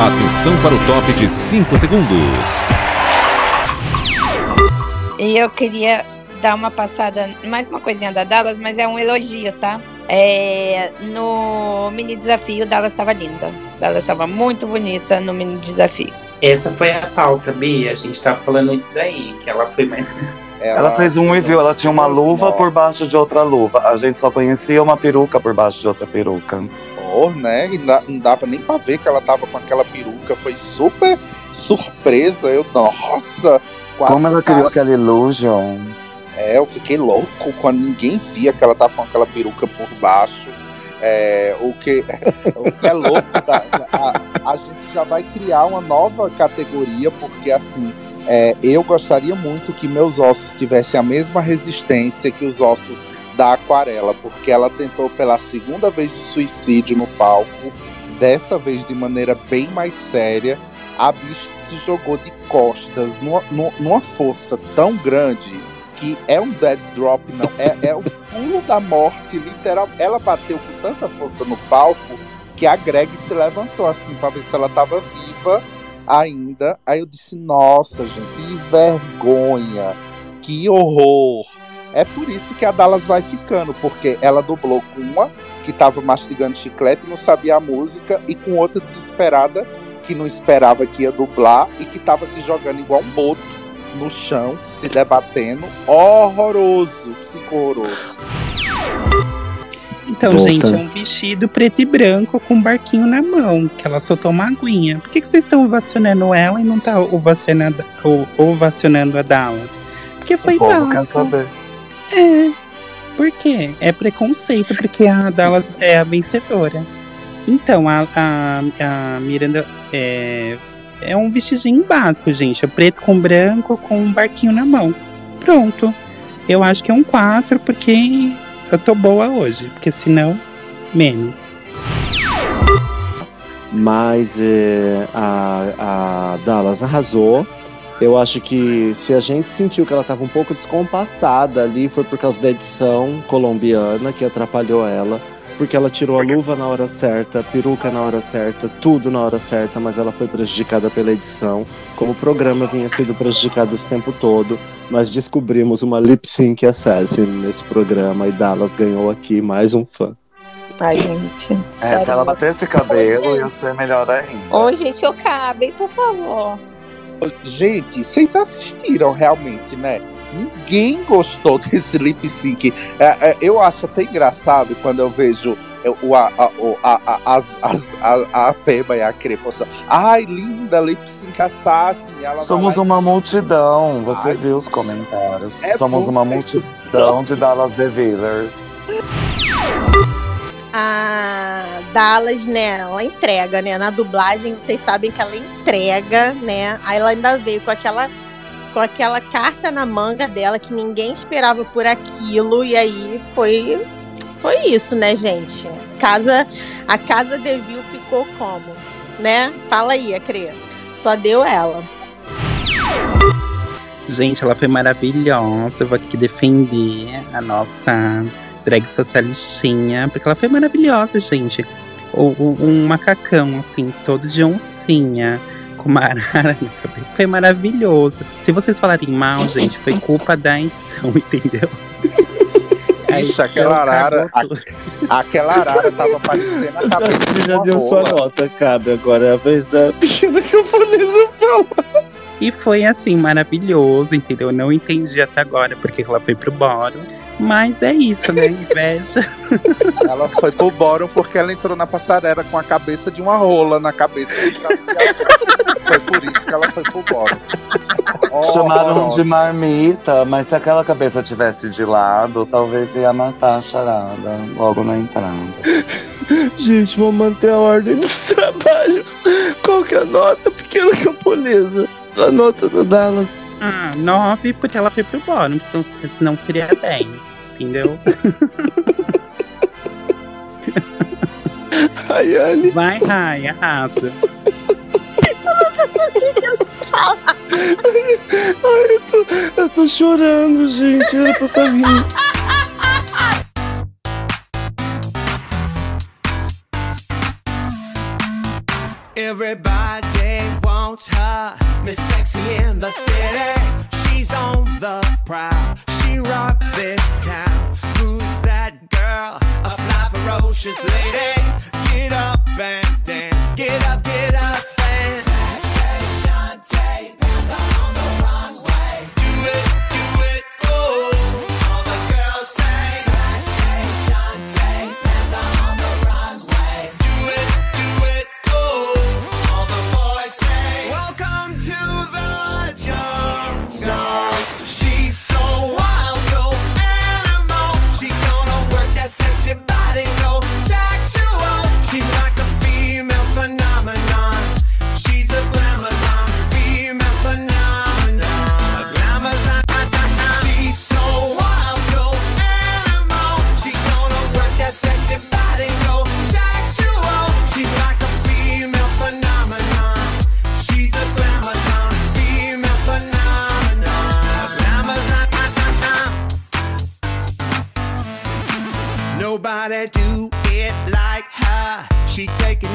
Atenção para o top de 5 segundos. E eu queria dar uma passada, mais uma coisinha da Dallas, mas é um elogio, tá? É, no mini desafio, Dallas estava linda. Dallas estava muito bonita no mini desafio. Essa foi a pauta, Bia. A gente tava falando isso daí, que ela foi mais. Ela, ela fez um review, ela tinha uma luva por baixo de outra luva. A gente só conhecia uma peruca por baixo de outra peruca. Né? E não dava nem pra ver que ela tava com aquela peruca. Foi super surpresa. Eu, nossa! Como ela criou aquela illusion. É, eu fiquei louco quando ninguém via que ela tava com aquela peruca por baixo. É, o, que, o que é louco, da, a, a, gente já vai criar uma nova categoria, porque assim, é, eu gostaria muito que meus ossos tivessem a mesma resistência que os ossos da aquarela, porque ela tentou pela segunda vez suicídio no palco, dessa vez de maneira bem mais séria. A bicha se jogou de costas numa, numa força tão grande que é um dead drop, não. É, é o pulo da morte, literal. Ela bateu com tanta força no palco que a Greg se levantou assim para ver se ela tava viva ainda. Aí eu disse: Nossa, gente, que vergonha, que horror. É por isso que a Dallas vai ficando, porque ela dublou com uma que tava mastigando chiclete e não sabia a música, e com outra desesperada que não esperava que ia dublar e que tava se jogando igual um boto no chão, se debatendo. Horroroso, psicoroso. Então, Volta. gente, é um vestido preto e branco com um barquinho na mão, que ela soltou uma aguinha. Por que, que vocês estão ovacionando ela e não tá ovacionando, ovacionando a Dallas? Porque foi o povo quer saber. É. Por quê? É preconceito, porque a Dallas é a vencedora. Então, a, a, a Miranda é, é um vestidinho básico, gente. É preto com branco com um barquinho na mão. Pronto. Eu acho que é um 4, porque eu tô boa hoje. Porque senão, menos. Mas é, a, a Dallas arrasou. Eu acho que se a gente sentiu que ela estava um pouco descompassada ali, foi por causa da edição colombiana que atrapalhou ela porque ela tirou a luva na hora certa, a peruca na hora certa, tudo na hora certa, mas ela foi prejudicada pela edição. Como o programa vinha sendo prejudicado esse tempo todo, nós descobrimos uma lip sync assassin nesse programa e Dallas ganhou aqui mais um fã. Ai, gente. É, se ela batesse cabelo, ia ser melhor ainda. Ô, gente, eu cabem, por favor. Gente, vocês assistiram realmente, né? Ninguém gostou desse lip sync. É, é, eu acho até engraçado quando eu vejo o, a, a, a, a, a, a Pema e a Crepa. Ai, linda, lip sync assassin. Ela Somos uma multidão. Você Ai, viu os comentários. É Somos uma multidão de Dallas DeVillers. A Dallas, né, ela entrega, né? Na dublagem, vocês sabem que ela entrega, né? Aí ela ainda veio com aquela com aquela carta na manga dela que ninguém esperava por aquilo e aí foi foi isso, né, gente? Casa a casa Devil ficou como, né? Fala aí, Acre. Só deu ela. Gente, ela foi maravilhosa. Eu vou aqui defender a nossa drag socialistinha, porque ela foi maravilhosa, gente. O, o, um macacão, assim, todo de oncinha com uma arara na cabeça. Foi maravilhoso. Se vocês falarem mal, gente, foi culpa da edição, entendeu? Ixi, aquela arara, a, aquela arara tava parecendo a cabeça Você já deu sua nota, cabe. Agora é a vez da pequena camponesa falar. E foi assim, maravilhoso, entendeu? Eu não entendi até agora porque ela foi pro bórum. Mas é isso, né? Inveja. Ela foi pro bórum porque ela entrou na passarela com a cabeça de uma rola na cabeça. foi por isso que ela foi pro bórum. Oh, Chamaram de marmita, mas se aquela cabeça tivesse de lado, talvez ia matar a charada logo na entrada. Gente, vou manter a ordem dos trabalhos. Qual que é a nota, pequena camponesa? A nota do Dallas. Ah, nove, porque ela foi pro bórum, senão, senão seria 10. Entendeu? Rayane. Vai, Ray, rápido. Ai, eu tô, eu tô chorando, gente. Era pra tá rindo. Everybody wants her, Miss Sexy in the city. She's on the prowl. She rocked this town. Who's that girl? A fly ferocious lady. Get up and dance. Get up, get up and do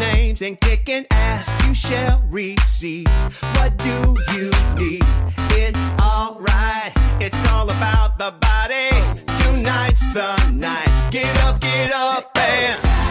Names and kicking ass. You shall receive. What do you need? It's alright. It's all about the body. Tonight's the night. Get up, get up and.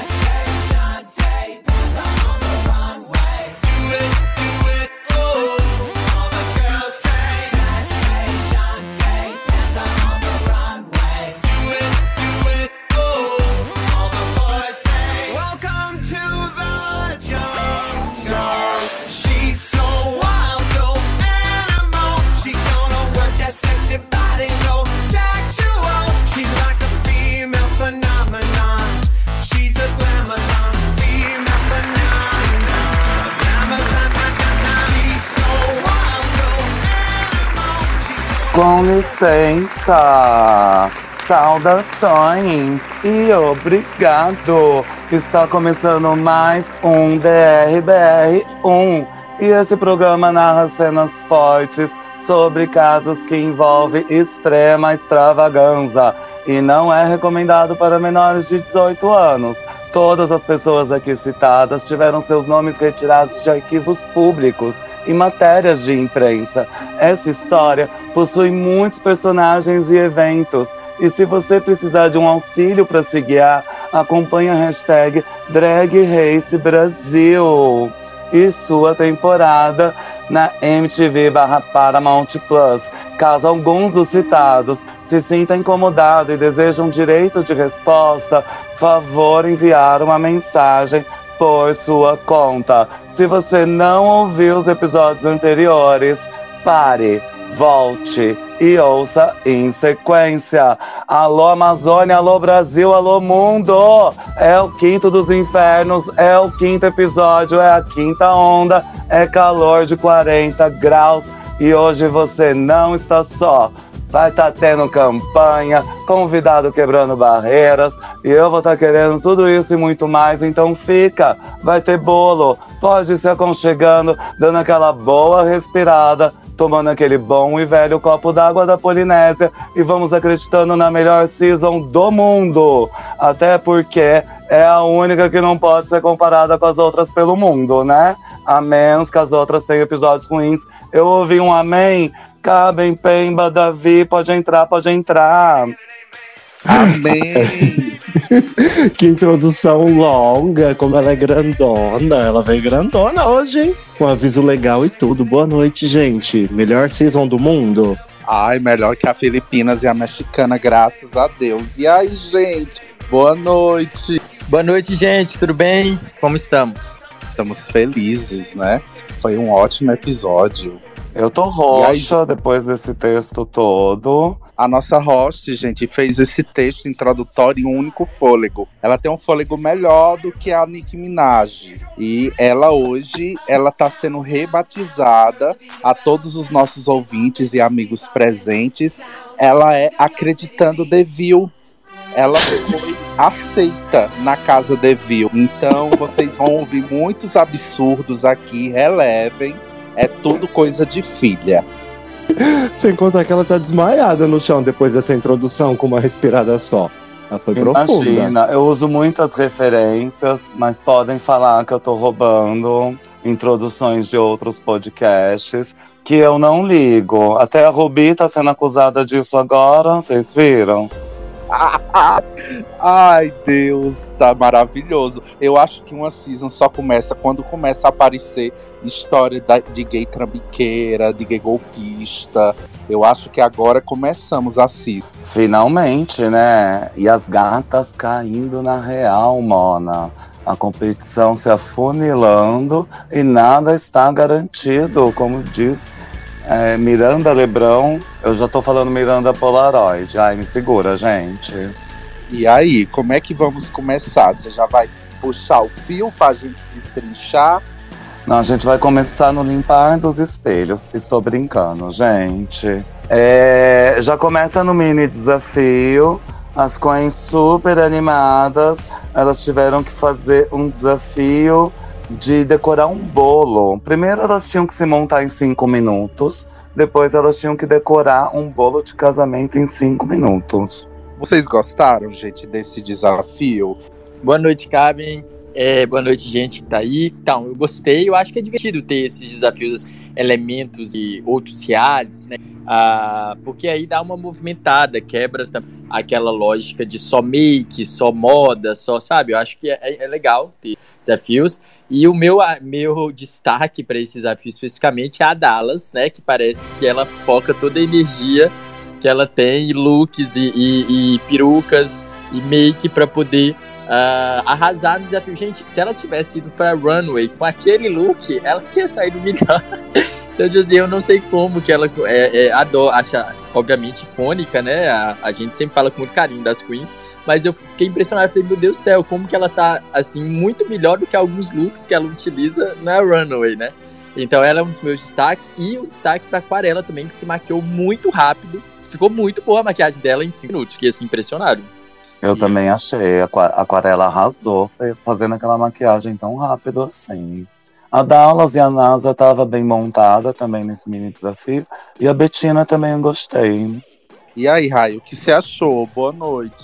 Com licença, saudações e obrigado. Está começando mais um DRBR1 e esse programa narra cenas fortes sobre casos que envolvem extrema extravaganza e não é recomendado para menores de 18 anos. Todas as pessoas aqui citadas tiveram seus nomes retirados de arquivos públicos e matérias de imprensa. Essa história possui muitos personagens e eventos. E se você precisar de um auxílio para se guiar, acompanhe a hashtag Drag Race Brasil e sua temporada na MTV barra Paramount Plus. Caso alguns dos citados se sintam incomodados e desejam direito de resposta, favor enviar uma mensagem por sua conta. Se você não ouviu os episódios anteriores, pare, volte e ouça em sequência. Alô Amazônia, alô Brasil, alô mundo! É o quinto dos infernos, é o quinto episódio, é a quinta onda, é calor de 40 graus e hoje você não está só. Vai estar tendo campanha, convidado quebrando barreiras, e eu vou estar querendo tudo isso e muito mais, então fica, vai ter bolo, pode ir se aconchegando, dando aquela boa respirada, tomando aquele bom e velho copo d'água da Polinésia e vamos acreditando na melhor season do mundo. Até porque é a única que não pode ser comparada com as outras pelo mundo, né? A menos que as outras tenham episódios ruins. Eu ouvi um amém. Cabem, Pemba, Davi, pode entrar, pode entrar. Amém! Que introdução longa, como ela é grandona. Ela veio grandona hoje, hein? Com aviso legal e tudo. Boa noite, gente. Melhor season do mundo. Ai, melhor que a Filipinas e a mexicana, graças a Deus. E aí, gente? Boa noite. Boa noite, gente. Tudo bem? Como estamos? Estamos felizes, né? Foi um ótimo episódio. Eu tô roxa depois desse texto todo. A nossa host, gente, fez esse texto introdutório em um único fôlego. Ela tem um fôlego melhor do que a Nicki Minaj. E ela hoje, ela tá sendo rebatizada a todos os nossos ouvintes e amigos presentes. Ela é Acreditando Devil. Ela foi aceita na casa Devil. Então vocês vão ouvir muitos absurdos aqui, relevem. É tudo coisa de filha. Sem contar que ela tá desmaiada no chão depois dessa introdução com uma respirada só. Ela foi profunda. Imagina, eu uso muitas referências, mas podem falar que eu tô roubando introduções de outros podcasts, que eu não ligo. Até a Rubi tá sendo acusada disso agora, vocês viram? Ai, Deus, tá maravilhoso. Eu acho que uma season só começa quando começa a aparecer história de gay trambiqueira, de gay golpista. Eu acho que agora começamos a season. Finalmente, né? E as gatas caindo na real, Mona. A competição se afunilando e nada está garantido, como diz é, Miranda Lebrão. Eu já tô falando Miranda Polaroid. Ai, me segura, gente. E aí, como é que vamos começar? Você já vai puxar o fio pra gente destrinchar? Não, a gente vai começar no limpar dos espelhos. Estou brincando, gente. É, já começa no mini desafio. As coins super animadas. Elas tiveram que fazer um desafio de decorar um bolo. Primeiro elas tinham que se montar em cinco minutos. Depois elas tinham que decorar um bolo de casamento em cinco minutos. Vocês gostaram, gente, desse desafio? Boa noite, Carmen. É, boa noite, gente que tá aí. Então, eu gostei. Eu acho que é divertido ter esses desafios, elementos e outros realities, né? Ah, porque aí dá uma movimentada, quebra aquela lógica de só make, só moda, só, sabe? Eu acho que é, é legal ter desafios. E o meu, meu destaque para esse desafio especificamente é a Dallas, né? Que parece que ela foca toda a energia que ela tem, e looks e, e- e perucas e make para poder ah, arrasar no desafio. Gente, se ela tivesse ido pra runway com aquele look, ela tinha saído melhor. então, Josi, eu não sei como que ela é, é, adora, acha, obviamente, icônica, né? A, a gente sempre fala com muito carinho das queens. Mas eu fiquei impressionado, falei, meu Deus do céu, como que ela tá, assim, muito melhor do que alguns looks que ela utiliza na runway, né? Então ela é um dos meus destaques. E o destaque pra Aquarela também, que se maquiou muito rápido. Ficou muito boa a maquiagem dela em 5 minutos. Fiquei, assim, impressionado. Eu também achei. A Aqua- a Aquarela arrasou foi fazendo aquela maquiagem tão rápido assim. A Dallas e a NASA tava bem montada também nesse mini desafio. E a Betina também eu gostei. E aí, Raio, o que você achou? Boa noite.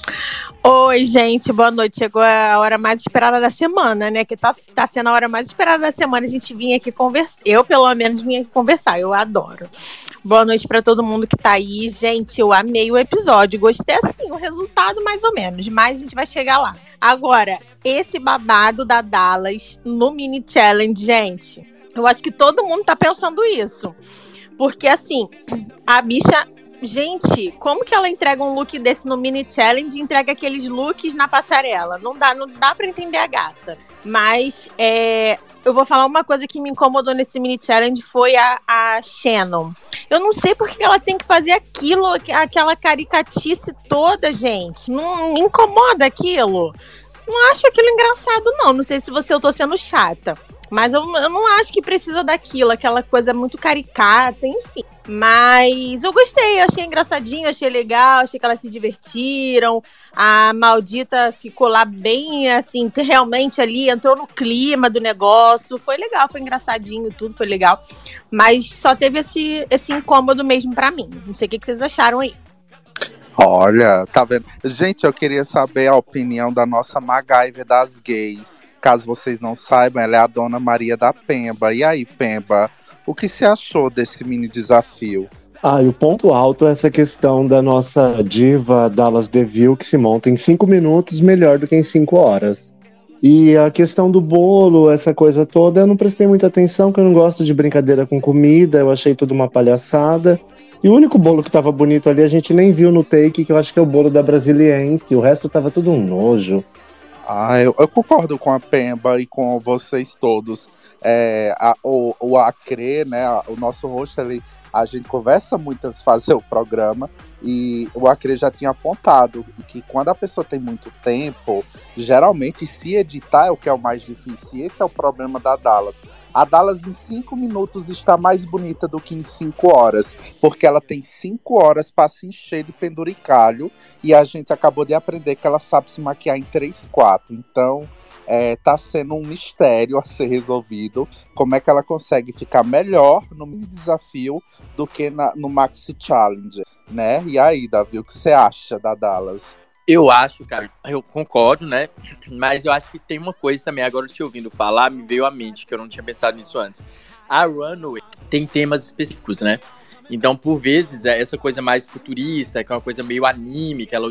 Oi, gente, boa noite. Chegou a hora mais esperada da semana, né? Que tá, tá sendo a hora mais esperada da semana. A gente vinha aqui conversar. Eu, pelo menos, vim aqui conversar. Eu adoro. Boa noite pra todo mundo que tá aí. Gente, eu amei o episódio. Gostei, assim, o resultado mais ou menos. Mas a gente vai chegar lá. Agora, esse babado da Dallas no mini challenge, gente. Eu acho que todo mundo tá pensando isso. Porque, assim, a bicha Gente, como que ela entrega um look desse no mini challenge e entrega aqueles looks na passarela? Não dá, não dá para entender a gata. Mas é, eu vou falar uma coisa que me incomodou nesse mini challenge foi a, a Shannon. Eu não sei por que ela tem que fazer aquilo, aquela caricatice toda, gente. Não me incomoda aquilo. Não acho aquilo engraçado, não. Não sei se você eu tô sendo chata. Mas eu, eu não acho que precisa daquilo, aquela coisa muito caricata, enfim. Mas eu gostei, achei engraçadinho, achei legal, achei que elas se divertiram. A maldita ficou lá bem assim, realmente ali entrou no clima do negócio. Foi legal, foi engraçadinho, tudo foi legal. Mas só teve esse, esse incômodo mesmo pra mim. Não sei o que, que vocês acharam aí. Olha, tá vendo? Gente, eu queria saber a opinião da nossa MacGyver das gays. Caso vocês não saibam, ela é a dona Maria da Pemba. E aí, Pemba, o que você achou desse mini desafio? Ah, e o ponto alto é essa questão da nossa diva Dallas DeVille, que se monta em cinco minutos melhor do que em cinco horas. E a questão do bolo, essa coisa toda, eu não prestei muita atenção, porque eu não gosto de brincadeira com comida, eu achei tudo uma palhaçada. E o único bolo que tava bonito ali, a gente nem viu no take, que eu acho que é o bolo da Brasiliense, o resto tava tudo um nojo. Ah, eu, eu concordo com a Pemba e com vocês todos. É, a- o, o Acre, né, o nosso host, ele, a gente conversa de fazer o programa e o Acre já tinha apontado que quando a pessoa tem muito tempo, geralmente se editar é o que é o mais difícil. E esse é o problema da Dallas. A Dallas em cinco minutos está mais bonita do que em cinco horas, porque ela tem cinco horas para se encher de penduricalho e a gente acabou de aprender que ela sabe se maquiar em 3, 4. Então, é, tá sendo um mistério a ser resolvido. Como é que ela consegue ficar melhor no mini desafio do que na- no Maxi Challenge, né? E aí, Davi, o que você acha da Dallas? Eu acho, cara, eu concordo, né? Mas eu acho que tem uma coisa também, agora te ouvindo falar, me veio à mente, que eu não tinha pensado nisso antes. A Runway tem temas específicos, né? Então, por vezes, é essa coisa mais futurista, que é uma coisa meio anime, que ela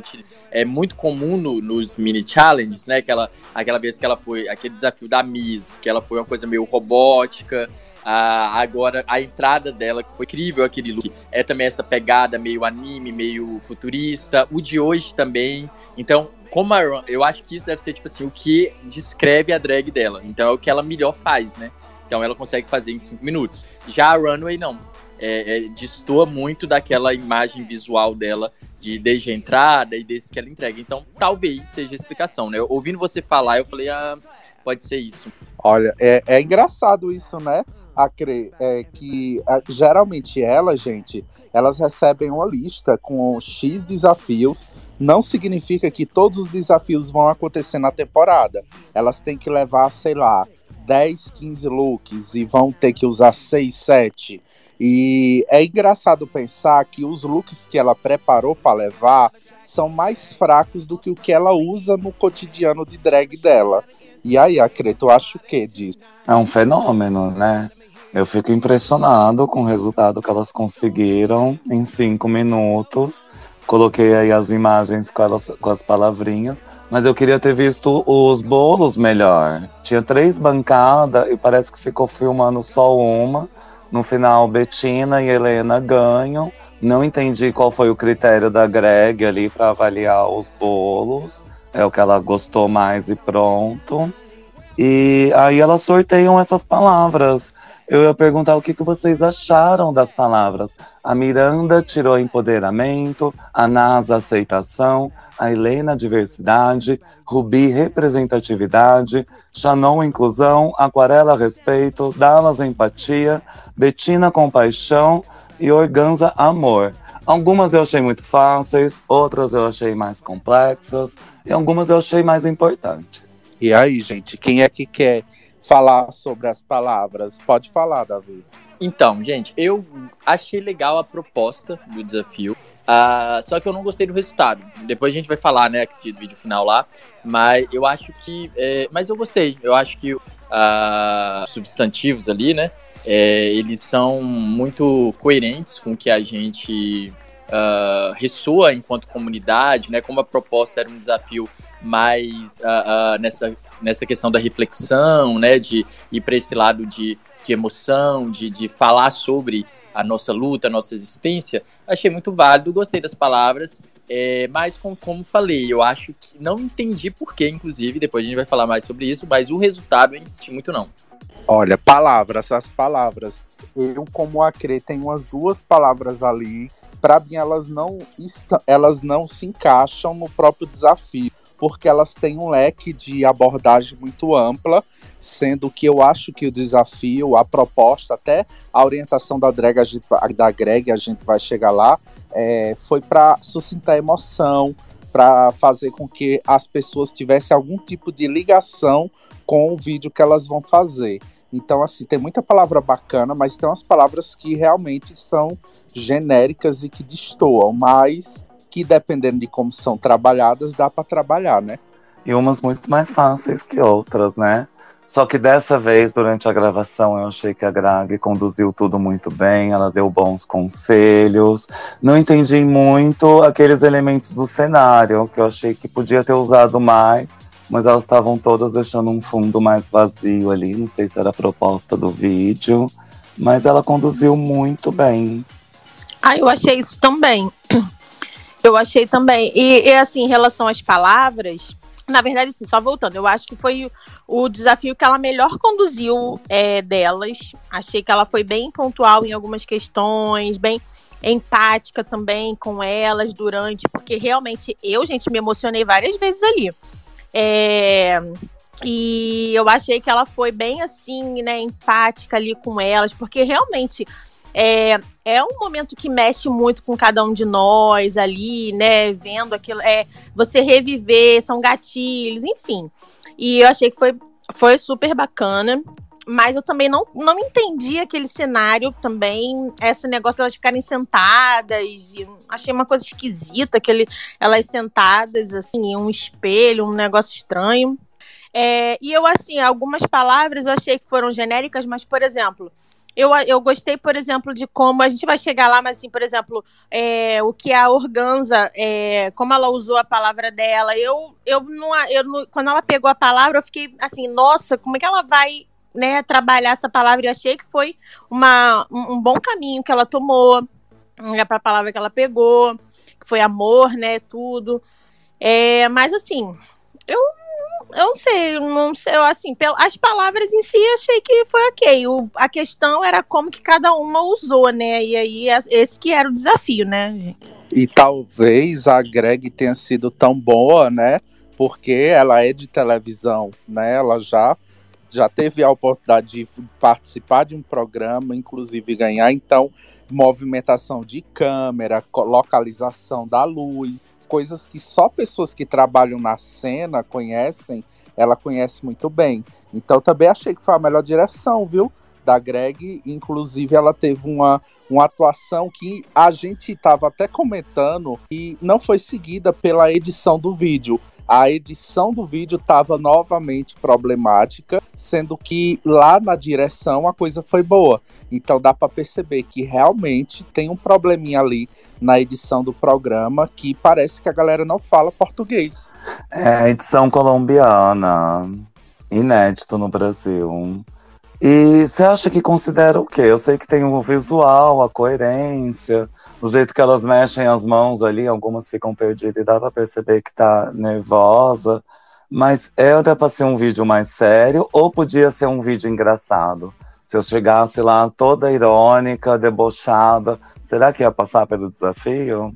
é muito comum no- nos mini challenges, né? Aquela, aquela vez que ela foi, aquele desafio da Miss, que ela foi uma coisa meio robótica. Ah, agora, a entrada dela, que foi incrível aquele look, é também essa pegada meio anime, meio futurista. O de hoje também. Então, como a Run, eu acho que isso deve ser, tipo assim, o que descreve a drag dela. Então, é o que ela melhor faz, né? Então, ela consegue fazer em cinco minutos. Já a Runway, não. É, é, destoa muito daquela imagem visual dela de desde a entrada e desse que ela entrega. Então, talvez seja a explicação, né? Ouvindo você falar, eu falei, ah, pode ser isso. Olha, é, é engraçado isso, né? Acre, é que é, geralmente elas, gente, elas recebem uma lista com X desafios. Não significa que todos os desafios vão acontecer na temporada. Elas têm que levar, sei lá, 10, 15 looks e vão ter que usar 6, 7. E é engraçado pensar que os looks que ela preparou para levar são mais fracos do que o que ela usa no cotidiano de drag dela. E aí, Acre, tu acha o que? É um fenômeno, né? Eu fico impressionado com o resultado que elas conseguiram em cinco minutos. Coloquei aí as imagens com, elas, com as palavrinhas, mas eu queria ter visto os bolos melhor. Tinha três bancadas e parece que ficou filmando só uma. No final, Betina e Helena ganham. Não entendi qual foi o critério da Greg ali para avaliar os bolos. É o que ela gostou mais e pronto. E aí elas sorteiam essas palavras. Eu ia perguntar o que, que vocês acharam das palavras. A Miranda tirou empoderamento, a NASA aceitação, a Helena diversidade, Rubi representatividade, Shannon inclusão, Aquarela respeito, Dallas empatia, Betina compaixão e Organza amor. Algumas eu achei muito fáceis, outras eu achei mais complexas e algumas eu achei mais importantes. E aí, gente, quem é que quer falar sobre as palavras? Pode falar, Davi. Então, gente, eu achei legal a proposta do desafio. ah, só que eu não gostei do resultado. Depois a gente vai falar, né, de vídeo final lá. Mas eu acho que. é, mas eu gostei. Eu acho que ah, substantivos ali, né? é, eles são muito coerentes com o que a gente ah, ressoa enquanto comunidade, né? Como a proposta era um desafio mais ah, ah, nessa, nessa questão da reflexão, né? De ir para esse lado de, de emoção, de, de falar sobre a nossa luta, a nossa existência, achei muito válido, gostei das palavras, é, mas com- como falei, eu acho que não entendi porquê, inclusive, depois a gente vai falar mais sobre isso, mas o resultado eu insisti muito não. Olha, palavras, as palavras. Eu, como Acre, tenho umas duas palavras ali. Para mim, elas não, elas não se encaixam no próprio desafio, porque elas têm um leque de abordagem muito ampla, sendo que eu acho que o desafio, a proposta, até a orientação da drag, a gente, da Greg, a gente vai chegar lá, é, foi para suscitar emoção, para fazer com que as pessoas tivessem algum tipo de ligação com o vídeo que elas vão fazer. Então, assim, tem muita palavra bacana, mas tem umas palavras que realmente são genéricas e que destoam, mas que dependendo de como são trabalhadas, dá para trabalhar, né? E umas muito mais fáceis que outras, né? Só que dessa vez, durante a gravação, eu achei que a Greg conduziu tudo muito bem, ela deu bons conselhos. Não entendi muito aqueles elementos do cenário, que eu achei que podia ter usado mais, mas elas estavam todas deixando um fundo mais vazio ali. Não sei se era a proposta do vídeo, mas ela conduziu muito bem. Ah, eu achei isso também. Eu achei também. E, e, assim, em relação às palavras, na verdade, assim, só voltando, eu acho que foi o, desafio que ela melhor conduziu é, delas. Achei que ela foi bem pontual em algumas questões, bem empática também com elas durante, porque realmente eu, gente, me emocionei várias vezes ali. É, e eu achei que ela foi bem assim, né, empática ali com elas, porque realmente é, é um momento que mexe muito com cada um de nós ali, né? Vendo aquilo, é, você reviver, são gatilhos, enfim. E eu achei que foi, foi super bacana. mas eu também não, não entendi aquele cenário também, esse negócio de elas ficarem sentadas, achei uma coisa esquisita, aquele, elas sentadas, assim, um espelho, um negócio estranho. É, e eu, assim, algumas palavras eu achei que foram genéricas, mas, por exemplo, eu, eu gostei, por exemplo, de como a gente vai chegar lá, mas assim, por exemplo, é, o que a Organza, é, como ela usou a palavra dela, eu, eu, não, eu não, quando ela pegou a palavra, eu fiquei assim, nossa, como é que ela vai né, trabalhar essa palavra? E achei que foi uma, um, bom caminho que ela tomou, né, para a palavra que ela pegou, que foi amor, né, tudo. É, mas assim, eu eu não sei, não sei, eu, assim, as palavras em si achei que foi ok. O, a questão era como que cada uma usou, né? E aí é- esse que era o desafio, né? E talvez a Greg tenha sido tão boa, né? Porque ela é de televisão, né? Ela já já teve a oportunidade de participar de um programa, inclusive ganhar então movimentação de câmera, localização da luz, coisas que só pessoas que trabalham na cena conhecem. Ela conhece muito bem. Então também achei que foi a melhor direção, viu? Da Greg, inclusive ela teve uma, uma atuação que a gente estava até comentando e não foi seguida pela edição do vídeo. A edição do vídeo estava novamente problemática, sendo que lá na direção a coisa foi boa. Então dá para perceber que realmente tem um probleminha ali na edição do programa que parece que a galera não fala português. É edição colombiana. Inédito no Brasil. E você acha que considera o quê? Eu sei que tem o visual, a coerência, o jeito que elas mexem as mãos ali, algumas ficam perdidas e dá pra perceber que tá nervosa. Mas era pra ser um vídeo mais sério ou podia ser um vídeo engraçado? Se eu chegasse lá toda irônica, debochada, será que ia passar pelo desafio?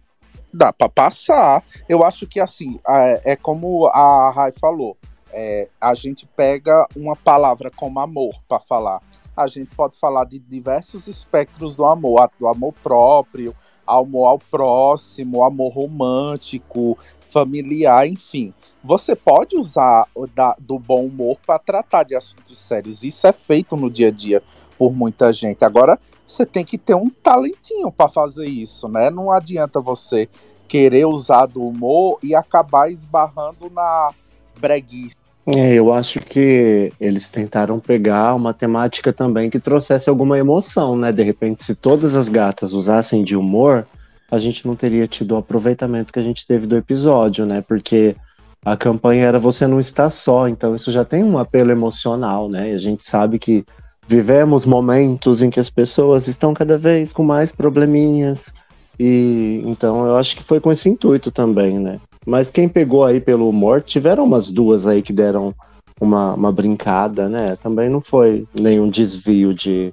Dá pra passar. Eu acho que assim, é, é como a Rai falou. é, a gente pega uma palavra como amor para falar. A gente pode falar de diversos espectros do amor, do amor próprio, amor ao próximo, amor romântico, familiar, enfim. Você pode usar da- do bom humor para tratar de assuntos sérios. Isso é feito no dia a dia por muita gente. Agora, você tem que ter um talentinho para fazer isso, né? Não adianta você querer usar do humor e acabar esbarrando na breguice. É, eu acho que eles tentaram pegar uma temática também que trouxesse alguma emoção, né? De repente, se todas as gatas usassem de humor, a gente não teria tido o aproveitamento que a gente teve do episódio, né? Porque a campanha era Você Não Está Só, então isso já tem um apelo emocional, né? E a gente sabe que vivemos momentos em que as pessoas estão cada vez com mais probleminhas. E então eu acho que foi com esse intuito também, né? Mas quem pegou aí pelo humor, tiveram umas duas aí que deram uma, uma brincada, né? Também não foi nenhum desvio de,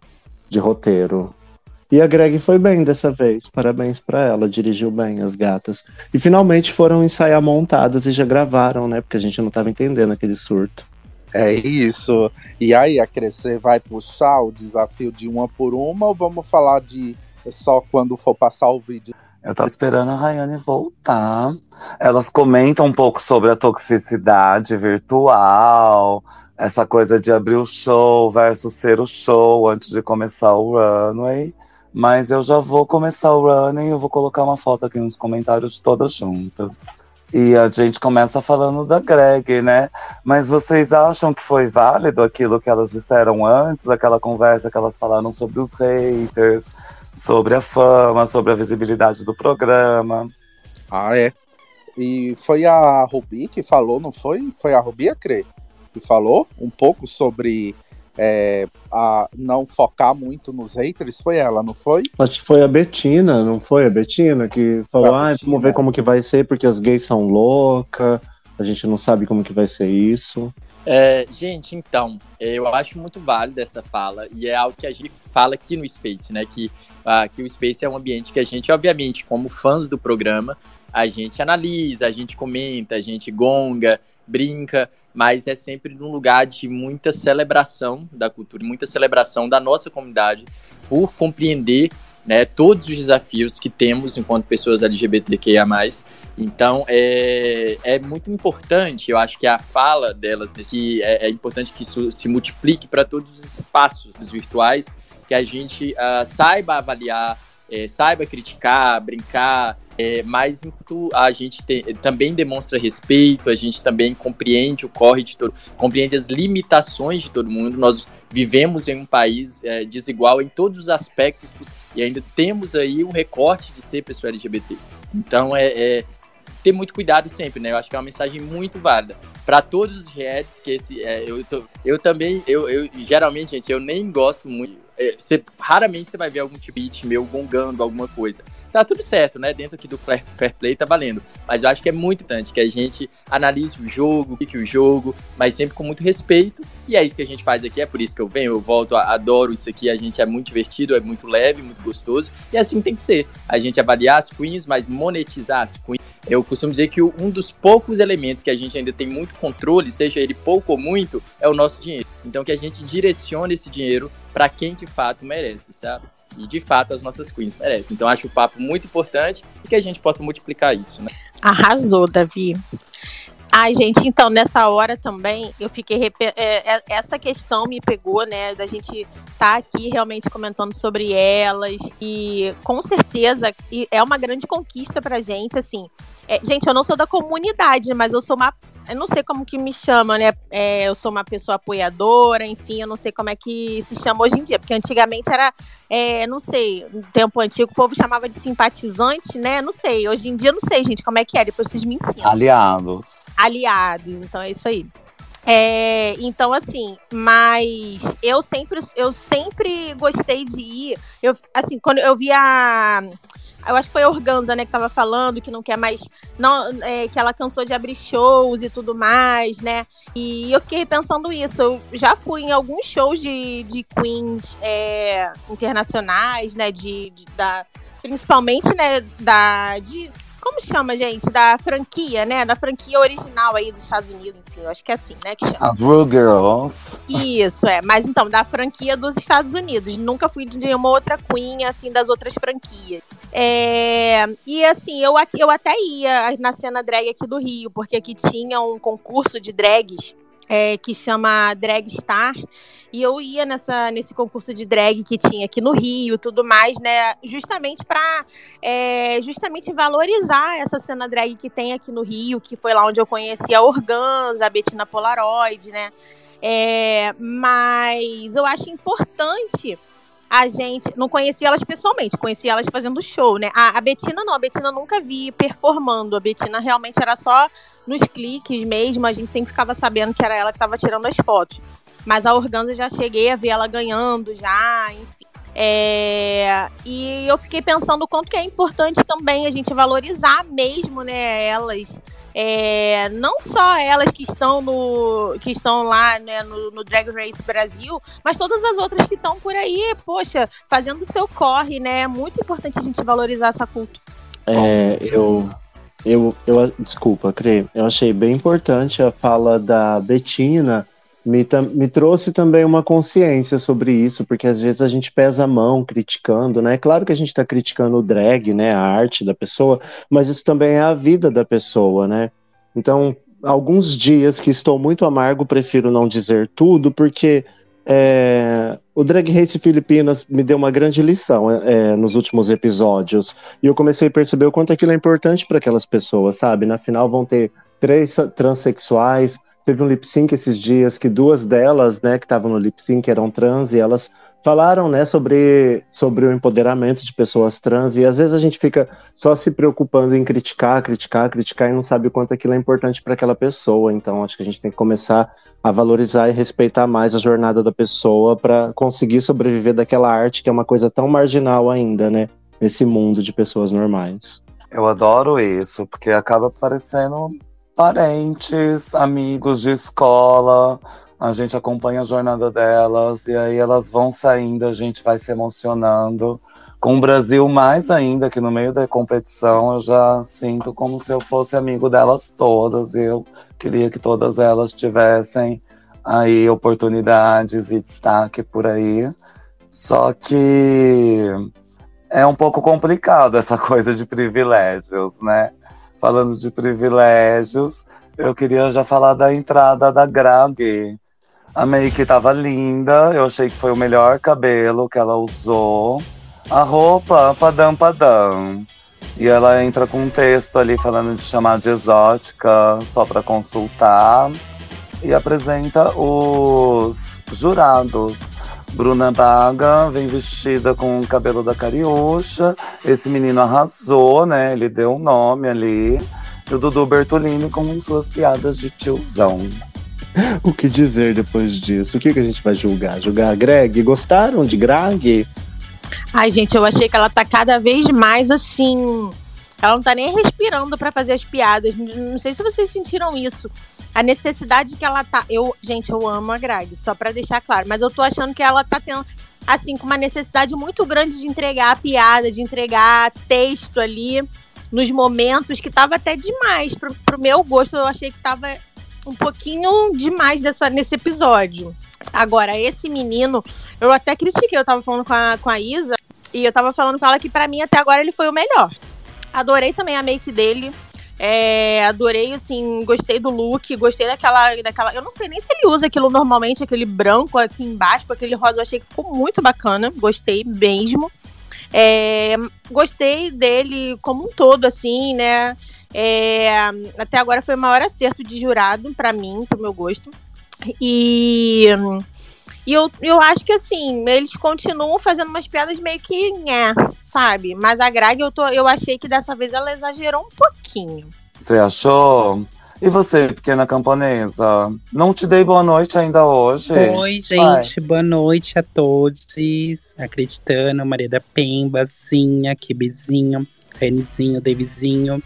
de roteiro. E a Greg foi bem dessa vez, parabéns pra ela, dirigiu bem as gatas. E finalmente foram ensaiar montadas e já gravaram, né? Porque a gente não tava entendendo aquele surto. É isso. E aí, a Crescer vai puxar o desafio de uma por uma ou vamos falar de só quando for passar o vídeo? Eu tava esperando a Rayane voltar. Elas comentam um pouco sobre a toxicidade virtual, essa coisa de abrir o show versus ser o show antes de começar o runway. Mas eu já vou começar o runway e eu vou colocar uma foto aqui nos comentários todas juntas. E a gente começa falando da Greg, né? Mas vocês acham que foi válido aquilo que elas disseram antes, aquela conversa que elas falaram sobre os haters, sobre a fama, sobre a visibilidade do programa. Ah, é. E foi a Rubi que falou, não foi? Foi a Rubi, a Cre, que falou um pouco sobre é, a não focar muito nos haters. Foi ela, não foi? Acho que foi a Betina, não foi a Betina que falou, ah, Betina. vamos ver como que vai ser, porque as gays são loucas, a gente não sabe como que vai ser isso. É, gente, então, eu acho muito válido essa fala, e é algo que a gente fala aqui no Space, né? Que, ah, que o Space é um ambiente que a gente, obviamente, como fãs do programa, a gente analisa, a gente comenta, a gente gonga, brinca, mas é sempre num lugar de muita celebração da cultura, muita celebração da nossa comunidade por compreender né, todos os desafios que temos enquanto pessoas LGBTQIA+. Então, é, é muito importante, eu acho que a fala delas, que é, é importante que isso se multiplique para todos os espaços virtuais, que a gente ah, saiba avaliar, eh, saiba criticar, brincar, é, mas a gente também demonstra respeito, a gente também compreende o corre de todo, compreende as limitações de todo mundo. Nós vivemos em um país é, desigual em todos os aspectos e ainda temos aí um recorte de ser pessoa LGBT. Então é, é ter muito cuidado sempre, né? Eu acho que é uma mensagem muito válida para todos os redes que esse é, eu tô- eu também eu, eu geralmente gente eu nem gosto muito você, raramente você vai ver algum hit meu gongando alguma coisa. Tá tudo certo, né? Dentro aqui do fair, fair play tá valendo. Mas eu acho que é muito importante que a gente analise o jogo, pique o jogo, mas sempre com muito respeito. E é isso que a gente faz aqui, é por isso que eu venho, eu volto, adoro isso aqui. A gente é muito divertido, é muito leve, muito gostoso. E assim tem que ser. A gente avaliar as queens, mas monetizar as queens. Eu costumo dizer que um dos poucos elementos que a gente ainda tem muito controle, seja ele pouco ou muito, é o nosso dinheiro. Então que a gente direcione esse dinheiro para quem de fato merece, sabe? E de fato as nossas queens merecem. Então acho o papo muito importante e que a gente possa multiplicar isso, né? Arrasou, Davi. Ai, gente, então, nessa hora também, eu fiquei. repe- é, é, essa questão me pegou, né? Da gente tá aqui realmente comentando sobre elas. E com certeza é uma grande conquista pra gente, assim. É, gente, eu não sou da comunidade, mas eu sou uma. Eu não sei como que me chama, né? É, eu sou uma pessoa apoiadora, enfim, eu não sei como é que se chama hoje em dia, porque antigamente era é, não sei, no tempo antigo o povo chamava de simpatizante, né? Não sei, hoje em dia não sei, gente, como é que é, depois vocês me ensinam. Aliados. Aliados, então é isso aí. É, então, assim, mas eu sempre, eu sempre gostei de ir. Eu, assim, quando eu vi a. Eu acho que foi a Organza, né, que tava falando que não quer mais. Não, é, que ela cansou de abrir shows e tudo mais, né? E eu fiquei pensando isso. Eu já fui em alguns shows de, de queens é, internacionais, né? De, de- da, principalmente, né? Da. De, como chama, gente? Da franquia, né? Da franquia original aí dos Estados Unidos, enfim, eu acho que é assim, né? Que chama. As Rue Girls. Isso, é. Mas então, da franquia dos Estados Unidos. Nunca fui de uma outra Queen, assim, das outras franquias. É, E assim, eu, eu até ia na cena drag aqui do Rio, porque aqui tinha um concurso de drags. É, que chama Drag Star, e eu ia nessa, nesse concurso de drag que tinha aqui no Rio tudo mais, né? Justamente para justamente valorizar essa cena drag que tem aqui no Rio, que foi lá onde eu conheci a Organza, a Bettina Polaroid, né? É, mas eu acho importante a gente. Não conhecia elas pessoalmente, conhecia elas fazendo show, né? A, a Betina não, a Betina nunca vi performando. A Betina realmente era só nos cliques mesmo, a gente sempre ficava sabendo que era ela que estava tirando as fotos. Mas a Organza já cheguei a ver ela ganhando já, enfim. É, e eu fiquei pensando o quanto que é importante também a gente valorizar mesmo, né, elas. É, não só elas que estão no que estão lá né, no, no Drag Race Brasil, mas todas as outras que estão por aí, poxa, fazendo o seu corre, né? É muito importante a gente valorizar essa cultura. É, eu, eu, eu, desculpa, Crê, eu achei bem importante a fala da Betina, me, me trouxe também uma consciência sobre isso, porque às vezes a gente pesa a mão criticando, né? Claro que a gente está criticando o drag, né, a arte da pessoa, mas isso também é a vida da pessoa, né? Então, alguns dias que estou muito amargo, prefiro não dizer tudo, porque é, o Drag Race Filipinas me deu uma grande lição é, nos últimos episódios. E eu comecei a perceber o quanto aquilo é importante para aquelas pessoas, sabe? Na final vão ter três transexuais. Teve um lip sync esses dias que duas delas, né, que estavam no lip sync eram trans e elas falaram, né, sobre, sobre o empoderamento de pessoas trans. E às vezes a gente fica só se preocupando em criticar, criticar, criticar e não sabe o quanto aquilo é importante para aquela pessoa. Então acho que a gente tem que começar a valorizar e respeitar mais a jornada da pessoa para conseguir sobreviver daquela arte que é uma coisa tão marginal ainda, né? Nesse mundo de pessoas normais. Eu adoro isso, porque acaba parecendo parentes, amigos de escola. A gente acompanha a jornada delas e aí elas vão saindo, a gente vai se emocionando. Com o Brasil, mais ainda, que no meio da competição eu já sinto como se eu fosse amigo delas todas. E eu queria que todas elas tivessem aí oportunidades e destaque por aí. Só que é um pouco complicado essa coisa de privilégios, né? Falando de privilégios, eu queria já falar da entrada da Greg. A make tava linda, eu achei que foi o melhor cabelo que ela usou. A roupa, padam padam. E ela entra com um texto ali falando de chamar de exótica, só para consultar. E apresenta os jurados. Bruna Baga vem vestida com o cabelo da Cariúcha. Esse menino arrasou, né? Ele deu o um nome ali. E o Dudu Bertolini com suas piadas de tiozão. O que dizer depois disso? O que, que a gente vai julgar? Julgar a Greg? Gostaram de Greg? Ai, gente, eu achei que ela tá cada vez mais assim. Ela não tá nem respirando pra fazer as piadas. Não sei se vocês sentiram isso. A necessidade que ela tá. Eu, gente, eu amo a Greg, só pra deixar claro. Mas eu tô achando que ela tá tendo, assim, com uma necessidade muito grande de entregar piada, de entregar texto ali nos momentos que tava até demais. Pro, pro meu gosto, eu achei que tava um pouquinho demais dessa, nesse episódio. Agora, esse menino, eu até critiquei, eu tava falando com a, com a Isa, e eu tava falando com ela que pra mim até agora ele foi o melhor. Adorei também a make dele. É, adorei, assim, gostei do look, gostei daquela, daquela. Eu não sei nem se ele usa aquilo normalmente, aquele branco aqui embaixo, aquele rosa, eu achei que ficou muito bacana. Gostei mesmo. É, gostei dele como um todo, assim, né? É, até agora foi o maior acerto de jurado para mim, pro meu gosto. E, e eu, eu acho que assim, eles continuam fazendo umas piadas meio que é, sabe? Mas a Greg, eu, tô, eu achei que dessa vez ela exagerou um pouquinho. Você achou? E você, pequena camponesa? Não te dei boa noite ainda hoje? Oi, gente, boa noite a todos. Acreditando, Maria da Pemba, Zinha, Kibizinho, Renizinho, Davizinho.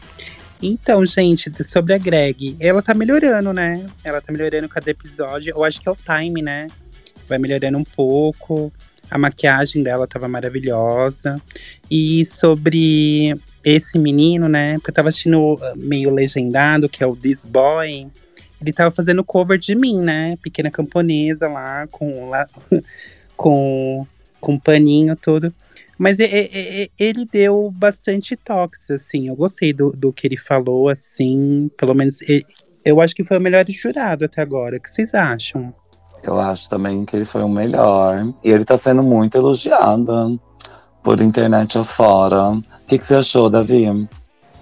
Então, gente, sobre a Greg, ela tá melhorando, né? Ela tá melhorando cada episódio. Eu acho que é o time, né? Vai melhorando um pouco. A maquiagem dela tava maravilhosa. E sobre esse menino, né? Porque eu tava assistindo meio legendado, que é o This Boy. Ele tava fazendo cover de mim, né? Pequena camponesa lá, com, lá, com, com paninho todo. Mas ele deu bastante toques, assim. Eu gostei do, do que ele falou, assim. Pelo menos eu acho que foi o melhor jurado até agora. O que vocês acham? Eu acho também que ele foi o melhor. E ele tá sendo muito elogiado por internet afora. O que, que você achou, Davi?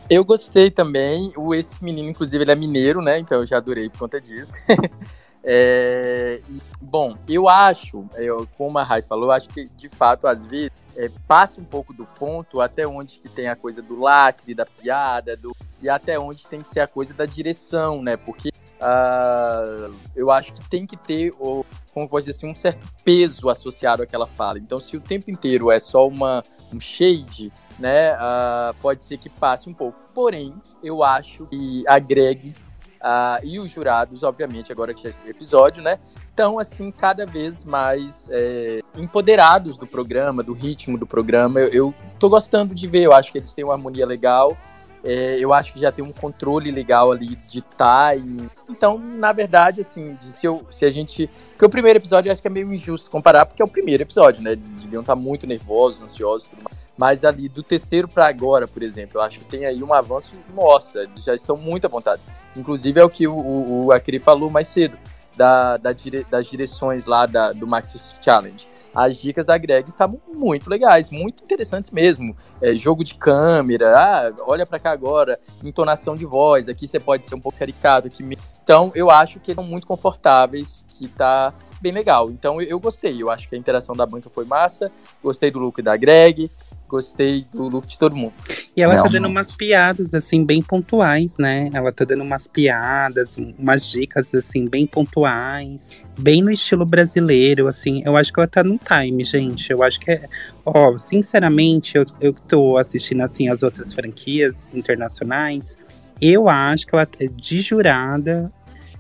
Eu gostei também. O esse menino, inclusive, ele é mineiro, né? Então eu já adorei por conta disso. É, bom, eu acho, eu, como a Rai falou, acho que de fato, às vezes, é, passa um pouco do ponto até onde que tem a coisa do lacre, da piada, do, e até onde tem que ser a coisa da direção, né? Porque uh, eu acho que tem que ter, o, como pode dizer assim, um certo peso associado àquela fala. Então, se o tempo inteiro é só uma, um shade, né? Uh, pode ser que passe um pouco. Porém, eu acho que agregue Uh, e os jurados, obviamente, agora que já esse episódio, né? Estão, assim, cada vez mais é, empoderados do programa, do ritmo do programa. Eu, eu tô gostando de ver, eu acho que eles têm uma harmonia legal. É, eu acho que já tem um controle legal ali de time. Então, na verdade, assim, se, eu, se a gente. Porque o primeiro episódio eu acho que é meio injusto comparar, porque é o primeiro episódio, né? Eles deviam estar muito nervosos, ansiosos tudo mais. Mas ali do terceiro para agora, por exemplo, eu acho que tem aí um avanço, nossa, já estão muito à vontade. Inclusive é o que o, o, o Akiri falou mais cedo, da, da dire, das direções lá da, do Maxis Challenge. As dicas da Greg estavam muito legais, muito interessantes mesmo. É, jogo de câmera, ah, olha para cá agora, entonação de voz, aqui você pode ser um pouco caricato. Aqui... Então eu acho que eles são muito confortáveis, que tá bem legal. Então eu, eu gostei, eu acho que a interação da banca foi massa, gostei do look da Greg, gostei do look de todo mundo. E ela Não, tá dando umas piadas, assim, bem pontuais, né? Ela tá dando umas piadas, um- umas dicas, assim, bem pontuais. Bem no estilo brasileiro, assim. Eu acho que ela tá no time, gente. Eu acho que é. Ó, sinceramente, eu, eu tô assistindo, assim, as outras franquias internacionais. Eu acho que ela, de jurada,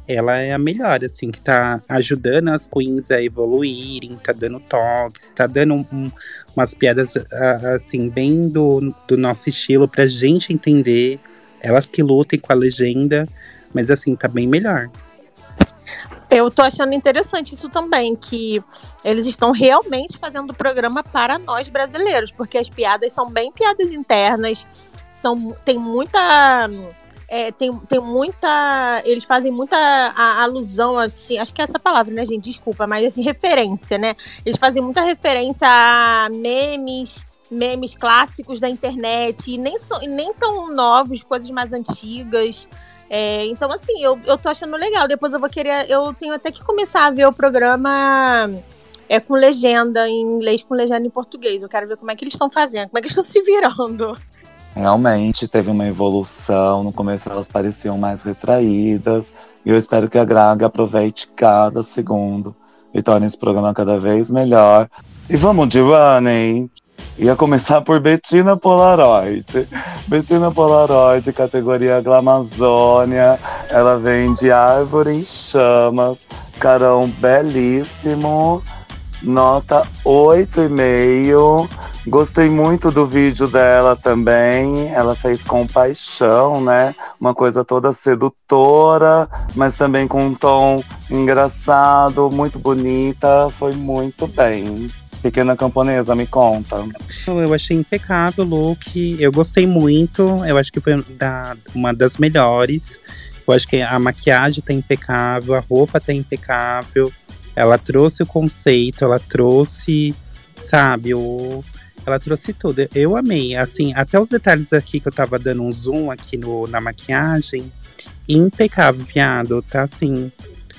ela é a melhor, assim, que tá ajudando as queens a evoluírem, tá dando toques, tá dando um- umas piadas, ah, assim, bem do, do nosso estilo pra gente entender. Elas que lutem com a legenda, mas assim, tá bem melhor. Eu tô achando interessante isso também, que eles estão realmente fazendo o programa para nós brasileiros, porque as piadas são bem piadas internas, são, tem muita. É, tem, tem muita. Eles fazem muita a- alusão, assim, acho que é essa palavra, né, gente? Desculpa, mas assim, referência, né? Eles fazem muita referência a memes, memes clássicos da internet, e nem, são, e nem tão novos, coisas mais antigas. É, então, assim, eu, eu tô achando legal. Depois eu vou querer. Eu tenho até que começar a ver o programa é, com legenda em inglês, com legenda em português. Eu quero ver como é que eles estão fazendo, como é que eles estão se virando. Realmente teve uma evolução. No começo elas pareciam mais retraídas. E eu espero que a Graga aproveite cada segundo e torne esse programa cada vez melhor. E vamos de running. Ia começar por Bettina Polaroid. Bettina Polaroid, categoria Glamazônia. Ela vem de Árvore em Chamas. Carão belíssimo. Nota 8,5. Gostei muito do vídeo dela também. Ela fez com paixão, né? Uma coisa toda sedutora, mas também com um tom engraçado, muito bonita. Foi muito bem. Pequena camponesa, me conta. Eu achei impecável o look. Eu gostei muito. Eu acho que foi da- uma das melhores. Eu acho que a maquiagem tá impecável, a roupa tá impecável. Ela trouxe o conceito, ela trouxe, sabe, o. Ela trouxe tudo. Eu amei. Assim, até os detalhes aqui que eu tava dando um zoom aqui no, na maquiagem. Impecável, viado. Tá assim,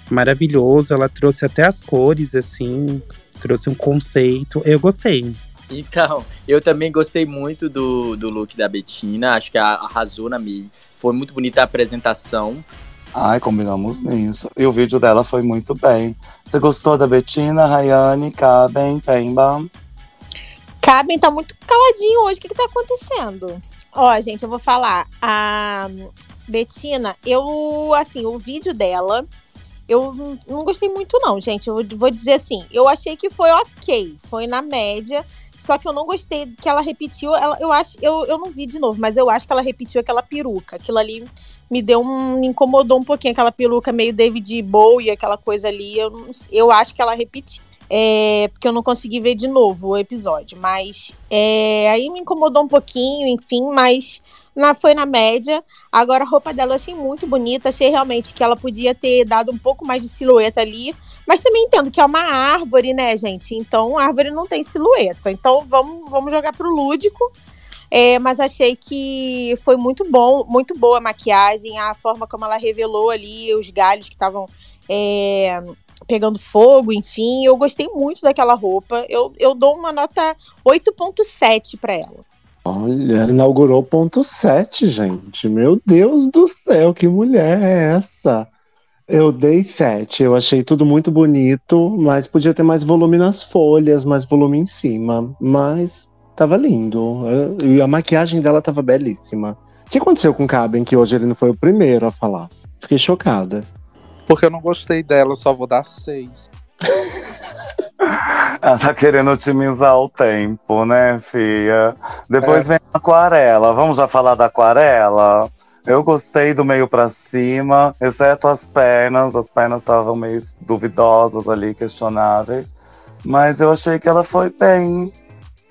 maravilhoso. Ela trouxe até as cores, assim. Trouxe um conceito. Eu gostei. Então, eu também gostei muito do, do look da Betina. Acho que a- arrasou na Mi. Foi muito bonita a apresentação. Ai, combinamos nisso. E o vídeo dela foi muito bem. Você gostou da Betina, Rayane, Caben, Pemba? Cabem tá muito caladinho hoje. O que, que tá acontecendo? Ó, gente, eu vou falar. A Betina, eu, assim, o vídeo dela, eu não- gostei muito, não, gente. Eu vou dizer assim, eu achei que foi ok, foi na média. Só que eu não gostei que ela repetiu. Ela, eu acho, eu, eu não vi de novo, mas eu acho que ela repetiu aquela peruca. Aquilo ali me deu um. me incomodou um pouquinho, aquela peruca meio David Bowie, aquela coisa ali. Eu, eu acho que ela repetiu. É, porque eu não consegui ver de novo o episódio. Mas é, aí me incomodou um pouquinho, enfim, mas na, foi na média. Agora a roupa dela eu achei muito bonita. Achei realmente que ela podia ter dado um pouco mais de silhueta ali. Mas também entendo que é uma árvore, né, gente? Então, árvore não tem silhueta. Então, vamos, vamos jogar pro lúdico. É, mas achei que foi muito bom, muito boa a maquiagem, a forma como ela revelou ali os galhos que estavam é, pegando fogo, enfim. Eu gostei muito daquela roupa. Eu, eu dou uma nota 8.7 para ela. Olha, inaugurou ponto 7, gente. Meu Deus do céu, que mulher é essa? Eu dei 7. Eu achei tudo muito bonito, mas podia ter mais volume nas folhas, mais volume em cima. Mas tava lindo. E a maquiagem dela tava belíssima. O que aconteceu com o Caben que hoje ele não foi o primeiro a falar? Fiquei chocada. Porque eu não gostei dela, eu só vou dar 6. Ela tá querendo otimizar o tempo, né, filha? Depois É. vem a aquarela. Vamos já falar da aquarela? Eu gostei do meio pra cima, exceto as pernas. As pernas estavam meio duvidosas ali, questionáveis. Mas eu achei que ela foi bem.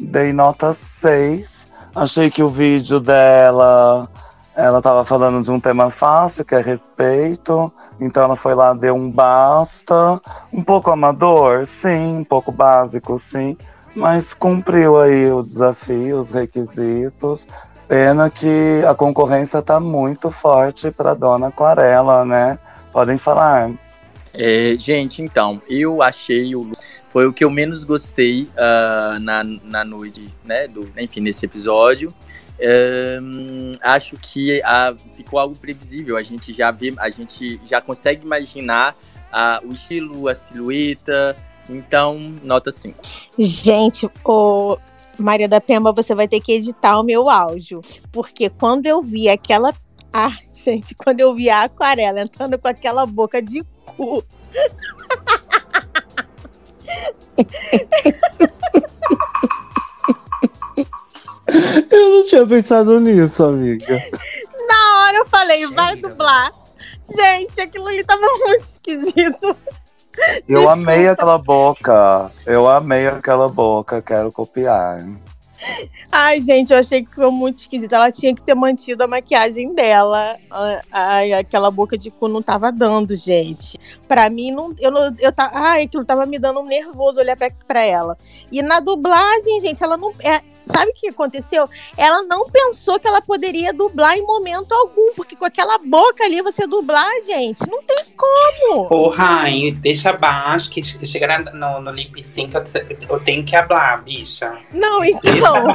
Dei nota 6. Achei que o vídeo dela. Ela tava falando de um tema fácil, que é respeito. Então ela foi lá, deu um basta. Um pouco amador, sim, um pouco básico, sim, mas cumpriu aí o desafio, os requisitos. Pena que a concorrência tá muito forte para Dona Aquarela, né? Podem falar. É, gente, então, eu achei o foi o que eu menos gostei ah, na, na noite, né? Do, enfim, nesse episódio. Ahn, acho que ah, ficou algo previsível. A gente já vê, a gente já consegue imaginar ah, o estilo, a silhueta. Então, nota 5. Gente, ô Maria da Pemba, você vai ter que editar o meu áudio. Porque quando eu vi aquela. Ah, gente, quando eu vi a aquarela entrando com aquela boca de cu. Eu não tinha pensado nisso, amiga. Na hora eu falei, vai dublar. Gente, aquilo ali tava muito esquisito. Eu amei aquela boca. Eu amei aquela boca, quero copiar. Ai, gente, eu achei que ficou muito esquisito. Ela tinha que ter mantido a maquiagem dela. Ah, Ai, aquela boca de cu não tava dando, gente. Pra mim, não, eu não. Eu tá, ai, aquilo tava me dando um nervoso olhar pra, pra ela. E na dublagem, gente, ela não. é- sabe o que aconteceu? Ela não pensou que ela poderia dublar em momento algum. Porque com aquela boca ali, você dublar, gente, não tem como. Ô, Rai, deixa abaixo que chegar no, no lip sync eu, eu tenho que hablar, bicha. Não, então.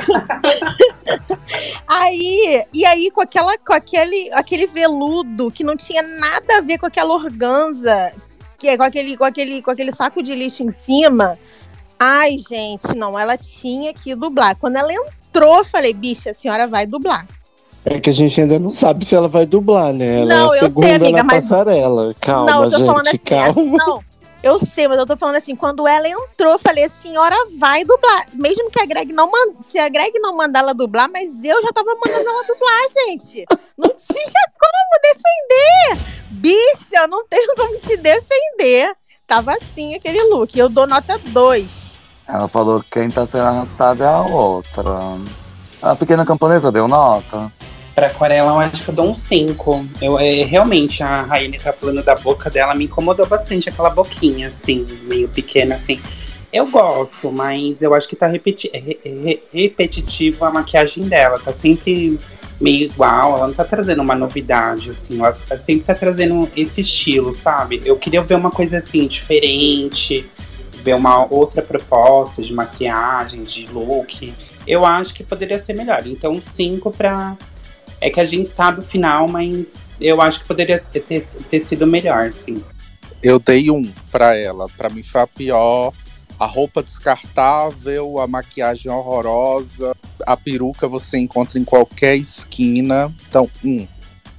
aí, e aí com aquela com aquele aquele veludo que não tinha nada a ver com aquela organza, que é com aquele com aquele com aquele saco de lixo em cima. Ai, gente, não, ela tinha que dublar. Quando ela entrou, eu falei, bicha, a senhora vai dublar. É que a gente ainda não sabe se ela vai dublar, né? Ela Não, é eu sei, amiga, na mas- passarela. Calma, não, eu tô gente, falando assim, calma. não. Eu sei, mas eu tô falando assim, quando ela entrou, eu falei, a senhora vai dublar. Mesmo que a Greg não manda. Se a Greg não mandar ela dublar, mas eu já tava mandando ela dublar, gente. Não tinha como defender. Bicha, eu não tenho como te defender. Tava assim aquele look. Eu dou nota 2. Ela falou que quem tá sendo arrastada é a outra. A pequena camponesa deu nota. Pra aquarela, eu acho que eu dou um 5. Eu, é, realmente, a Raine tá falando da boca dela, me incomodou bastante aquela boquinha, assim, meio pequena, assim. Eu gosto, mas eu acho que tá repeti re- re- repetitivo a maquiagem dela. Tá sempre meio igual, ela não tá trazendo uma novidade, assim. Ela sempre tá trazendo esse estilo, sabe? Eu queria ver uma coisa assim, diferente, ver uma outra proposta de maquiagem, de look. Eu acho que poderia ser melhor. Então, 5 pra. É que a gente sabe o final, mas eu acho que poderia ter, ter, ter sido melhor, sim. Eu dei um pra ela. Pra mim foi a pior. A roupa descartável, a maquiagem horrorosa, a peruca você encontra em qualquer esquina. Então, um.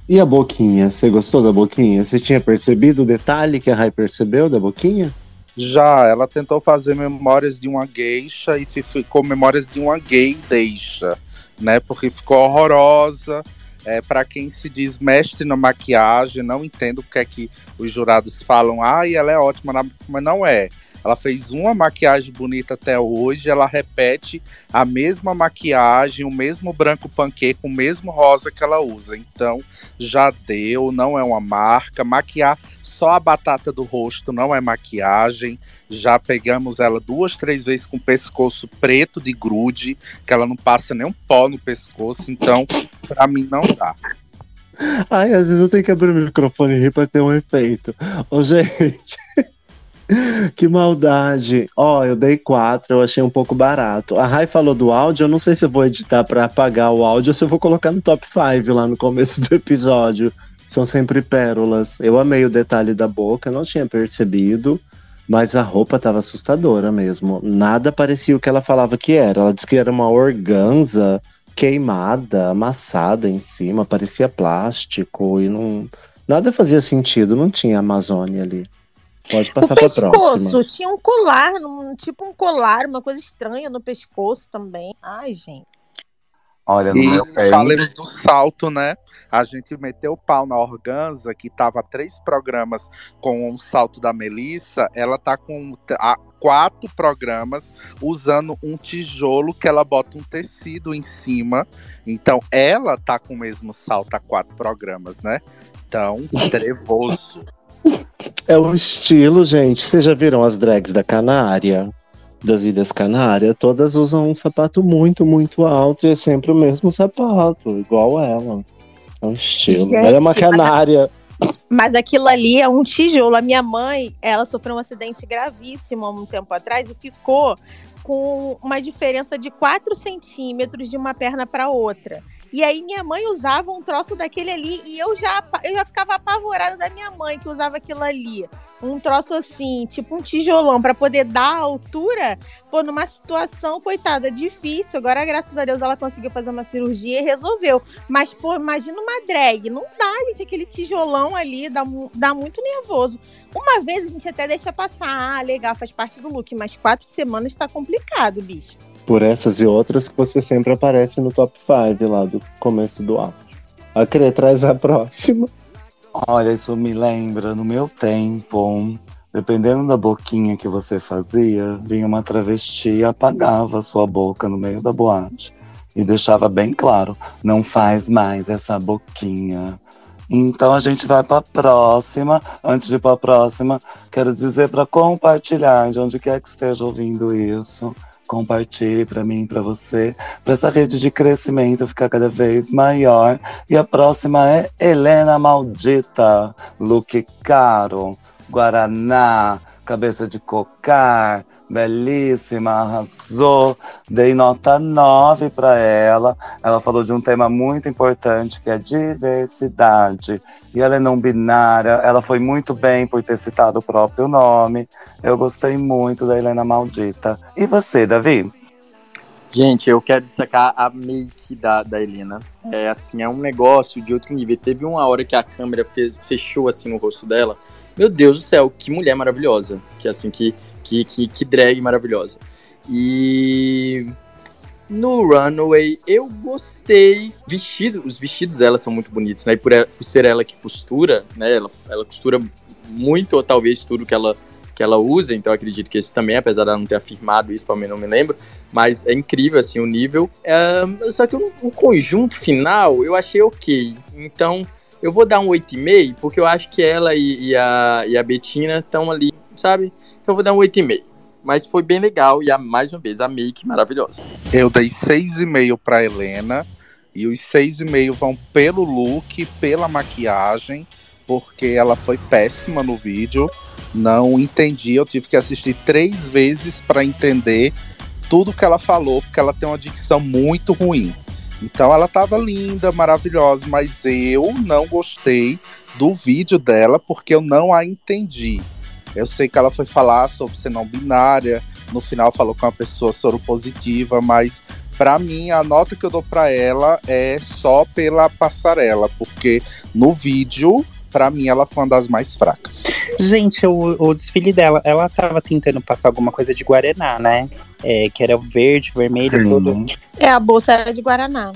E a boquinha? Você gostou da boquinha? Você tinha percebido o detalhe que a Rai percebeu da boquinha? Já, ela tentou fazer memórias de uma geisha e fi- ficou memórias de uma gay deixa, né? Porque ficou horrorosa. É, para quem se diz mestre na maquiagem, não entendo porque é que os jurados falam, ai, ela é ótima, na-" mas não é. Ela fez uma maquiagem bonita até hoje, ela repete a mesma maquiagem, o mesmo branco panqueque, o mesmo rosa que ela usa. Então, já deu, não é uma marca. Maquiar só a batata do rosto não é maquiagem. Já pegamos ela duas, três vezes com o pescoço preto de grude, que ela não passa nem um pó no pescoço. Então, pra mim, não dá. Ai, às vezes eu tenho que abrir o microfone e rir pra ter um efeito. Ô, gente. Que maldade. Ó, eu dei quatro, eu achei um pouco barato. A Rai falou do áudio, eu não sei se eu vou editar pra apagar o áudio ou se eu vou colocar no top 5 lá no começo do episódio. São sempre pérolas. Eu amei o detalhe da boca, não tinha percebido, mas a roupa tava assustadora mesmo. Nada parecia o que ela falava que era. Ela disse que era uma organza queimada, amassada em cima, parecia plástico e não. Nada fazia sentido, não tinha Amazônia ali. Pode passar pescoço próxima. tinha um colar, um- tipo um colar, uma coisa estranha no pescoço também. Ai, gente. Olha, no E meu pé. falemos do salto, né? A gente meteu o pau na Organza, que tava três programas com um salto da Melissa. Ela tá com a- quatro programas usando um tijolo que ela bota um tecido em cima. Então, ela tá com o mesmo salto há quatro programas, né? Então, trevoso. É o estilo, gente. Vocês já viram as drags da Canária? Das Ilhas Canárias? Todas usam um sapato muito, muito alto e é sempre o mesmo sapato, igual ela. É um estilo. Gente, ela é uma canária. Mas aquilo ali é um tijolo. A minha mãe, ela sofreu um acidente gravíssimo há um tempo atrás e ficou com uma diferença de 4 centímetros de uma perna para outra. E aí minha mãe usava um troço daquele ali e eu já, eu já ficava apavorada da minha mãe que usava aquilo ali. Um troço assim, tipo um tijolão, para poder dar a altura, pô, numa situação, coitada, difícil. Agora, graças a Deus, ela conseguiu fazer uma cirurgia e resolveu. Mas, pô, imagina uma drag. Não dá, gente, aquele tijolão ali, dá, dá muito nervoso. Uma vez a gente até deixa passar, ah, legal, faz parte do look, mas quatro semanas tá complicado, bicho. Por essas e outras que você sempre aparece no top 5 lá do começo do áudio. A Crê traz a próxima. Olha, isso me lembra no meu tempo. Dependendo da boquinha que você fazia, vinha uma travesti e apagava a sua boca no meio da boate. E deixava bem claro: não faz mais essa boquinha. Então a gente vai para a próxima. Antes de ir para a próxima, quero dizer para compartilhar de onde quer que esteja ouvindo isso. Compartilhe para mim, para você, para essa rede de crescimento ficar cada vez maior. E a próxima é Helena Maldita, look caro, Guaraná, cabeça de cocar, belíssima, arrasou. Dei nota 9 para ela. Ela falou de um tema muito importante que é diversidade. E ela é não binária, ela foi muito bem por ter citado o próprio nome. Eu gostei muito da Helena Maldita. E você, Davi? Gente, eu quero destacar a make da, da Helena. É assim, é um negócio de outro nível. Teve uma hora que a câmera fez, fechou assim no rosto dela. Meu Deus do céu, que mulher maravilhosa. Que assim, que, que, que, que drag maravilhosa. E no Runaway eu gostei. Vestido, os vestidos dela são muito bonitos, né? E por, e- por ser ela que costura, né? Ela, ela costura muito, ou talvez tudo que ela, que ela usa. Então acredito que esse também, apesar dela não ter afirmado isso, pra mim não me lembro. Mas é incrível, assim, o nível. É, só que o, o conjunto final eu achei ok. Então eu vou dar um 8,5, porque eu acho que ela e, e a, e a Betina estão ali, sabe? Então vou dar um 8,5. Mas foi bem legal e, a, mais uma vez, a make maravilhosa. Eu dei 6,5 pra Helena. E os 6,5 vão pelo look, pela maquiagem, porque ela foi péssima no vídeo. Não entendi, eu tive que assistir três vezes para entender tudo que ela falou, porque ela tem uma dicção muito ruim. Então ela tava linda, maravilhosa, mas eu não gostei do vídeo dela porque eu não a entendi. Eu sei que ela foi falar sobre ser não binária, no final falou com uma pessoa soropositiva, mas Pra mim, a nota que eu dou pra ela é só pela passarela, porque no vídeo, pra mim, ela foi uma das mais fracas. Gente, o, o desfile dela, ela tava tentando passar alguma coisa de Guaraná, né? É, que era verde, vermelho, Sim. tudo. É, a bolsa era de Guaraná.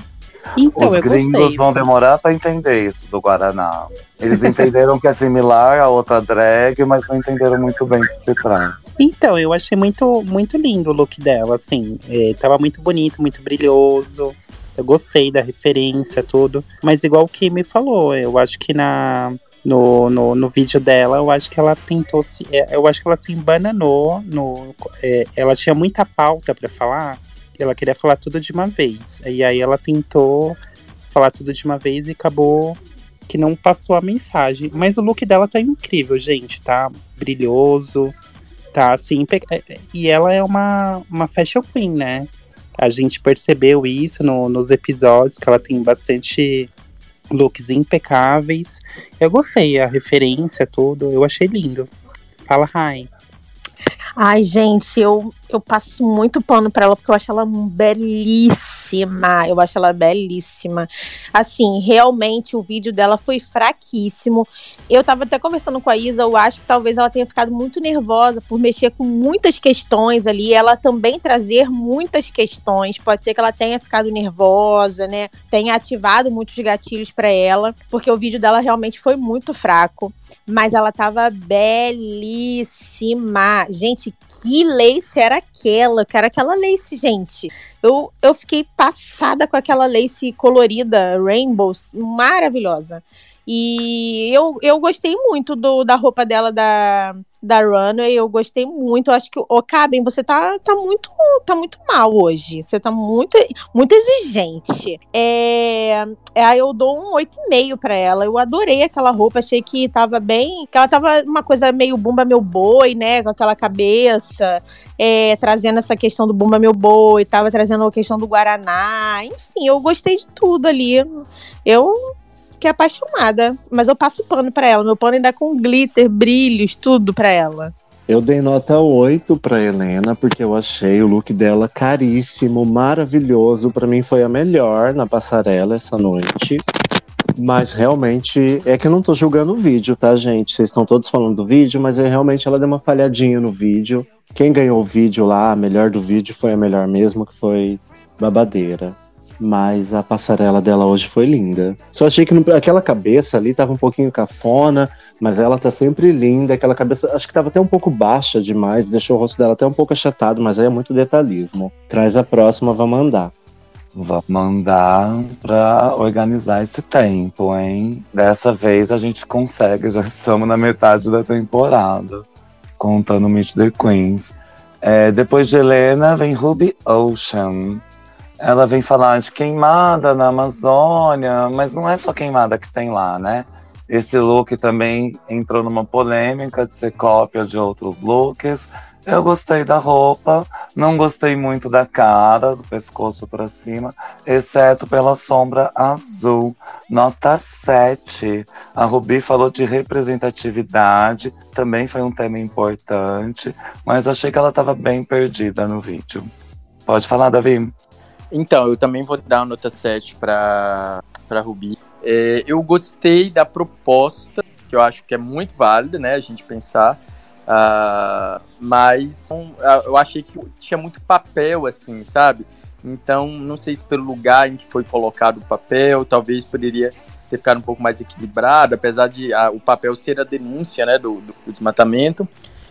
Então, Os gringos gostei. vão demorar para entender isso do Guaraná. Eles entenderam que é similar a outra drag, mas não entenderam muito bem do que se trata. Então, eu achei muito, muito lindo o look dela, assim. É, tava muito bonito, muito brilhoso. Eu gostei da referência, tudo. Mas igual o Kim me falou, eu acho que na, no, no, no vídeo dela, eu acho que ela tentou se. é, Eu acho que ela se embananou. No, é, ela tinha muita pauta pra falar. Ela queria falar tudo de uma vez. E aí ela tentou falar tudo de uma vez e acabou que não passou a mensagem. Mas o look dela tá incrível, gente. Tá brilhoso. Tá assim. é, é, E ela é uma, uma fashion queen, né? A gente percebeu isso no- nos episódios, que ela tem bastante looks impecáveis. Eu gostei, a referência, tudo. Eu achei lindo. Fala, Rai. Ai, gente, eu, eu passo muito pano pra ela porque eu acho ela belíssima. Eu acho ela belíssima. Assim, realmente o vídeo dela foi fraquíssimo. Eu tava até conversando com a Isa, eu acho que talvez ela tenha ficado muito nervosa por mexer com muitas questões ali, ela também trazer muitas questões. Pode ser que ela tenha ficado nervosa, né? Tenha ativado muitos gatilhos pra ela, porque o vídeo dela realmente foi muito fraco. Mas ela tava belíssima. Gente, que lace era aquela? Eu quero aquela lace, gente. Eu, eu fiquei passada com aquela lace colorida, rainbows, maravilhosa. E eu, eu gostei muito do, da roupa dela da, da Runway, eu gostei muito. Eu acho que, ô, Caben, você tá, tá, muito, tá muito mal hoje. Você tá muito, muito exigente. É, é, aí eu dou um 8,5 pra ela. Eu adorei aquela roupa, achei que tava bem. Que ela tava uma coisa meio bumba meu boi, né? Com aquela cabeça. é, trazendo essa questão do Bumba Meu Boi, tava trazendo a questão do Guaraná, enfim, eu gostei de tudo ali. Eu fiquei apaixonada, mas eu passo pano pra ela. Meu pano ainda é com glitter, brilhos, tudo pra ela. Eu dei nota 8 pra Helena, porque eu achei o look dela caríssimo, maravilhoso. Pra mim foi a melhor na passarela essa noite. Mas realmente é que eu não tô julgando o vídeo, tá, gente? Vocês estão todos falando do vídeo, mas é, realmente ela deu uma falhadinha no vídeo. Quem ganhou o vídeo lá, a melhor do vídeo, foi a melhor mesmo, que foi Babadeira. Mas a passarela dela hoje foi linda. Só achei que no- aquela cabeça ali tava um pouquinho cafona, mas ela tá sempre linda. Aquela cabeça, acho que tava até um pouco baixa demais, deixou o rosto dela até um pouco achatado, mas aí é muito detalhismo. Traz a próxima, vamos mandar. Vou mandar pra organizar esse tempo, hein? Dessa vez a gente consegue, já estamos na metade da temporada, contando Meet the Queens. É, depois de Helena vem Ruby Ocean. Ela vem falar de queimada na Amazônia, mas não é só queimada que tem lá, né? Esse look também entrou numa polêmica de ser cópia de outros looks. Eu gostei da roupa, não gostei muito da cara, do pescoço pra cima, exceto pela sombra azul. Nota 7. A Ruby falou de representatividade, também foi um tema importante, mas achei que ela estava bem perdida no vídeo. Pode falar, Davi? Então, eu também vou dar uma nota 7 para Rubi. É, eu gostei da proposta, que eu acho que é muito válida, né, a gente pensar. ah, mas um, ah, eu achei que tinha muito papel, assim, sabe? Então, não sei se pelo lugar em que foi colocado o papel, talvez poderia ter ficado um pouco mais equilibrado, apesar de ah, o papel ser a denúncia, né, do, do- do desmatamento.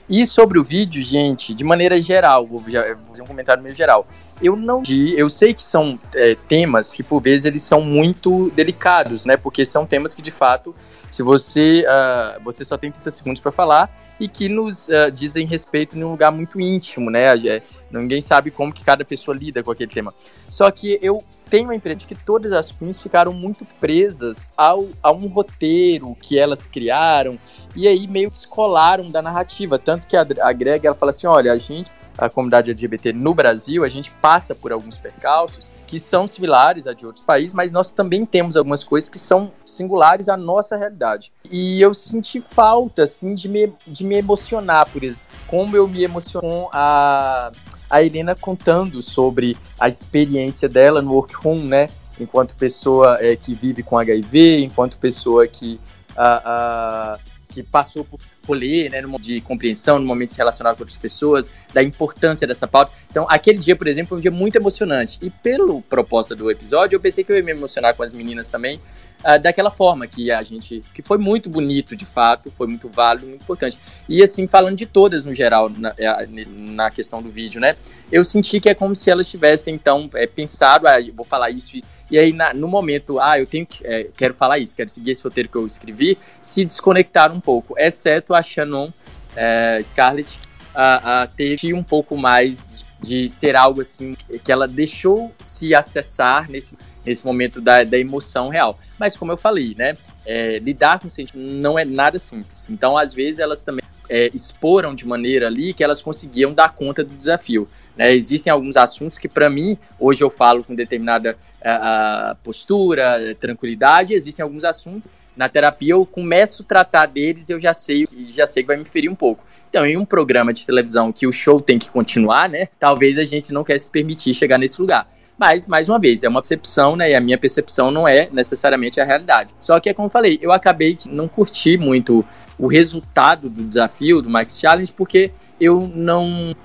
E sobre o vídeo, gente, de maneira geral, vou, já, vou fazer um comentário meio geral. Eu não eu sei que são é, temas que por vezes eles são muito delicados, né? Porque são temas que de fato, se você ah, você só tem 30 segundos para falar e que nos ah, dizem respeito em um lugar muito íntimo, né? É, ninguém sabe como que cada pessoa lida com aquele tema. Só que eu tenho a impressão de que todas as queens ficaram muito presas ao, a um roteiro que elas criaram e aí meio que descolaram da narrativa. Tanto que a, a Greg ela fala assim: olha, a gente, a comunidade LGBT no Brasil, a gente passa por alguns percalços que são similares a de outros países, mas nós também temos algumas coisas que são singulares à nossa realidade. E eu senti falta, assim, de me, de me emocionar, por exemplo, como eu me emociono com a, a Helena contando sobre a experiência dela no workroom, né? Enquanto pessoa é, que vive com HIV, enquanto pessoa que ah, ah, que passou por rolê, né, de compreensão, no momento de se relacionar com outras pessoas, da importância dessa pauta. Então, aquele dia, por exemplo, foi um dia muito emocionante. E pelo proposta do episódio, eu pensei que eu ia me emocionar com as meninas também, ah, daquela forma que a gente, que foi muito bonito, de fato, foi muito válido, muito importante. E assim, falando de todas no geral, na, eh, na questão do vídeo, né, eu senti que é como se elas tivessem, então, eh, pensado, ah, vou falar isso, isso. E aí, na- no momento, ah, eu tenho que, eh, quero falar isso, quero seguir esse roteiro que eu escrevi, se desconectaram um pouco, exceto a Shannon eh, Scarlett, a, a teve um pouco mais de ser algo assim, que ela deixou se acessar nesse, nesse momento da, da emoção real. Mas como eu falei, né, é, lidar com sentimentos não é nada simples. Então, às vezes, elas também é, exporam de maneira ali que elas conseguiam dar conta do desafio. Né? Existem alguns assuntos que, para mim, hoje eu falo com determinada ah, postura, tranquilidade. Existem alguns assuntos na terapia eu começo a tratar deles e eu já sei já sei que vai me ferir um pouco. Então, em um programa de televisão que o show tem que continuar, né? Talvez a gente não quer se permitir chegar nesse lugar. Mas, mais uma vez, é uma percepção, né? E a minha percepção não é necessariamente a realidade. Só que, é como eu falei, eu acabei que não curti muito o resultado do desafio do Max Challenge, porque eu não.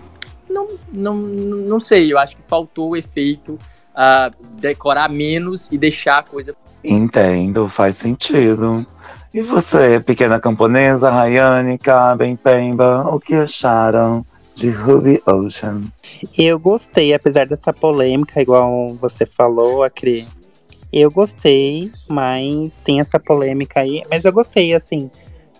Não, não, não sei, eu acho que faltou o efeito ah, decorar menos e deixar a coisa Entendo, faz sentido. E você, pequena camponesa, Rayane, Caben, Pemba, o que acharam de Ruby Ocean? Eu gostei, apesar dessa polêmica, igual você falou, Acri. Eu gostei, mas tem essa polêmica aí. Mas eu gostei, assim.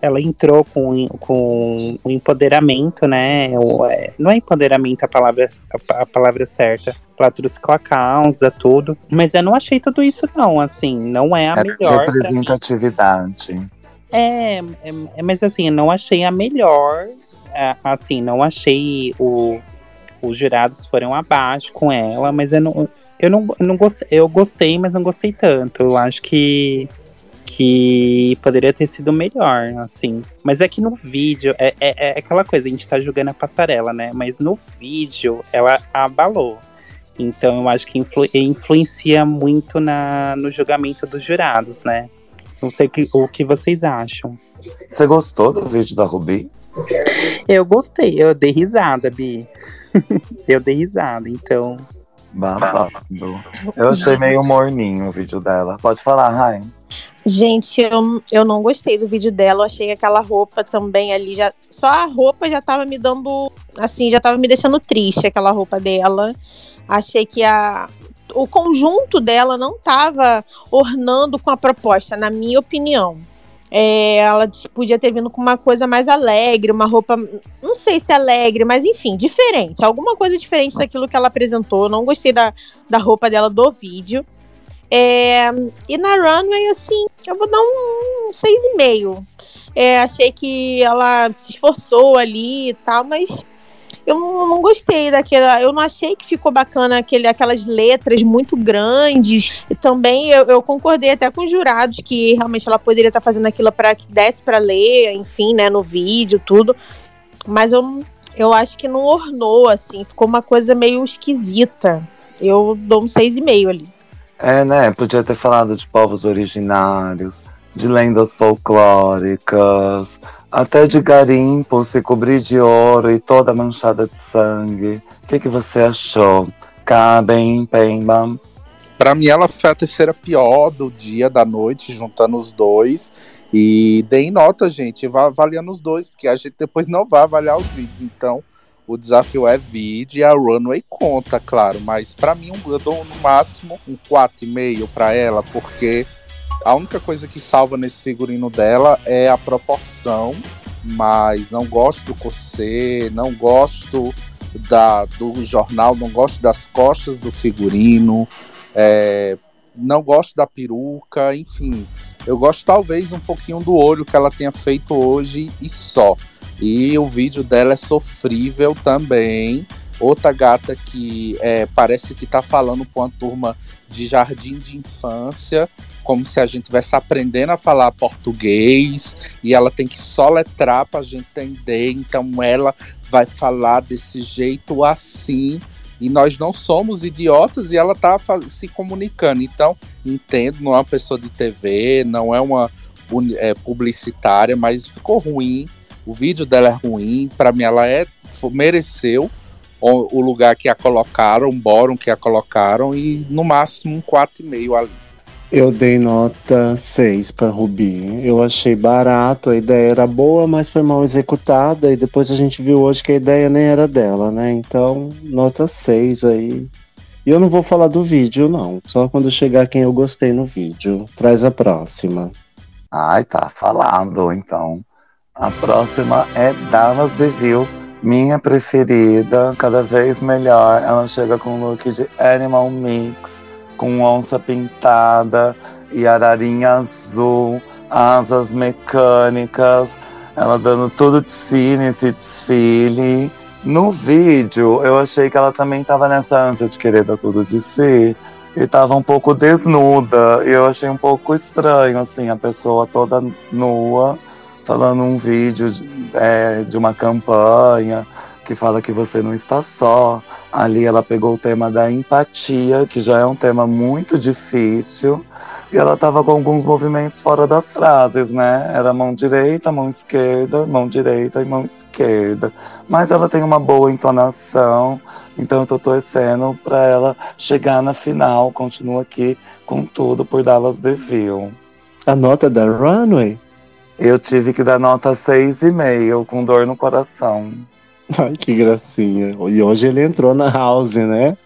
Ela entrou com, com o empoderamento, né? O- é, não é empoderamento a palavra, a, a palavra certa. Ela trouxe com a causa, tudo. Mas eu não achei tudo isso, não. Assim, não é a É melhor. representatividade. É, é, é, mas assim, eu não achei a melhor. é, assim, não achei o, os jurados foram abaixo com ela, mas eu não, eu não, eu não gostei, eu gostei, mas não gostei tanto. Eu acho que que poderia ter sido melhor, assim. Mas é que no vídeo, é, é, é aquela coisa, a gente tá julgando a passarela, né? Mas no vídeo, ela abalou. Então eu acho que influ- influencia muito na, no julgamento dos jurados, né? Não sei o que, o que vocês acham. Você gostou do vídeo da Ruby? Eu gostei, eu dei risada, Bi. eu dei risada, então. Babado. Eu achei meio morninho o vídeo dela. Pode falar, Rai. Gente, eu, eu não gostei do vídeo dela. Eu achei que aquela roupa também ali já. Só a roupa já tava me dando. Assim, já tava me deixando triste aquela roupa dela. Achei que a. O conjunto dela não tava ornando com a proposta, na minha opinião. É, ela podia ter vindo com uma coisa mais alegre, uma roupa, não sei se alegre, mas enfim, diferente. Alguma coisa diferente daquilo que ela apresentou. Eu não gostei da, da roupa dela do vídeo. É, e na runway, assim, eu vou dar um 6,5. É, achei que ela se esforçou ali e tal, mas eu não, gostei daquela. Eu não achei que ficou bacana aquele, aquelas letras muito grandes. E também eu, eu concordei até com os jurados que realmente ela poderia estar fazendo aquilo para que desse para ler, enfim, né, no vídeo, tudo. Mas eu, eu acho que não ornou, assim, ficou uma coisa meio esquisita. Eu dou um 6,5 ali. É, né? Podia ter falado de povos originários, de lendas folclóricas, até de garimpo se cobrir de ouro e toda manchada de sangue. O que, que você achou? Cabem, Pemba? Pra mim, ela foi a terceira pior do dia, da noite, juntando os dois. E deem nota, gente, avaliando os dois, porque a gente depois não vai avaliar os vídeos. Então, o desafio é vídeo e a runway conta, claro. Mas pra mim, eu dou no máximo um 4,5 pra ela, porque a única coisa que salva nesse figurino dela é a proporção. Mas não gosto do corset, não gosto da, do jornal, não gosto das costas do figurino. É, não gosto da peruca, enfim. Eu gosto talvez um pouquinho do olho que ela tenha feito hoje e só. E o vídeo dela é sofrível também. Outra gata que é, parece que tá falando com uma turma de jardim de infância, como se a gente estivesse aprendendo a falar português, e ela tem que soletrar pra gente entender. Então ela vai falar desse jeito assim e nós não somos idiotas e ela tá se comunicando. Então, entendo, não é uma pessoa de TV, não é uma é, publicitária, mas ficou ruim. O vídeo dela é ruim. Para mim, ela é mereceu o, o lugar que a colocaram, o bórum que a colocaram, e no máximo um 4,5 ali. Eu dei nota 6 para Rubi. Eu achei barato, a ideia era boa, mas foi mal executada. E depois a gente viu hoje que a ideia nem era dela, né? Então, nota 6 aí. E eu não vou falar do vídeo, não. Só quando chegar quem eu gostei no vídeo. Traz a próxima. Ai, tá falado, então. A próxima é Dallas DeVille, minha preferida, cada vez melhor. Ela chega com look de Animal Mix, com onça pintada e ararinha azul, asas mecânicas, ela dando tudo de si nesse desfile. No vídeo, eu achei que ela também tava nessa ânsia de querer dar tudo de si. E tava um pouco desnuda. E eu achei um pouco estranho, assim, a pessoa toda nua, falando um vídeo de, é, de uma campanha que fala que você não está só. Ali ela pegou o tema da empatia, que já é um tema muito difícil. E ela tava com alguns movimentos fora das frases, né? Era mão direita, mão esquerda, mão direita e mão esquerda. Mas ela tem uma boa entonação, então eu tô torcendo pra ela chegar na final. Continua aqui com tudo por Dallas DeVille. A nota da Runway? Eu tive que dar nota 6,5, com dor no coração. Ai, que gracinha. E hoje ele entrou na house, né?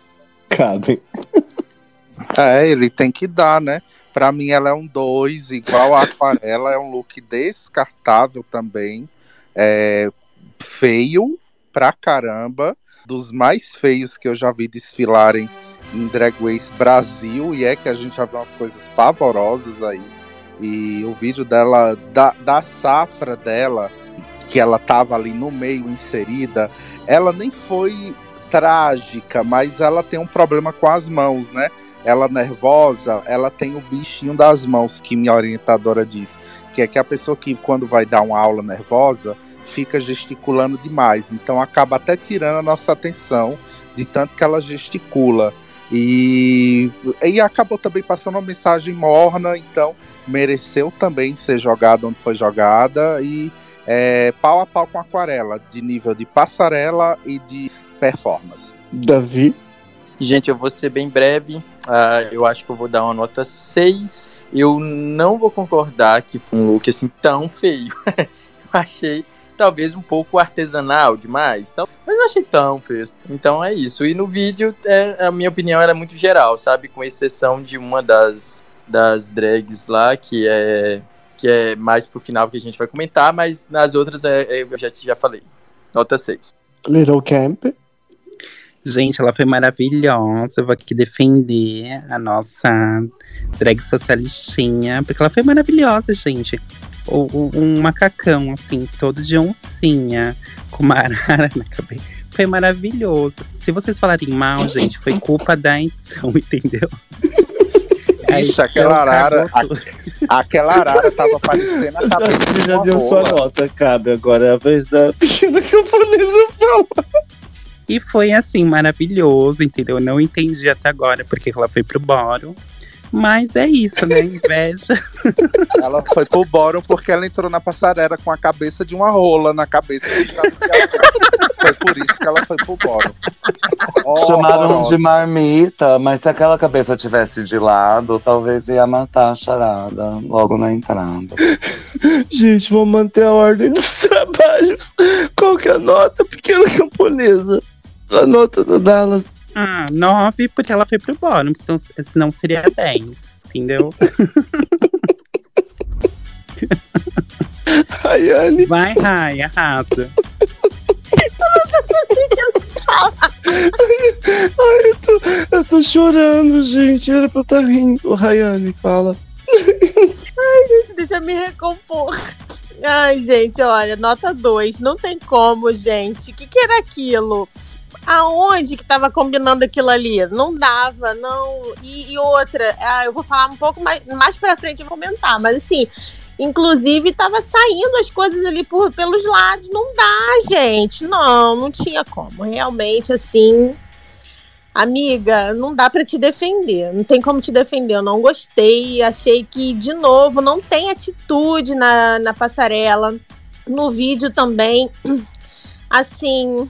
Cabe. É, ele tem que dar, né? Pra mim, ela é um 2, igual a aquarela, é um look descartável também. É feio pra caramba, dos mais feios que eu já vi desfilarem em Drag Race Brasil, e é que a gente já vê umas coisas pavorosas aí. E o vídeo dela, da, da safra dela, que ela tava ali no meio inserida, ela nem foi trágica, mas ela tem um problema com as mãos, né? Ela nervosa, ela tem o bichinho das mãos, que minha orientadora diz, que é que a pessoa que quando vai dar uma aula nervosa, fica gesticulando demais, então acaba até tirando a nossa atenção de tanto que ela gesticula. E, e acabou também passando uma mensagem morna, então mereceu também ser jogada onde foi jogada e é, pau a pau com a aquarela, de nível de passarela e de performance. Davi? Gente, eu vou ser bem breve. Ah, eu acho que eu vou dar uma nota 6. Eu não vou concordar que foi um look assim tão feio. eu achei talvez um pouco artesanal demais, tal, mas não achei tão feio. Então é isso. E no vídeo, é, a minha opinião era muito geral, sabe? Com exceção de uma das, das drags lá, que é, que é mais pro final que a gente vai comentar, mas nas outras é, é, eu já, já falei. Nota 6. Little Camp. Gente, ela foi maravilhosa. Eu vou aqui defender a nossa drag socialistinha, porque ela foi maravilhosa, gente. Um macacão, assim, todo de oncinha, com uma arara na cabeça. Foi maravilhoso. Se vocês falarem mal, gente, foi culpa da edição, entendeu? Ixi, aquela ela arara, tudo. aquela arara tava parecendo a Acho cabeça de já deu sua nota, cabe. Agora é a vez da pequena camponesa falar. E foi assim, maravilhoso, entendeu? Eu não entendi até agora porque ela foi pro Boro. Mas é isso, né? Inveja. Ela foi pro bórum porque ela entrou na passarela com a cabeça de uma rola na cabeça. foi por isso que ela foi pro bórum. Chamaram Horrorosa. de marmita, mas se aquela cabeça tivesse de lado, talvez ia matar a charada logo na entrada. Gente, vamos manter a ordem dos trabalhos. Qual que é a nota, pequena camponesa? A nota da Dallas. Ah, nove porque ela foi pro Boro, senão, senão seria dez, entendeu? Rayane. Vai, Rai, arrasa. Ai, eu tô, eu tô chorando, gente. Era pra eu estar rindo. Rayane, fala. Gente, deixa eu me recompor. Ai, gente, olha, nota 2. Não tem como, gente. O que, que era aquilo? Aonde que tava combinando aquilo ali? Não dava, não. E, e outra, ah, eu vou falar um pouco mais, mais pra frente, eu vou comentar, mas assim, inclusive tava saindo as coisas ali por, pelos lados. Não dá, gente. Não, não tinha como. Realmente, assim, Amiga, não dá pra te defender. Não tem como te defender. Eu não gostei. Achei que, de novo, não tem atitude na, na passarela. No vídeo também. Assim.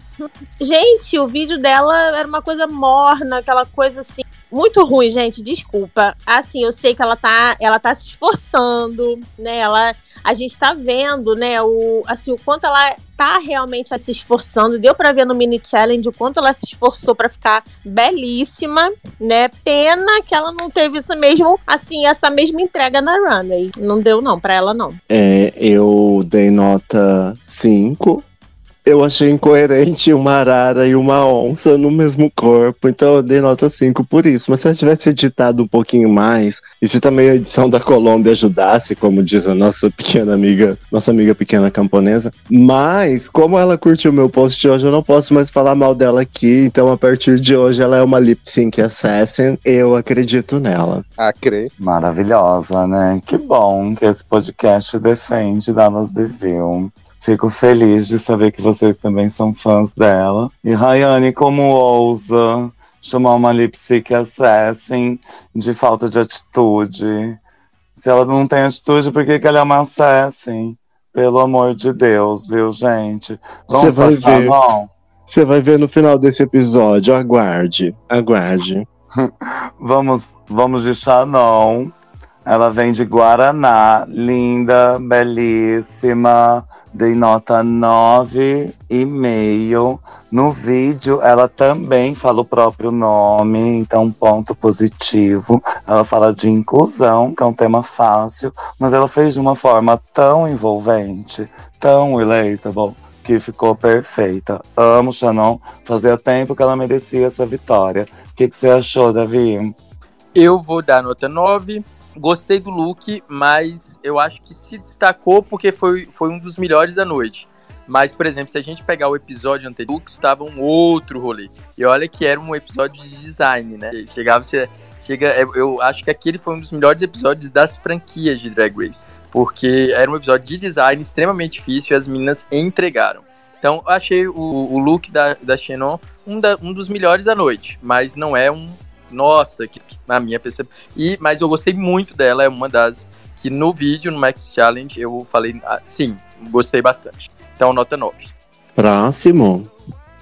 Gente, o vídeo dela era uma coisa morna, aquela coisa assim. Muito ruim, gente. Desculpa. Assim, eu sei que ela tá, ela tá se esforçando, né? Ela, a gente tá vendo, né? O, assim, o quanto ela tá realmente se esforçando. Deu pra ver no mini challenge o quanto ela se esforçou pra ficar belíssima, né? Pena que ela não teve esse mesmo, assim, essa mesma entrega na runway. Não deu não pra ela não. É, eu dei nota 5. Eu achei incoerente uma arara e uma onça no mesmo corpo, então eu dei nota 5 por isso. Mas se ela tivesse editado um pouquinho mais, e se também a edição da Colômbia ajudasse, como diz a nossa pequena amiga, nossa amiga pequena camponesa. Mas, como ela curtiu meu post de hoje, eu não posso mais falar mal dela aqui, então a partir de hoje ela é uma lip sync assassin, eu acredito nela. A crer. Maravilhosa, né? Que bom que esse podcast defende Dallas Deville. Fico feliz de saber que vocês também são fãs dela. E Rayane, como ousa chamar uma lip sync assassin de falta de atitude? Se ela não tem atitude, por que, que ela é uma assassin? Pelo amor de Deus, viu, gente? Vamos Você vai passar, ver. não? Você vai ver no final desse episódio, aguarde, aguarde. Vamos, vamos de Chanon. Ela vem de Guaraná, linda, belíssima. Dei nota 9,5. No vídeo, ela também fala o próprio nome, então ponto positivo. Ela fala de inclusão, que é um tema fácil, mas ela fez de uma forma tão envolvente, tão relatable, que ficou perfeita. Amo Shannon, fazia tempo que ela merecia essa vitória. O que, que você achou, Davi? Eu vou dar nota 9. Gostei do look, mas eu acho que se destacou porque foi, foi um dos melhores da noite. Mas, por exemplo, se a gente pegar o episódio anterior, estava um outro rolê. E olha que era um episódio de design, né? Chegava, você, chega, é, eu acho que aquele foi um dos melhores episódios das franquias de Drag Race. Porque era um episódio de design extremamente difícil e as meninas entregaram. Então, eu achei o, o look da, da Xenon um, da- um dos melhores da noite. Mas não é um. Nossa, que, que- na minha percepção. E, mas eu gostei muito dela, é uma das que no vídeo, no Max Challenge, eu falei, ah, sim, gostei bastante. Então, nota 9. Próximo.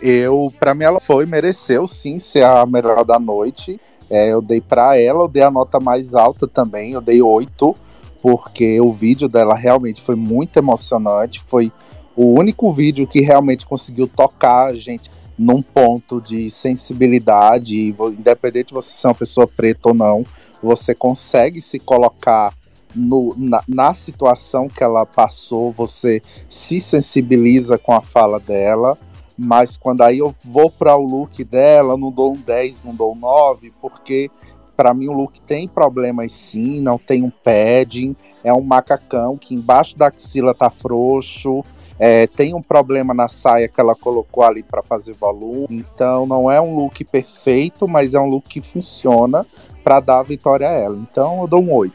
Eu, pra mim, ela foi, mereceu sim ser a melhor da noite. É, eu dei pra ela, eu dei a nota mais alta também, eu dei 8, porque o vídeo dela realmente foi muito emocionante. Foi o único vídeo que realmente conseguiu tocar a gente num ponto de sensibilidade, independente de você ser uma pessoa preta ou não, você consegue se colocar no- na, na situação que ela passou, você se sensibiliza com a fala dela, mas quando aí eu vou para o look dela, não dou um 10, não dou um 9, porque para mim o look tem problemas sim, não tem um padding, é um macacão que embaixo da axila tá frouxo, é, tem um problema na saia que ela colocou ali para fazer volume, então não é um look perfeito, mas é um look que funciona para dar a vitória a ela. Então eu dou um 8.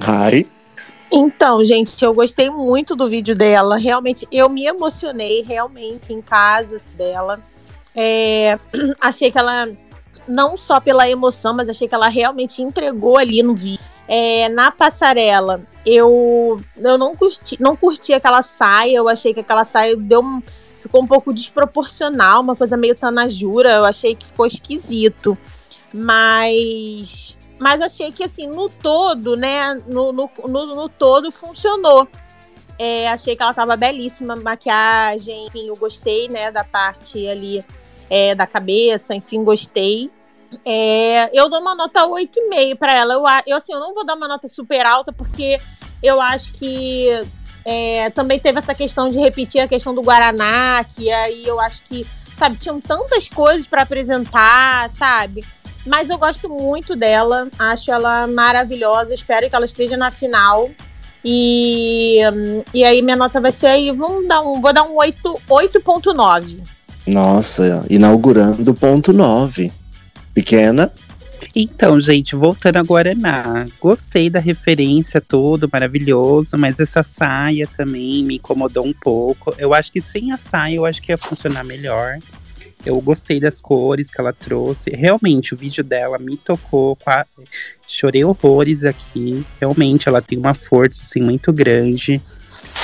Ai, Então, gente, eu gostei muito do vídeo dela. Realmente, eu me emocionei realmente em casa dela. É, achei que ela, não só pela emoção, mas achei que ela realmente entregou ali no vídeo. É, na passarela, eu, eu não, curti, não curti aquela saia. Eu achei que aquela saia deu um- ficou um pouco desproporcional, uma coisa meio tanajura. Eu achei que ficou esquisito. Mas mas achei que assim, no todo, né? No, no, no, no todo funcionou. É, achei que ela tava belíssima, maquiagem, enfim, eu gostei, né, da parte ali é, da cabeça, enfim, gostei. É, eu dou uma nota 8,5 pra ela. Eu, eu, assim, eu não vou dar uma nota super alta, porque eu acho que é, também teve essa questão de repetir a questão do Guaraná, que aí eu acho que, sabe, tinham tantas coisas pra apresentar, sabe? Mas eu gosto muito dela, acho ela maravilhosa, espero que ela esteja na final. E, e aí minha nota vai ser aí, vamos dar um, vou dar um 8, 8.9. nossa, inaugurando ponto 9. Pequena, Então, gente, voltando a Guaraná. Gostei da referência toda, maravilhoso, mas essa saia também me incomodou um pouco. Eu acho que sem a saia eu acho que ia funcionar melhor. Eu gostei das cores que ela trouxe. Realmente, o vídeo dela me tocou. qua- Chorei horrores aqui. Realmente, ela tem uma força assim, muito grande.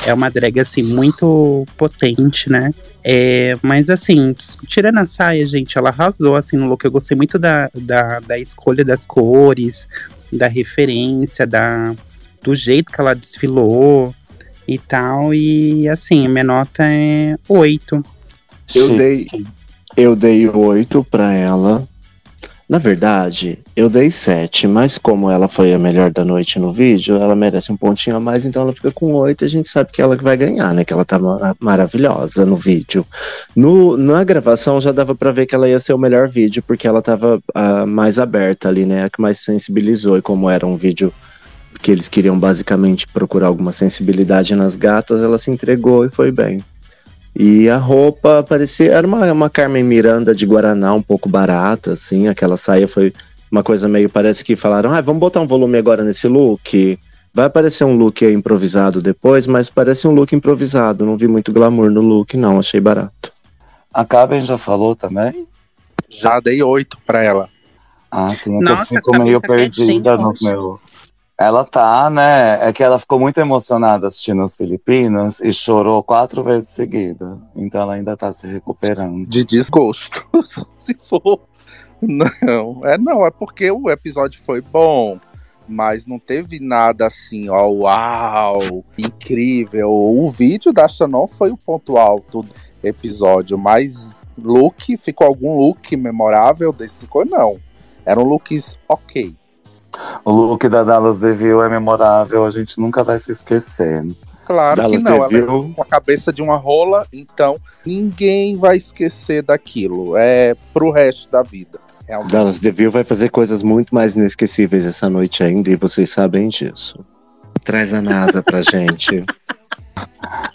É uma drag assim, muito potente, né? É, mas assim, tirando a saia, gente, ela arrasou assim no look. Eu gostei muito da, da, da escolha das cores, da referência, da, do jeito que ela desfilou e tal. E assim, minha nota é 8. eu dei, eu dei 8 pra ela. Na verdade, eu dei 7, mas como ela foi a melhor da noite no vídeo, ela merece um pontinho a mais, então ela fica com 8 a gente sabe que ela vai ganhar, né? Que ela tá ma- maravilhosa no vídeo. No, na gravação já dava pra ver que ela ia ser o melhor vídeo, porque ela tava ah, mais aberta ali, né? A que mais sensibilizou, e como era um vídeo que eles queriam basicamente procurar alguma sensibilidade nas gatas, ela se entregou e foi bem. E a roupa parecia. Era uma, uma Carmen Miranda de Guaraná, um pouco barata, assim. Aquela saia foi uma coisa meio. Parece que falaram: ah, vamos botar um volume agora nesse look. Vai aparecer um look improvisado depois, mas parece um look improvisado. Não vi muito glamour no look, não. Achei barato. A Caben já falou também? Já dei 8 pra ela. Ah, sim, é que Nossa, eu fico meio tá perdida nos meus. Ela tá, né? É que ela ficou muito emocionada assistindo as Filipinas e chorou quatro vezes seguida. Então ela ainda tá se recuperando. De desgosto, se for. Não, é não, é porque o episódio foi bom, mas não teve nada assim, ó, uau, incrível. O vídeo da Shannon foi o ponto alto do episódio, mas look, ficou algum look memorável desse ficou não. Eram looks ok. O look da Dallas DeVille é memorável, a gente nunca vai se esquecer. Claro Dallas que não, ela DeVille. é com a cabeça de uma rola, então ninguém vai esquecer daquilo. É pro resto da vida. Realmente. Dallas DeVille vai fazer coisas muito mais inesquecíveis essa noite ainda, e vocês sabem disso. Traz a NASA pra gente.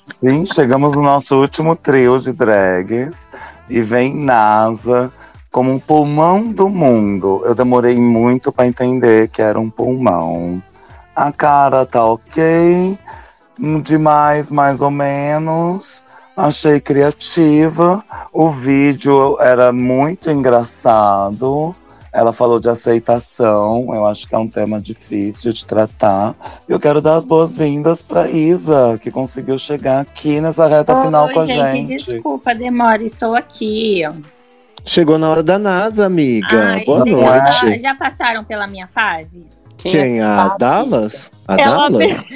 Sim, chegamos no nosso último trio de drags e vem NASA como um pulmão do mundo. Eu demorei muito pra entender que era um pulmão. A cara tá ok, demais mais ou menos. Achei criativa. O vídeo era muito engraçado. Ela falou de aceitação, eu acho que é um tema difícil de tratar. Eu quero dar as boas-vindas pra Isa, que conseguiu chegar aqui nessa reta Oi, final com a gente, gente. desculpa, demora, estou aqui. Chegou na hora da NASA, amiga. Ai, Boa noite. Já, já passaram pela minha fase? Quem? A Dallas? A Ela Dallas?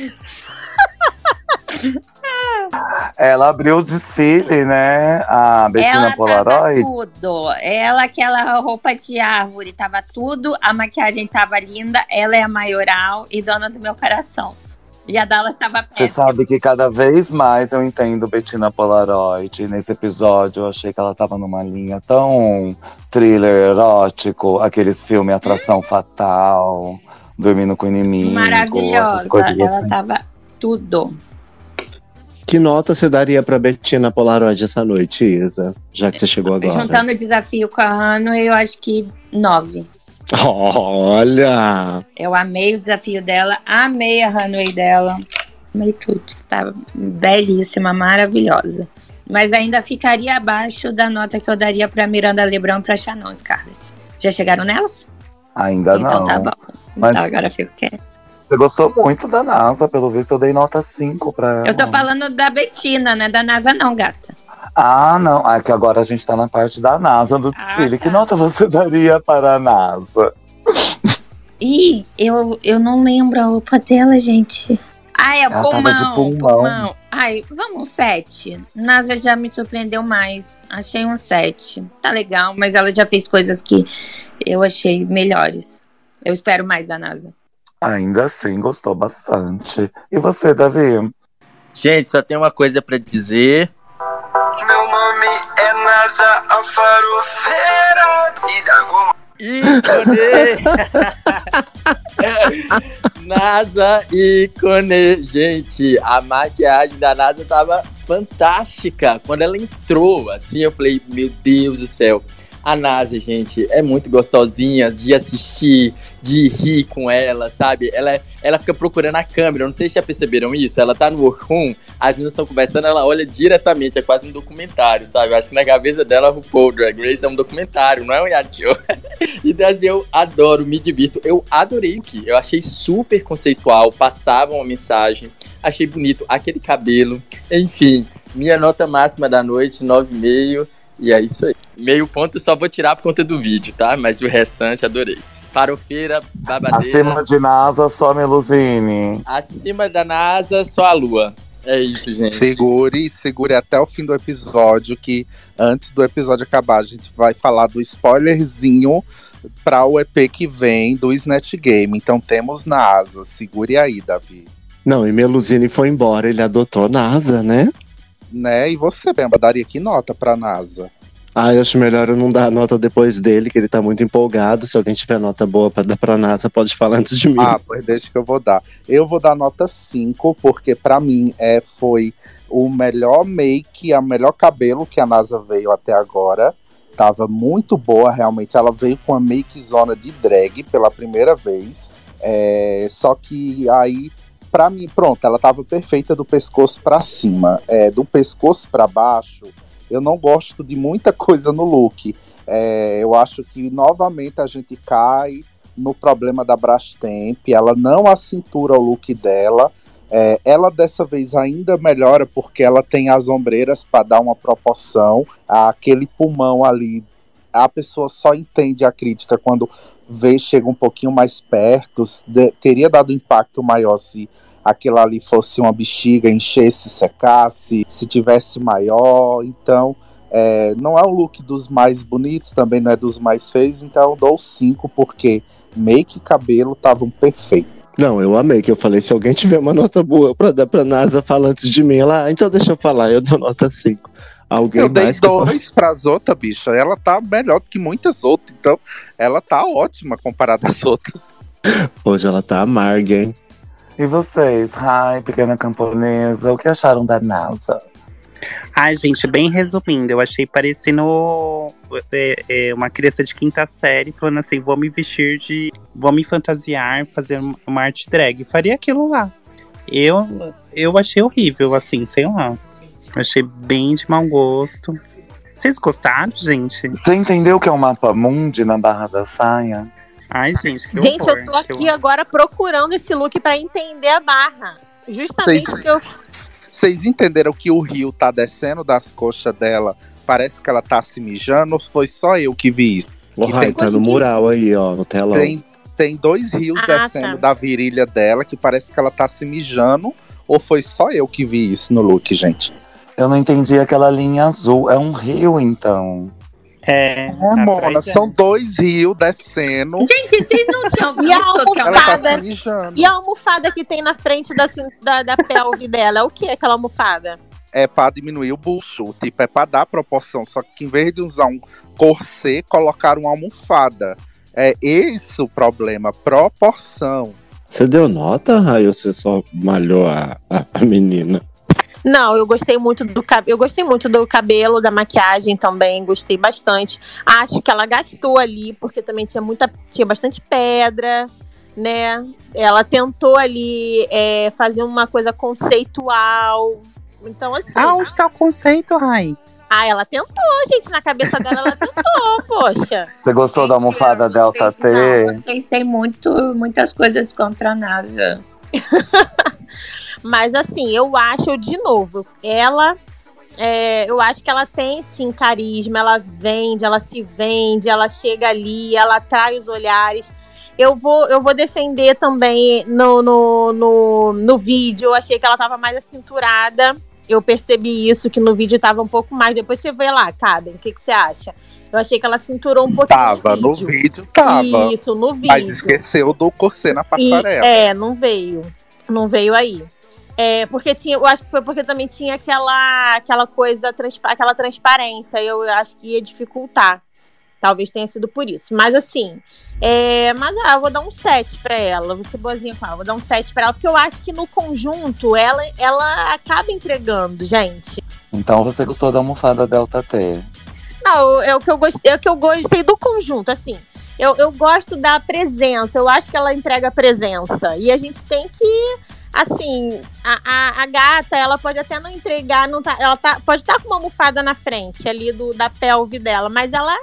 Ela abriu o desfile, né? A Bettina ela Polaroid. tava tudo. Ela, aquela roupa de árvore, tava tudo. A maquiagem tava linda. Ela é a maioral e dona do meu coração. E a Dallas tava Você péssima. sabe que cada vez mais eu entendo Bettina Polaroid. Nesse episódio eu achei que ela tava numa linha tão thriller erótico, aqueles filmes Atração Fatal, Dormindo com o Inimigo, essas Maravilhosa. coisas Ela assim. tava tudo. Que nota você daria pra Bettina Polaroid essa noite, Isa? Já que você chegou agora. Juntando o desafio com a Hanoi, eu acho que nove. Olha! Eu amei o desafio dela, amei a runway dela, amei tudo. Tá belíssima, maravilhosa. Mas ainda ficaria abaixo da nota que eu daria pra Miranda Lebrão e pra Shannon Scarlett. Já chegaram nelas? Ainda então não. tá bom. Mas Então agora fico quieto. você gostou muito da NASA, pelo visto eu dei nota 5 pra ela. Eu tô falando da Betina, né? Da NASA não, gata. Ah, não. Ah, que agora a gente tá na parte da NASA do desfile. tá. Que nota você daria para a NASA? Ih, eu, eu não lembro a roupa dela, gente. Ai, é Ela tava pulmão, de pulmão. Ai, vamos um 7. NASA já me surpreendeu mais. Achei um 7. Tá legal, mas ela já fez coisas que eu achei melhores. Eu espero mais da NASA. Ainda assim, gostou bastante. E você, Davi? Gente, só tem uma coisa pra dizer. A farofeira de Dagoma. Ícone! NASA ícone. Gente, a maquiagem da NASA tava fantástica. Quando ela entrou, assim, eu falei, meu Deus do céu. A NASA, gente, é muito gostosinha de assistir, de rir com ela, sabe? Ela, ela fica procurando a câmera. Não sei se já perceberam isso. Ela tá no workroom, as meninas estão conversando, ela olha diretamente. É quase um documentário, sabe? Eu acho que na cabeça dela, RuPaul Drag Race é um documentário, não é um reality. Então, assim, eu adoro, me divirto. Eu adorei o que? Eu achei super conceitual, passava uma mensagem, achei bonito aquele cabelo. Enfim, minha nota máxima da noite, 9,5. E é isso aí. Meio ponto só vou tirar por conta do vídeo, tá? Mas o restante adorei. Farofeira, babadeira. Acima de NASA, só Meluzine. Acima da NASA, só a lua. É isso, gente. Segure, segure até o fim do episódio, que antes do episódio acabar, a gente vai falar do spoilerzinho para o EP que vem do Snatch Game. Então temos NASA. Segure aí, Davi. Não, e Meluzine foi embora, ele adotou NASA, né? Né? E você, Bemba, daria que nota pra NASA? Ah, eu acho melhor eu não dar nota depois dele, que ele tá muito empolgado. Se alguém tiver nota boa pra dar pra NASA, pode falar antes de mim. Ah, pois deixa que eu vou dar. Eu vou dar nota 5, porque pra mim é, foi o melhor make, a melhor cabelo que a NASA veio até agora. Tava muito boa, realmente. Ela veio com a make zona de drag pela primeira vez. É, só que aí, pra mim, pronto, ela tava perfeita do pescoço pra cima. É, do pescoço pra baixo, eu não gosto de muita coisa no look. É, eu acho que novamente a gente cai no problema da Brastemp. Ela não acintura o look dela. É, ela dessa vez ainda melhora porque ela tem as ombreiras para dar uma proporção. Aquele pulmão ali, a pessoa só entende a crítica quando vê, chega um pouquinho mais perto. De- teria dado impacto maior se aquilo ali fosse uma bexiga, enchesse, secasse, se tivesse maior. Então, é, não é o look dos mais bonitos, também não é dos mais feios, então dou 5, porque make e cabelo estavam perfeitos. Não, eu amei, que eu falei, se alguém tiver uma nota boa pra dar pra NASA, fala antes de mim. Ela, ah, então deixa eu falar, eu dou nota 5. Alguém Eu dei mais que dois pras outras, bicha. Ela tá melhor do que muitas outras, então ela tá ótima comparada às outras. Hoje ela tá amarga, hein? E vocês, Rai, pequena camponesa, o que acharam da NASA? Ai, gente, bem resumindo, eu achei parecendo é, é, uma criança de quinta série falando assim: vou me vestir de. vou me fantasiar, fazer uma arte drag. Faria aquilo lá. Eu, eu achei horrível, assim, sei lá. Eu achei bem de mau gosto. Vocês gostaram, gente? Você entendeu que é um mapa mundi na barra da saia? Ai, gente, que Gente, horror, eu tô aqui horror. agora procurando esse look pra entender a barra. Justamente Vocês- eu. Vocês entenderam que o rio tá descendo das coxas dela? Parece que ela tá se mijando ou foi só eu que vi isso? O tem- tá no mural aí, ó, no telão. Tem, tem dois rios Ah, descendo tá. da virilha dela que parece que ela tá se mijando. Ou foi só eu que vi isso no look, gente? Eu não entendi aquela linha azul. É um rio, então. É, É, Mona, atrás é. são dois rios descendo. Gente, vocês não tinham E a visto que ela Ela tá almofada? mijando. E a almofada que tem na frente da, da, da pelve dela? É o que aquela almofada? É pra diminuir o bucho. Tipo, é pra dar proporção. Só que em vez de usar um corset, colocaram uma almofada. É esse o problema. Proporção. Você deu nota, Rai, ou você só malhou a, a, a menina? Não, eu gostei muito do cabelo. Eu gostei muito do cabelo, da maquiagem também, gostei bastante. Acho que ela gastou ali, porque também tinha muita. tinha bastante pedra, né? Ela tentou ali é, fazer uma coisa conceitual. Então, assim. Ah, onde tá o conceito, Rai? Ah, ela tentou, gente. Na cabeça dela, ela tentou, poxa. Você gostou da almofada Delta T? Não, vocês têm muito, muitas coisas contra a NASA. Mas assim, eu acho, de novo, ela. é, eu acho que ela tem sim carisma, ela vende, ela se vende, ela chega ali, ela atrai os olhares. Eu vou, eu vou defender também no, no, no, no vídeo. Eu achei que ela tava mais acinturada. Eu percebi isso, que no vídeo tava um pouco mais. Depois você vê lá, Caben, o que, que você acha? Eu achei que ela cinturou um pouquinho. Tava, no vídeo. vídeo tava. Isso, no vídeo. Mas esqueceu do corset na E, passarela. é, não veio. Não veio aí. É, porque tinha, eu acho que foi porque também tinha aquela, aquela coisa, transpa- aquela transparência. Eu acho que ia dificultar. Talvez tenha sido por isso. Mas assim, é, mas ah, eu vou dar um 7 pra ela. Vou ser boazinha com ela. Vou dar um 7 pra ela, porque eu acho que no conjunto ela, ela acaba entregando, gente. Então você gostou da almofada Delta T. Não, é o que eu gostei, é o que eu gostei do conjunto, assim. Eu, eu gosto da presença, eu acho que ela entrega presença. E a gente tem que, assim, a, a, a gata, ela pode até não entregar, não tá, ela tá, pode estar com uma almofada na frente ali do, da pelve dela, mas ela,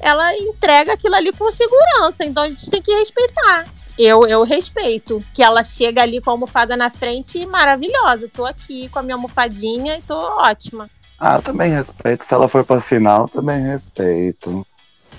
ela entrega aquilo ali com segurança, então a gente tem que respeitar. Eu, eu respeito que ela chega ali com a almofada na frente e maravilhosa. Tô aqui com a minha almofadinha e tô ótima. Ah, eu também respeito. Se ela for pra final, também respeito.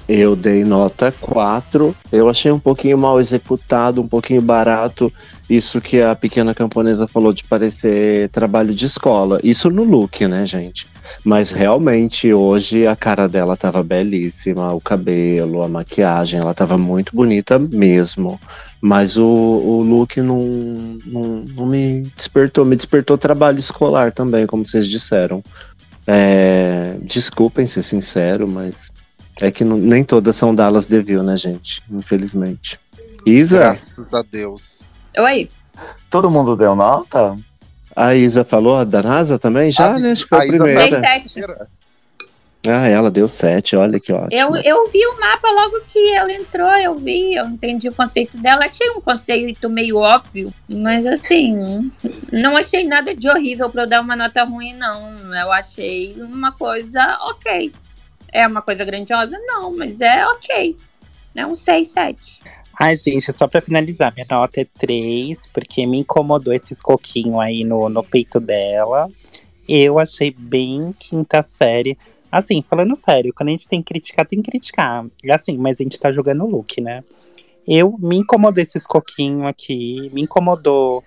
Eu dei nota 4. Eu achei um pouquinho mal executado, um pouquinho barato. Isso que a pequena camponesa falou de parecer trabalho de escola. Isso no look, né, gente? Mas realmente hoje a cara dela tava belíssima, o cabelo, a maquiagem, ela tava muito bonita mesmo. Mas o, o look não, não, não me despertou, me despertou trabalho escolar também, como vocês disseram. É, desculpem ser sincero, mas é que não- nem todas são Dallas Devil, né, gente? Infelizmente. Isa, Graças a Deus. Oi? Todo mundo deu nota? a Isa falou da NASA também? Já, A- né? Acho que foi a, a primeira. Sete. Ah, ela deu sete, olha que ótimo. Eu, eu vi o mapa logo que ela entrou, eu vi, eu entendi o conceito dela. Achei um conceito meio óbvio, mas assim, não achei nada de horrível pra eu dar uma nota ruim, não. Eu achei uma coisa ok. É uma coisa grandiosa? Não, mas é ok. É um 6, 7. Ai, gente, só pra finalizar, minha nota é 3, porque me incomodou esses coquinhos aí no, no peito dela. Eu achei bem quinta série. Assim, falando sério, quando a gente tem que criticar, tem que criticar. Assim, mas a gente tá jogando o look, né? Eu me incomodou esses coquinhos aqui, me incomodou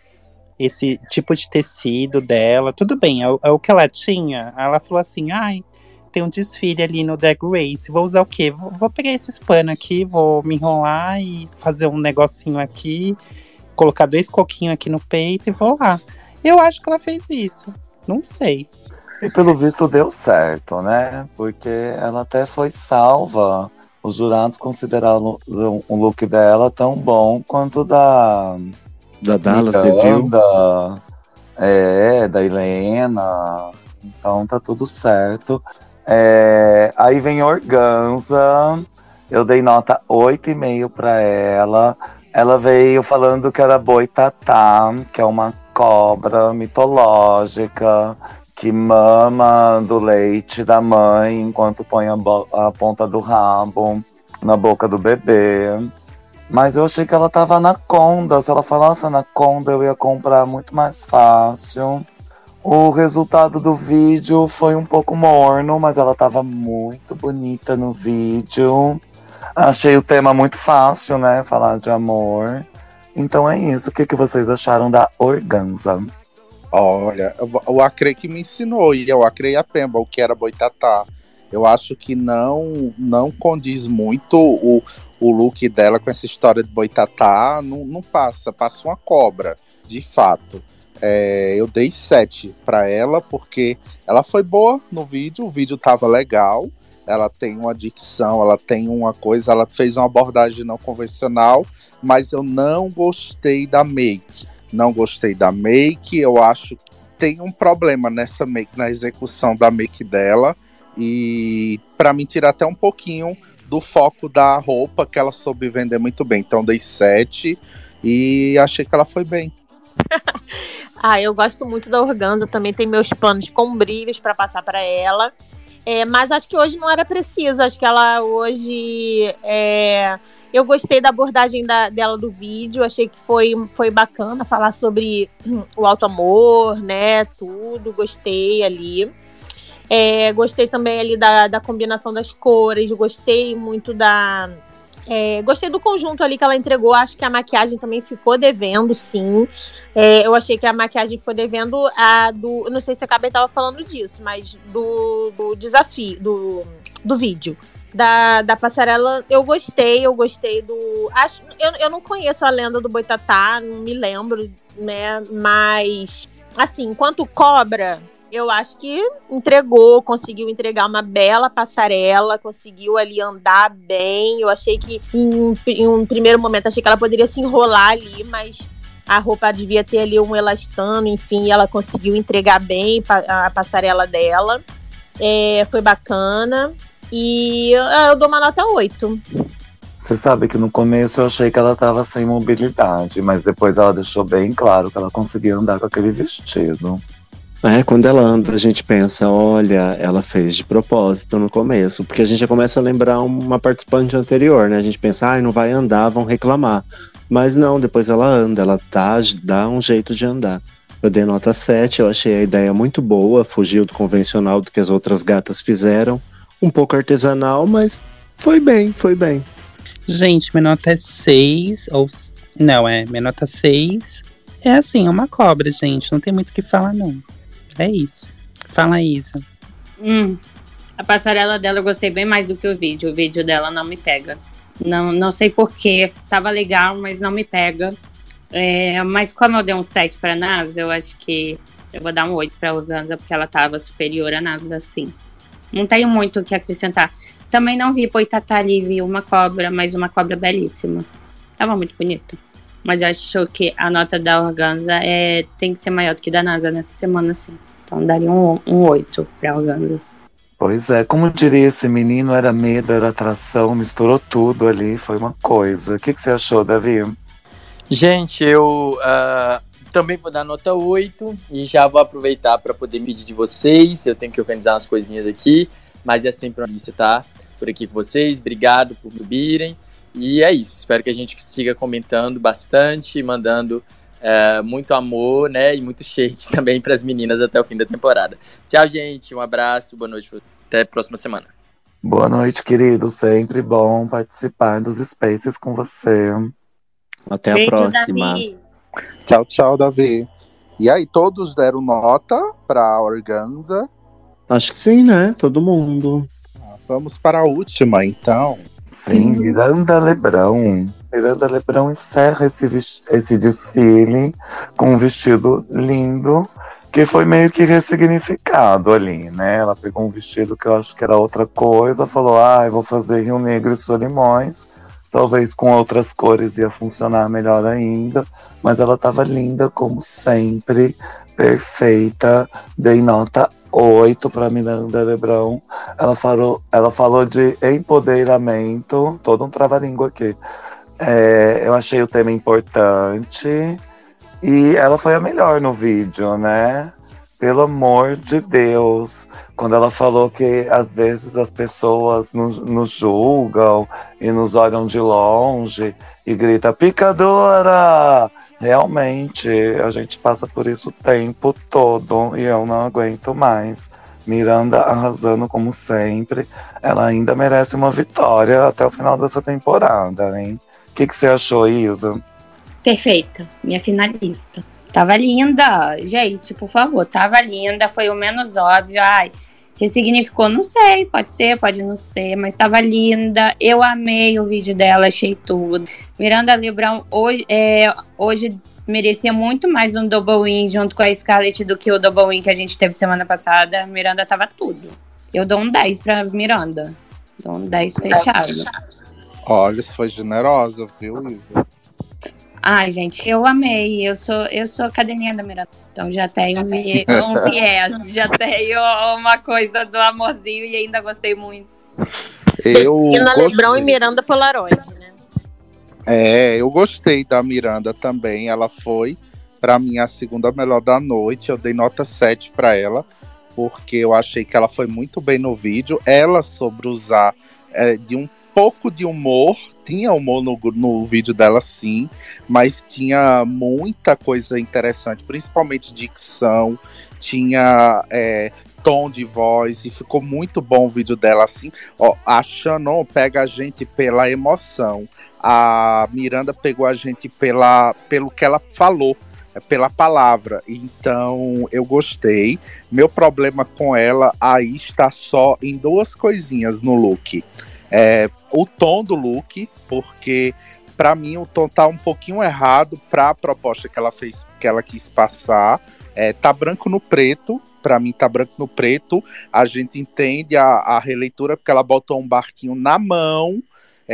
esse tipo de tecido dela. Tudo bem, é, o- é o que ela tinha. Ela falou assim: ai, tem um desfile ali no Drag Race. Vou usar o quê? Vou, vou pegar esses panos aqui, vou me enrolar e fazer um negocinho aqui, colocar dois coquinhos aqui no peito e vou lá. Eu acho que ela fez isso. Não sei. E pelo visto deu certo, né? Porque ela até foi salva. Os jurados consideraram o look dela tão bom quanto o da Da Dallas. Miranda, é, da Helena. Então tá tudo certo. É, aí vem Organza. Eu dei nota 8,5 pra ela. Ela veio falando que era boitatá, que é uma cobra mitológica, que mama do leite da mãe enquanto põe a, a ponta do rabo na boca do bebê. Mas eu achei que ela tava anaconda. Se ela falasse anaconda, eu ia comprar muito mais fácil. O resultado do vídeo foi um pouco morno, mas ela tava muito bonita no vídeo. Achei o tema muito fácil, né? Falar de amor. Então é isso. O que, que vocês acharam da Organza? Olha, o Acre que me ensinou, e eu Acre e a Pemba, o que era boitatá. Eu acho que não não condiz muito o, o look dela com essa história de boitatá. Não, não passa, passa uma cobra, de fato. É, eu dei 7 pra ela, porque ela foi boa no vídeo, o vídeo tava legal. Ela tem uma dicção, ela tem uma coisa, ela fez uma abordagem não convencional, mas eu não gostei da make. Não gostei da make, eu acho que tem um problema nessa make, na execução da make dela. E pra mim tirar até um pouquinho do foco da roupa que ela soube vender muito bem. Então dei 7 e achei que ela foi bem. Ah, eu gosto muito da Organza, também tem meus panos com brilhos pra passar pra ela. É, mas acho que hoje não era preciso, acho que ela hoje é, eu gostei da abordagem da- dela do vídeo, achei que foi, foi bacana falar sobre o alto amor, né? Tudo, gostei ali. É, gostei também ali da, da combinação das cores, gostei muito da. é, gostei do conjunto ali que ela entregou. Acho que a maquiagem também ficou devendo, sim. É, eu achei que a maquiagem ficou devendo a do. Não sei se a Cabé estava falando disso, mas do, do desafio, do, do vídeo. Da, da passarela, eu gostei, eu gostei do. Acho, eu, eu não conheço a lenda do Boitatá, não me lembro, né? Mas, assim, enquanto cobra, eu acho que entregou, conseguiu entregar uma bela passarela, conseguiu ali andar bem. Eu achei que em, em um primeiro momento achei que ela poderia se enrolar ali, mas a roupa devia ter ali um elastano, enfim, e ela conseguiu entregar bem a passarela dela. É, foi bacana. E ah, eu dou uma nota 8. Você sabe que no começo eu achei que ela tava sem mobilidade, mas depois ela deixou bem claro que ela conseguia andar com aquele vestido. É, quando ela anda, a gente pensa, olha, ela fez de propósito no começo, porque a gente já começa a lembrar uma participante anterior, né? A gente pensa, ai, não vai andar, vão reclamar. Mas não, depois ela anda, ela tá, dá um jeito de andar. Eu dei nota 7, eu achei a ideia muito boa, fugiu do convencional do que as outras gatas fizeram. Um pouco artesanal, mas foi bem, foi bem. Gente, minha nota é 6. Ou... Não, é, minha nota 6. É assim, é uma cobra, gente. Não tem muito o que falar, não. É isso. Fala, Isa. Hum, a passarela dela eu gostei bem mais do que o vídeo. O vídeo dela não me pega. Não, não sei porquê. Tava legal, mas não me pega. É, mas como eu dei um 7 pra NASA, eu acho que eu vou dar um 8 pra Organza, porque ela tava superior a NASA, assim. Não tenho muito o que acrescentar. Também não vi Boitatá ali, vi uma cobra, mas uma cobra belíssima. Tava muito bonita. Mas eu acho que a nota da Organza é, tem que ser maior do que da NASA nessa semana, sim. Então daria um, um 8 pra Organza. Pois é, como diria esse menino, era medo, era atração, misturou tudo ali, foi uma coisa. O que, que você achou, Davi? Gente, eu ah, também vou dar nota 8 e já vou aproveitar para poder pedir de vocês. Eu tenho que organizar umas coisinhas aqui, mas é sempre uma delícia estar por aqui com vocês. Obrigado por subirem. E é isso. Espero que a gente siga comentando bastante, mandando eh, muito amor, né? E muito shade também para as meninas até o fim da temporada. Tchau, gente. Um abraço, boa noite. Até a próxima semana. Boa noite, querido. Sempre bom participar dos Spaces com você. Até Beijo, a próxima. Davi. Tchau, tchau, Davi. E aí, todos deram nota pra Organza. Acho que sim, né? Todo mundo. Vamos para a última, então. Sim, Miranda Lebrão. Miranda Lebrão encerra esse, esse desfile com um vestido lindo, que foi meio que ressignificado ali, né? Ela pegou um vestido que eu acho que era outra coisa, falou: ah, eu vou fazer Rio Negro e Solimões. Talvez com outras cores ia funcionar melhor ainda, mas ela tava linda como sempre, perfeita. Dei nota 8 para Miranda Lebrão. Ela falou, ela falou de empoderamento, todo um trava-língua aqui. É, eu achei o tema importante e ela foi a melhor no vídeo, né? Pelo amor de Deus. Quando ela falou que às vezes as pessoas nos, nos julgam e nos olham de longe e grita picadora. Realmente, a gente passa por isso o tempo todo e eu não aguento mais. Miranda arrasando como sempre. Ela ainda merece uma vitória até o final dessa temporada, hein? O que, que você achou, Isa? Perfeita, minha finalista. Tava linda, gente, por favor, tava linda, foi o menos óbvio. Ai, ressignificou, não sei, pode ser, pode não ser, mas tava linda. Eu amei o vídeo dela, achei tudo. Miranda Lebrão hoje, é, hoje merecia muito mais um double win junto com a Scarlett do que o double win que a gente teve semana passada. Miranda tava tudo. Eu dou um 10 pra Miranda. Dou um 10 fechado. Olha, isso foi generosa, viu, Isa? Ai, gente, eu amei. Eu sou, eu sou cadelinha da Miranda. Então já tenho um um viés, já tenho uma coisa do amorzinho e ainda gostei muito. Eu Tina gostei. Lebrão e Miranda Polaroid, né? É, eu gostei da Miranda também. Ela foi, pra mim, a segunda melhor da noite. Eu dei nota 7 pra ela, porque eu achei que ela foi muito bem no vídeo. Ela soube usar é, de um pouco de humor. Tinha humor no, no vídeo dela, sim, mas tinha muita coisa interessante, principalmente dicção, tinha é, tom de voz, e ficou muito bom o vídeo dela assim. Ó, a Shannon pega a gente pela emoção a Miranda pegou a gente pela, pelo que ela falou, é, pela palavra. Então eu gostei. Meu problema com ela aí está só em duas coisinhas no look. É, o tom do look, porque para mim o tom tá um pouquinho errado para a proposta que ela fez, que ela quis passar. É, tá branco no preto. Pra mim tá branco no preto. A gente entende a, a releitura porque ela botou um barquinho na mão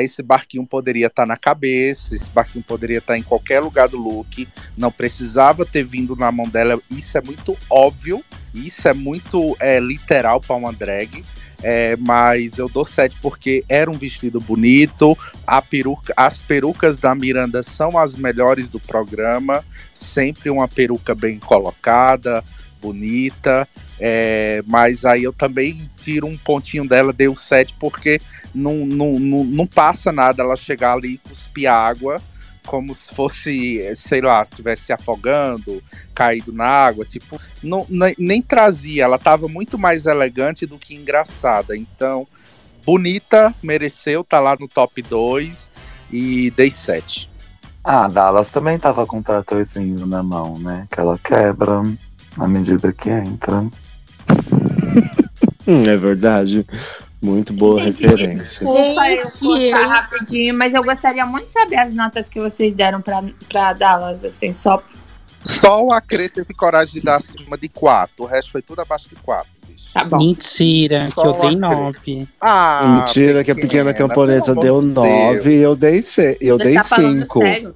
esse barquinho poderia estar na cabeça, esse barquinho poderia estar em qualquer lugar do look, não precisava ter vindo na mão dela. Isso é muito óbvio, isso é muito é, literal para uma drag. É, mas eu dou 7 porque era um vestido bonito. A peruca, as perucas da Miranda são as melhores do programa. Sempre uma peruca bem colocada, bonita. É, mas aí eu também tiro um pontinho dela, dei o 7, porque não, não, não, não passa nada ela chegar ali e cuspir água, como se fosse, sei lá, se estivesse se afogando, caído na água. Tipo, não, nem, nem trazia, ela tava muito mais elegante do que engraçada. Então, bonita, mereceu, tá lá no top 2 e dei 7. Ah, Dallas também tava com o tratorzinho na mão, né? Que ela quebra à medida que entra. Hum, é verdade. Muito boa Gente, referência. Desculpa eu cortar rapidinho, mas eu gostaria muito de saber as notas que vocês deram pra, pra Dallas, assim, só Só o Acre teve coragem de dar acima de 4, o resto foi tudo abaixo de 4. tá bom. Mentira, Só que eu dei acredito. nove. Ah, Mentira que a pequena camponesa deu amor de 9 e eu dei 6. Eu Você dei tá falando 5. sério?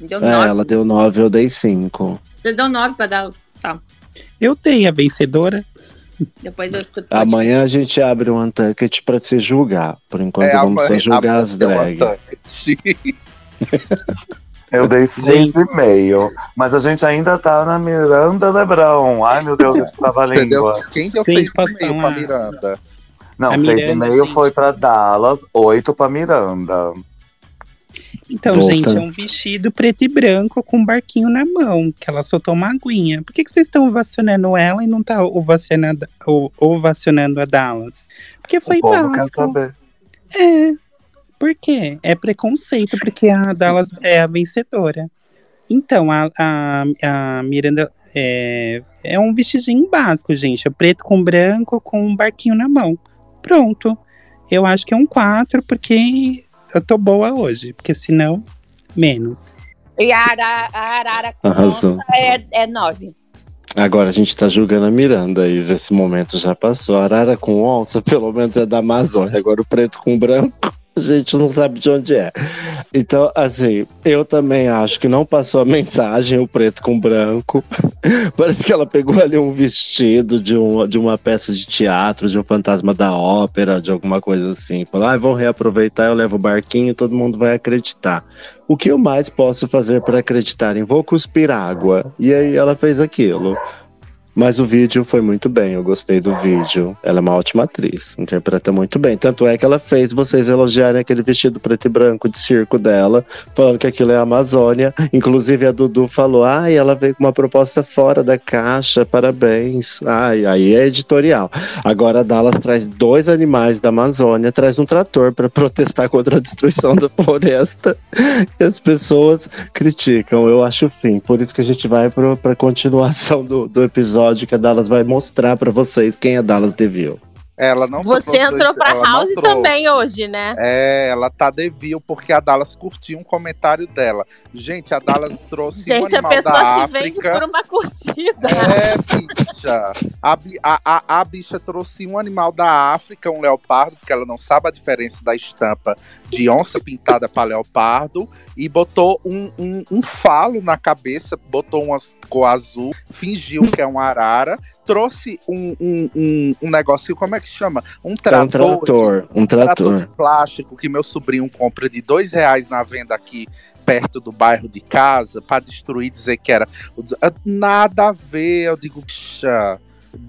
Deu É, nove. ela deu 9, eu dei 5. Você deu nove pra Dallas. Tá. Eu dei a vencedora. Depois eu escuto. Amanhã a gente abre um Untucket pra se julgar. Por enquanto É, vamos só julgar as drag. Eu dei Gente. 6,5. Mas a gente ainda tá na Miranda Lebrão. Ai, meu Deus, isso tava Entendeu? língua. Quem deu Sim, 6,5 passou pra uma- Miranda? Não, A Miranda, 6,5 gente. foi pra Dallas, 8 pra Miranda. Então, Voltando. gente, é um vestido preto e branco com um barquinho na mão, que ela soltou uma aguinha. Por que, que vocês estão ovacionando ela e não tá ovacionando, o- ovacionando a Dallas? Porque foi o povo quer básico. saber. É. Por quê? É preconceito, porque a Dallas é a vencedora. Então, a, a, a Miranda é, é um vestidinho básico, gente. É preto com branco com um barquinho na mão. Pronto. Eu acho que é um 4, porque eu tô boa hoje. Porque senão, menos. E a, ara, a Arara com Arrasou. é, é nove. Agora a gente tá julgando a Miranda e esse momento já passou. A arara com onça, pelo menos é da Amazônia. Agora o preto com branco, a gente não sabe de onde é. Então, assim, eu também acho que não passou a mensagem, o preto com branco. Parece que ela pegou ali um vestido de, um, de uma peça de teatro, de um fantasma da ópera, de alguma coisa assim. Falou, ah, vão reaproveitar, eu levo o barquinho, todo mundo vai acreditar. O que eu mais posso fazer para acreditarem? Vou cuspir água. E aí ela fez aquilo. Mas o vídeo foi muito bem, eu gostei do vídeo. Ela é uma ótima atriz, interpreta muito bem. Tanto é que ela fez vocês elogiarem aquele vestido preto e branco de circo dela, falando que aquilo é a Amazônia. Inclusive a Dudu falou: ai, ela veio com uma proposta fora da caixa, parabéns. Ai, aí é editorial. Agora a Dallas traz dois animais da Amazônia, traz um trator para protestar contra a destruição da floresta. E as pessoas criticam, eu acho o fim. Por isso que a gente vai para a continuação do, do episódio que a Dallas vai mostrar para vocês quem é Dallas DeVille. Ela não Você entrou pra ela não House também hoje, né? É, ela tá devil porque a Dallas curtiu um comentário dela. Gente, a Dallas trouxe um Gente, a animal pessoa da se vende África. por uma curtida. É, bicha. A, a, a, a bicha trouxe um animal da África, um leopardo, porque ela não sabe a diferença da estampa de onça pintada para leopardo, e botou um, um, um falo na cabeça, botou umas cor azul, fingiu que é um arara, trouxe um, um, um, um negocinho, como é que chama? Um É um trator. trator, um trator de trator. plástico que meu sobrinho compra de dois reais na venda aqui perto do bairro de casa para destruir, dizer que era Ah, nada a ver. Eu digo, bicha,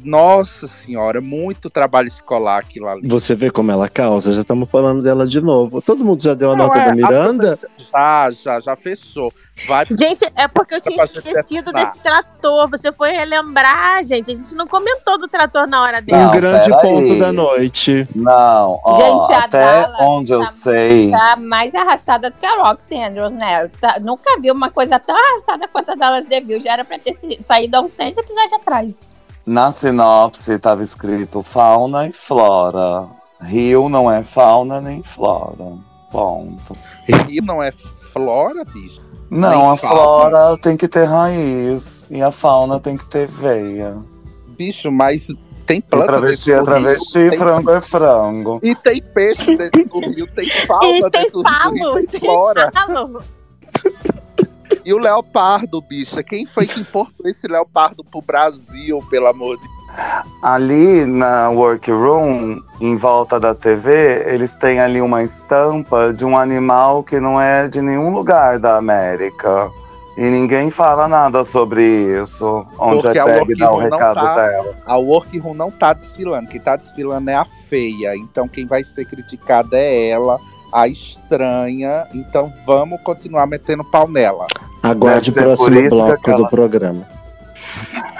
nossa senhora, muito trabalho escolar aquilo ali. Você vê como ela causa? Já estamos falando dela de novo. Todo mundo já deu a Não, nota é, da Miranda? Já, já, já fechou. Vai Gente, é porque eu tinha esquecido desse trator. Você foi relembrar, gente. A gente não comentou do trator na hora Um dela. Não, grande peraí. ponto da noite. Não, ó, Gente, a até Dallas onde eu tá- sei. Tá mais arrastada do que a Roxy Andrews, né? Tá- nunca vi uma coisa tão arrastada quanto a Dallas DeVille. Já era pra ter se- saído há uns três episódios atrás. Na sinopse estava escrito fauna e flora. Rio não é fauna nem flora. Ponto. Rio não é flora, bicho. Não, Nem a fauna. flora tem que ter raiz e a fauna tem que ter veia. Bicho, mas tem E planta travesti dentro é do rio, travesti, tem- frango é frango. E tem peixe dentro do rio, tem fauna E tem dentro do falo, rio, tem tem flora. falo. E o leopardo, bicha, quem foi que importou esse leopardo pro Brasil, pelo amor de Ali na workroom, em volta da TV, eles têm ali uma estampa de um animal que não é de nenhum lugar da América. E ninguém fala nada sobre isso. Onde Porque a a tag dá o recado tá- dela. A Workroom não tá desfilando. Quem tá desfilando é a feia. Então quem vai ser criticada é ela, a estranha. Então vamos continuar metendo pau nela. Aguarde o Deve ser por próximo isso que bloco aquela- do programa.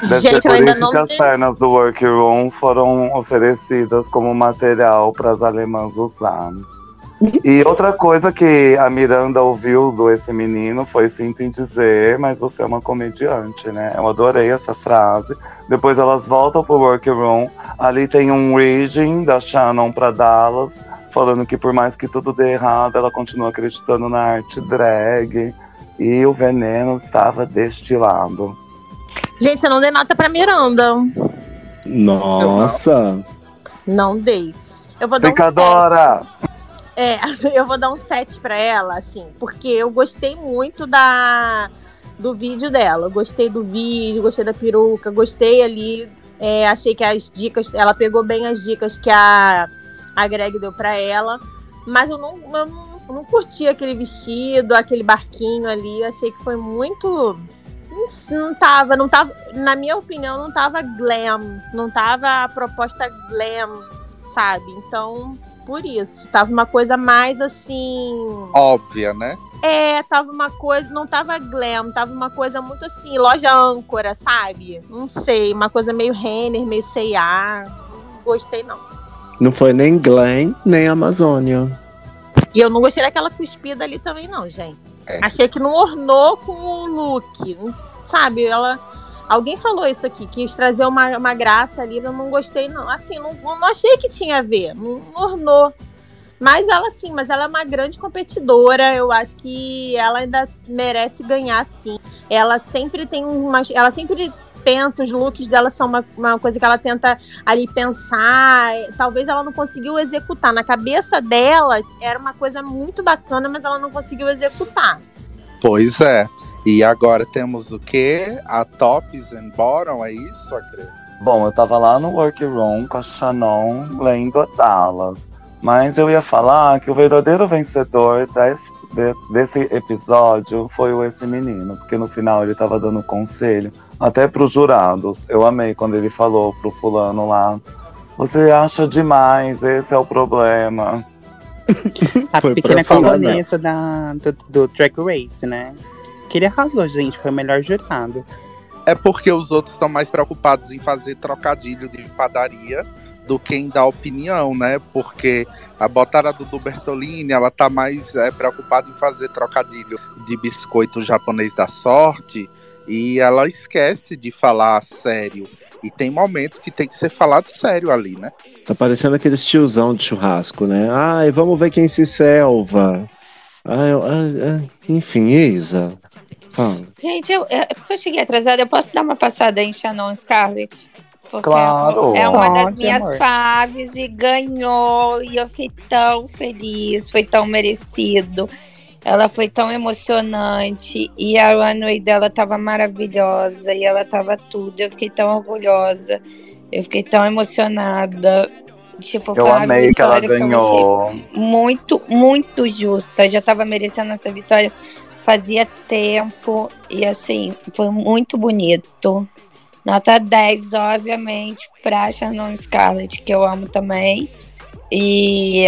Deve Gente, ser por isso que as pernas do workroom foram oferecidas como material para as alemãs usar. E outra coisa que a Miranda ouviu do Esse Menino foi sinto em dizer, mas você é uma comediante, né? Eu adorei essa frase. Depois elas voltam pro workroom. Ali tem um reading da Shannon para Dallas, falando que por mais que tudo dê errado, ela continua acreditando na arte drag. E o veneno estava destilado. Gente, eu não dei nota pra Miranda. Nossa! Não dei. Eu vou dar um Picadora! É, eu vou dar um 7 pra ela, assim, porque eu gostei muito da do vídeo dela. Eu gostei do vídeo, gostei da peruca, gostei ali. é, achei que as dicas, ela pegou bem as dicas que a, a Greg deu pra ela. Mas eu não, eu não, não curti aquele vestido, aquele barquinho ali. Achei que foi muito. Não, tava, não tava. Na minha opinião, não tava glam. Não tava a proposta glam, sabe? Então, por isso. Tava uma coisa mais assim. Óbvia, né? É, tava uma coisa. Não tava glam, tava uma coisa muito assim, loja âncora, sabe? Não sei, uma coisa meio Renner, meio C&A. Não gostei, não. Não foi nem Glenn, nem Amazônia. E eu não gostei daquela cuspida ali também, não, gente. É. Achei que não ornou com o look. não- Sabe, ela. Alguém falou isso aqui, quis trazer uma, uma graça ali, eu não gostei, não. Assim, não, não achei que tinha a ver, não ornou. Mas ela, sim, mas ela é uma grande competidora. Eu acho que ela ainda merece ganhar, sim. Ela sempre tem uma. Ela sempre pensa, os looks dela são uma, uma coisa que ela tenta ali pensar. Talvez ela não conseguiu executar. Na cabeça dela era uma coisa muito bacana, mas ela não conseguiu executar. Pois é. E agora temos o quê? A Tops and Bottom, é isso, Acre? Bom, eu tava lá no workroom com a Shannon lendo a Dallas. Mas eu ia falar que o verdadeiro vencedor desse, de- desse episódio foi esse menino. Porque no final ele tava dando conselho. Até pros jurados. Eu amei quando ele falou pro fulano lá. Você acha demais, esse é o problema. A Foi pequena camponesa da, do, do Track Race, né? Que ele arrasou, gente. Foi o melhor jurado. É porque os outros estão mais preocupados em fazer trocadilho de padaria do que em dar opinião, né? Porque a botada do, do Bertolini, ela tá mais é, preocupada em fazer trocadilho de biscoito japonês da sorte e ela esquece de falar sério. E tem momentos que tem que ser falado sério ali, né? Tá parecendo aqueles tiozão de churrasco, né? Ai, vamos ver quem se selva. Ai, eu- ai, ai, enfim, Isa. Fala. Gente, eu, é porque eu cheguei atrasada, eu posso dar uma passada em Shannon Scarlett? Porque Claro. É uma das minhas amor. faves e ganhou. E eu fiquei tão feliz, foi tão merecido. Ela foi tão emocionante e a runway dela tava maravilhosa e ela tava tudo. Eu fiquei tão orgulhosa, eu fiquei tão emocionada. Tipo, Eu foi uma amei que ela ganhou. muito, muito justa. Já tava merecendo essa vitória fazia tempo e assim, foi muito bonito. Nota 10, obviamente, pra Shannon Scarlett, que eu amo também. E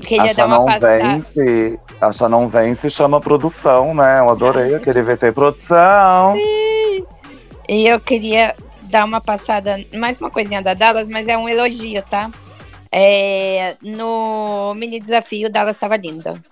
queria A uma passada. vence. A Shannon vence e chama produção, né? Eu adorei aquele VT produção. E eu queria dar uma passada, mais uma coisinha da Dallas, mas é um elogio, tá? É, no mini desafio, Dallas estava linda.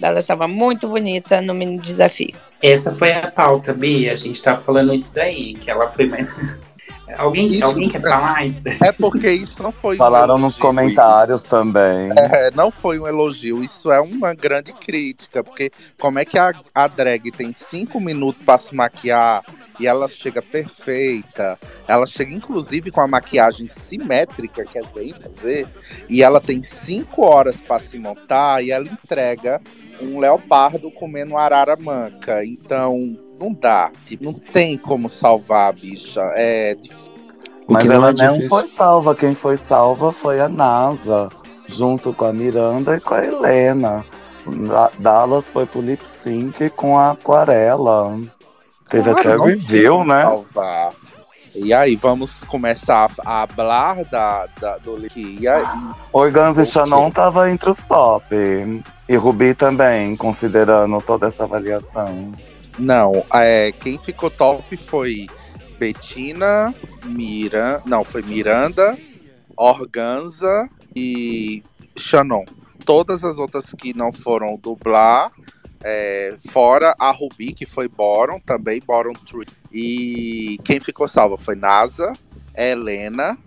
Dallas estava muito bonita no mini desafio. Essa foi a pauta, Bia. A gente tá falando isso daí, que ela foi mais. alguém, Isso- alguém quer falar isso? É porque isso não foi. um Falaram nos comentários também. É, não foi um elogio, isso é uma grande crítica, porque como é que a, a drag tem cinco minutos para se maquiar e ela chega perfeita, ela chega inclusive com a maquiagem simétrica, quer bem dizer, e ela tem cinco horas para se montar e ela entrega um leopardo comendo arara manca, então não dá, tipo, não tem como salvar a bicha, é difícil. Mas que não ela é não foi salva. Quem foi salva foi a NASA, junto com a Miranda e com a Helena. Da- Dallas foi pro lip sync com a aquarela. Teve Claro, até review, né? Salvar. E aí, vamos começar a falar da, da, do Lip. E aí, Organza e. Shannon tava entre os top. E Ruby também, considerando toda essa avaliação. Não, é, quem ficou top foi Betina, Mira, não, foi Miranda, Organza e Shannon. Todas as outras que não foram dublar, é, fora a Ruby, que foi Boron, também Boron 3. E quem ficou salva foi NASA, Helena,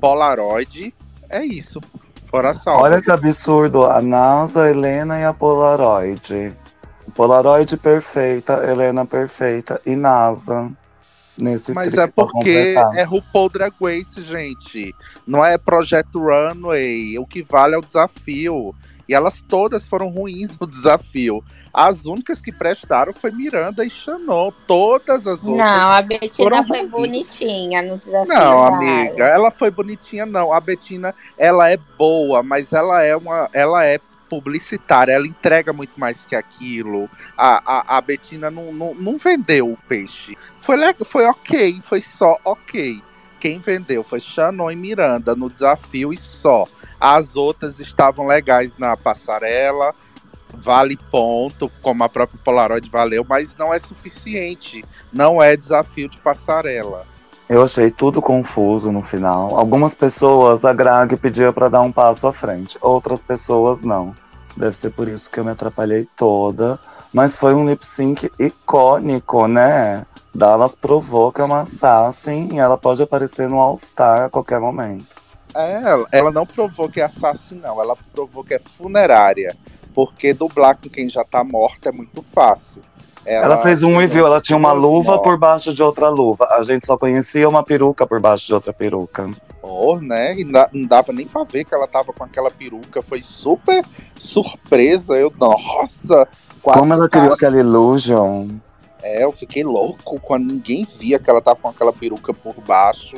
Polaroid. É isso. Fora salva. Olha que absurdo, a NASA, a Helena e a Polaroid. Polaroid perfeita, Helena perfeita e NASA. Nesse Mas é porque é RuPaul Drag Race, gente. Não é Projeto Runway. O que vale é o desafio. E elas todas foram ruins no desafio. As únicas que prestaram foi Miranda e Shannon. Todas as outras. Não, a Betina foram foi ruins. bonitinha no desafio. Não, amiga, ela foi bonitinha, não. A Betina, ela é boa, mas ela é uma. Ela é publicitária, ela entrega muito mais que aquilo. A, a, a Betina não, não, não vendeu o peixe. Foi, foi ok, foi só ok. Quem vendeu foi Shannon e Miranda no desafio e só. As outras estavam legais na passarela, vale ponto, como a própria Polaroid valeu, mas não é suficiente. Não é desafio de passarela. Eu achei tudo confuso no final. Algumas pessoas a Greg pedia pra dar um passo à frente, outras pessoas não. Deve ser por isso que eu me atrapalhei toda. Mas foi um lip sync icônico, né? Dallas provou que é uma assassin e ela pode aparecer no All Star a qualquer momento. É, ela- não provou que é assassino, não. Ela provou que é funerária. Porque dublar com quem já tá morta é muito fácil. Ela, fez um review, ela tinha uma luva por baixo de outra luva. A gente só conhecia uma peruca por baixo de outra peruca. Oh, né? E na- não dava nem pra ver que ela tava com aquela peruca. Foi super surpresa. Eu, nossa! Como ela criou aquela illusion. É, eu fiquei louco quando ninguém via que ela tava com aquela peruca por baixo.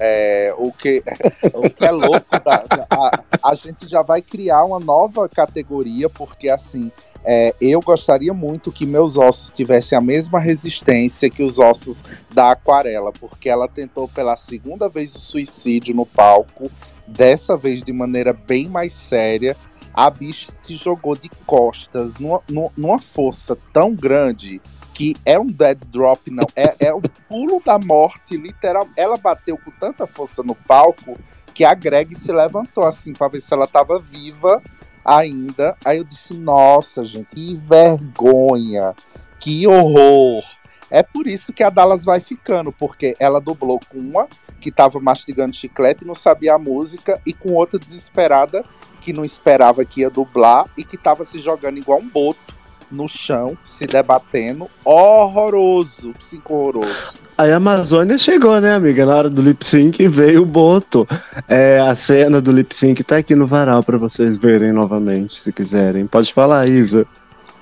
É, o, que, o que é louco, da- da- a, a gente já vai criar uma nova categoria, porque assim, É, eu gostaria muito que meus ossos tivessem a mesma resistência que os ossos da Aquarela, porque ela tentou pela segunda vez o suicídio no palco, dessa vez de maneira bem mais séria. A bicha se jogou de costas numa, numa- força tão grande que é um dead drop, não. É, é o pulo da morte, literal. Ela bateu com tanta força no palco que a Greg se levantou assim pra ver se ela tava viva ainda. Aí eu disse: Nossa, gente, que vergonha, que horror. É por isso que a Dallas vai ficando, porque ela dublou com uma que tava mastigando chiclete e não sabia a música, e com outra desesperada que não esperava que ia dublar e que tava se jogando igual um boto no chão, se debatendo. Horroroso, psico horroroso. Aí a Amazônia chegou, né, amiga? Na hora do lip sync veio o Boto. É, a cena do lip sync tá aqui no varal pra vocês verem novamente, se quiserem. Pode falar, Isa.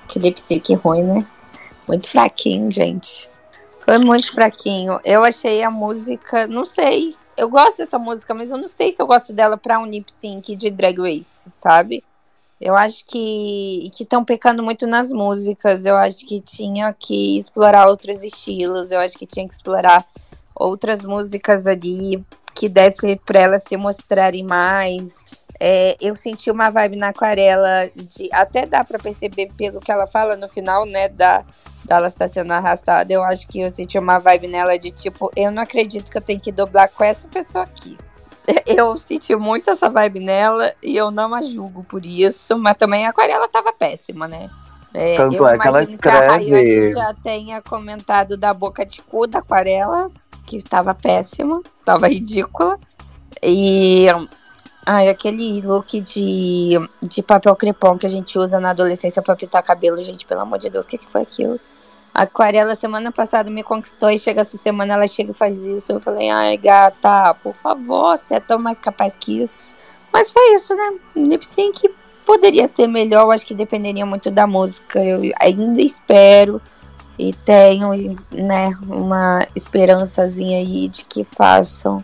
Que lip sync ruim, né? Muito fraquinho, gente. Foi muito fraquinho. Eu achei a música, não sei. Eu gosto dessa música, mas eu não sei se eu gosto dela pra um lip sync de Drag Race, sabe? Eu acho que que estão pecando muito nas músicas. Eu acho que tinha que explorar outros estilos. Eu acho que tinha que explorar outras músicas ali que desse pra elas se mostrarem mais. É, eu senti uma vibe na aquarela de até dá pra perceber pelo que ela fala no final, né, da dela estar sendo arrastada. Eu acho que eu senti uma vibe nela de tipo, eu não acredito que eu tenho que dobrar com essa pessoa aqui. Eu senti muito essa vibe nela e eu não a julgo por isso, mas também a aquarela tava péssima, né? É, Tanto eu é que ela imagino que a escreve- já tenha comentado da boca de cu da aquarela, que tava péssima, tava ridícula. E ai, aquele look de, de papel crepom que a gente usa na adolescência pra pintar cabelo, gente, pelo amor de Deus, o que, que foi aquilo? Aquarela semana passada me conquistou e chega essa semana ela chega e faz isso. Eu falei, ai gata, por favor, você é tão mais capaz que isso. Mas foi isso, né? Lip sync poderia ser melhor, eu acho que dependeria muito da música. Eu ainda espero e tenho, né, uma esperançazinha aí de que façam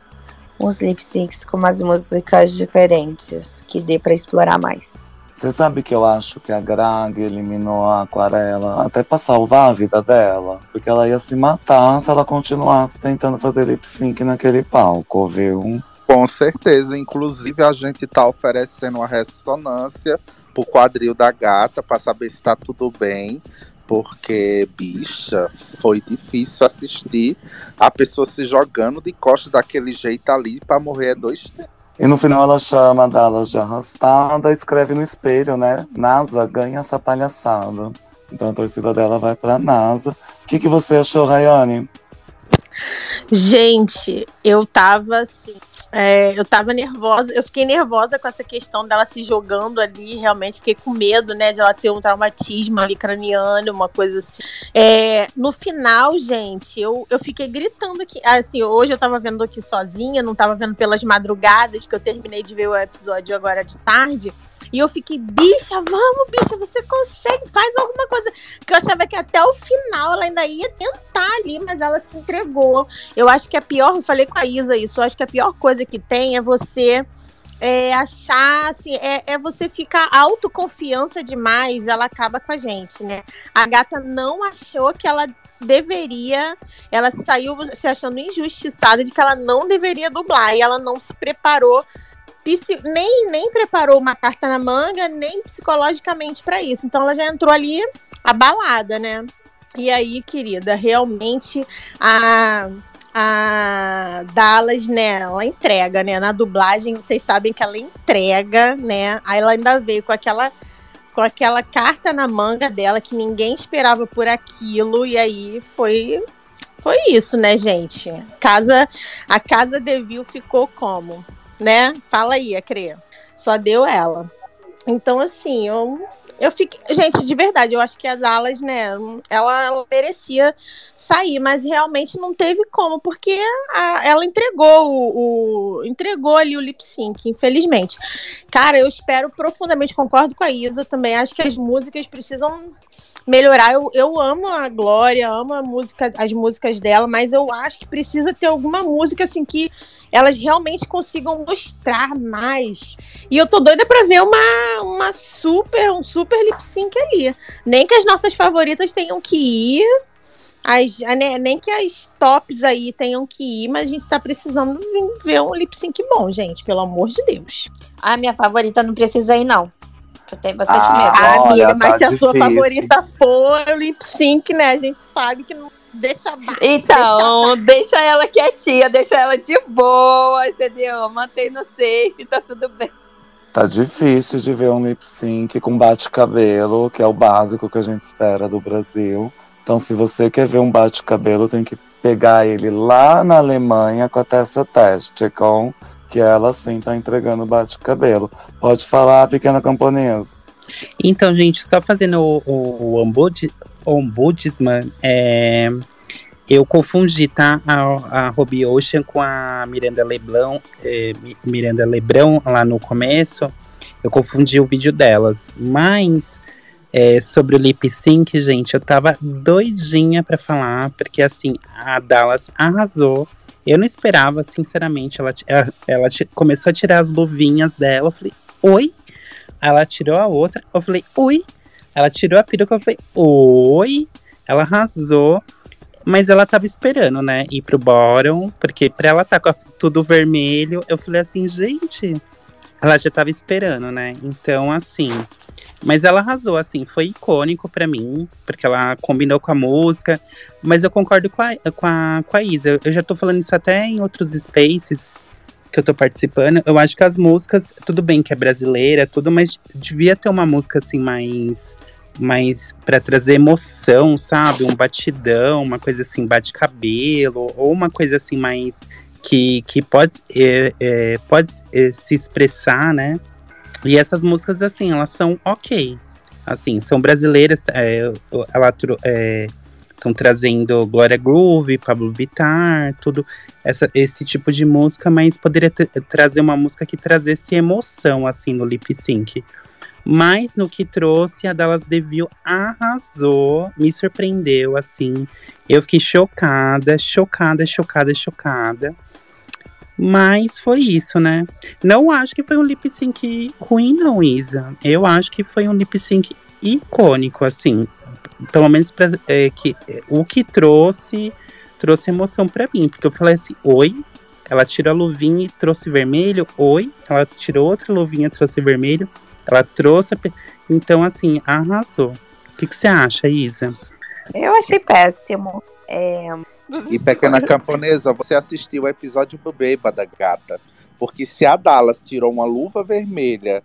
uns lip syncs com umas músicas diferentes, que dê pra explorar mais. Você sabe que eu acho que a Greg eliminou a aquarela até pra salvar a vida dela? Porque ela ia se matar se ela continuasse tentando fazer lip sync naquele palco, viu? Com certeza, inclusive a gente tá oferecendo uma ressonância pro quadril da gata pra saber se tá tudo bem, porque bicha, foi difícil assistir a pessoa se jogando de costas daquele jeito ali pra morrer dois tempos. E no final ela chama Dallas de arrastada escreve no espelho, né? NASA ganha essa palhaçada. Então a torcida dela vai pra NASA. O que, que você achou, Rayane? Gente, eu tava assim. é, eu tava nervosa, eu fiquei nervosa com essa questão dela se jogando ali, realmente fiquei com medo, né, de ela ter um traumatismo ali craniano, uma coisa assim. É, no final, gente, eu, eu fiquei gritando aqui, assim, hoje eu tava vendo aqui sozinha, não tava vendo pelas madrugadas, que eu terminei de ver o episódio agora de tarde, e eu fiquei, bicha, vamos, bicha, você consegue, faz alguma coisa. Porque eu achava que até o final ela ainda ia tentar ali, mas ela se entregou. Eu acho que a pior, eu falei com a Isa isso, eu acho que a pior coisa que tem é você é, achar, assim, é, é você ficar autoconfiança demais, ela acaba com a gente, né? A gata não achou que ela deveria, ela saiu se achando injustiçada de que ela não deveria dublar, e ela não se preparou nem, nem preparou uma carta na manga, nem psicologicamente para isso. Então ela já entrou ali abalada, né? E aí, querida, realmente a, a Dallas, né, ela entrega, né? Na dublagem, vocês sabem que ela entrega, né? Aí ela ainda veio com aquela com aquela carta na manga dela que ninguém esperava por aquilo e aí foi foi isso, né, gente? Casa a casa Devil ficou como, né? Fala aí, Acre. Só deu ela. Então assim, eu eu fiquei, gente, de verdade, eu acho que as alas, né, ela, ela merecia sair, mas realmente não teve como, porque a- ela entregou o, o- entregou ali o lip sync, infelizmente. Cara, eu espero profundamente, concordo com a Isa também, acho que as músicas precisam melhorar. Eu, eu amo a Glória, amo a música, as músicas dela, mas eu acho que precisa ter alguma música assim que elas realmente consigam mostrar mais. E eu tô doida pra ver uma, uma super, um super lip sync ali. Nem que as nossas favoritas tenham que ir, as, né, nem que as tops aí tenham que ir, mas a gente tá precisando ver um lip sync bom, gente, pelo amor de Deus. A minha favorita não precisa ir, não. Eu tenho bastante Ah, medo. Ah, olha, amiga, mas tá se a sua difícil. favorita for o lip sync, né? A gente sabe que não deixa baixo. Então, deixa ela quietinha, deixa ela de boa, entendeu? Mantém no safe, tá tudo bem. Tá difícil de ver um lip sync com bate-cabelo, que é o básico que a gente espera do Brasil. Então, se você quer ver um bate-cabelo, tem que pegar ele lá na Alemanha com a Tessa Teste, com que ela sim tá entregando bate-cabelo. Pode falar, pequena camponesa. Então, gente, só fazendo o, o, o ombudsman, é, eu confundi, tá? A, a Ruby Ocean com a Miranda Leblon, é, Mi- Miranda Lebrão lá no começo. Eu confundi o vídeo delas. Mas é, sobre o lip sync, gente, eu tava doidinha pra falar, porque assim, a Dallas arrasou. Eu não esperava, sinceramente. Ela, ela, ela começou a tirar as luvinhas dela. Eu falei, oi? Ela tirou a outra, eu falei, oi. Ela tirou a peruca, eu falei, oi. Ela arrasou, mas ela tava esperando, né, ir pro bottom, porque pra ela tá com a- tudo vermelho, eu falei assim, gente, ela já tava esperando, né? Então, assim, mas ela arrasou, assim, foi icônico pra mim, porque ela combinou com a música, mas eu concordo com a, com a, com a Isa, eu já tô falando isso até em outros spaces, que eu tô participando, eu acho que as músicas, tudo bem que é brasileira, tudo, mas devia ter uma música assim mais mais para trazer emoção, sabe? Um batidão, uma coisa assim, bate-cabelo, ou uma coisa assim mais que, que pode, é, é, pode é, se expressar, né? E essas músicas, assim, elas são ok. Assim, são brasileiras, é, ela é, estão trazendo Glória Groove, Pablo Vittar, tudo essa, esse tipo de música, mas poderia trazer uma música que trazesse emoção, assim, no lip sync. Mas no que trouxe, a Dallas Devil arrasou, me surpreendeu, assim. Eu fiquei chocada, chocada, chocada, chocada. Mas foi isso, né? Não acho que foi um lip sync ruim, não, Isa. Eu acho que foi um lip sync icônico, assim. Pelo menos pra, é, que, o que trouxe trouxe emoção pra mim, porque eu falei assim, oi. Ela tirou a luvinha e trouxe vermelho, oi. Ela tirou outra luvinha e trouxe vermelho. Ela trouxe. a pe- Então, assim, arrasou. O que, que você acha, Isa? Eu achei péssimo. É, E pequena camponesa, você assistiu o episódio do Bêbada, gata. Porque se a Dallas tirou uma luva vermelha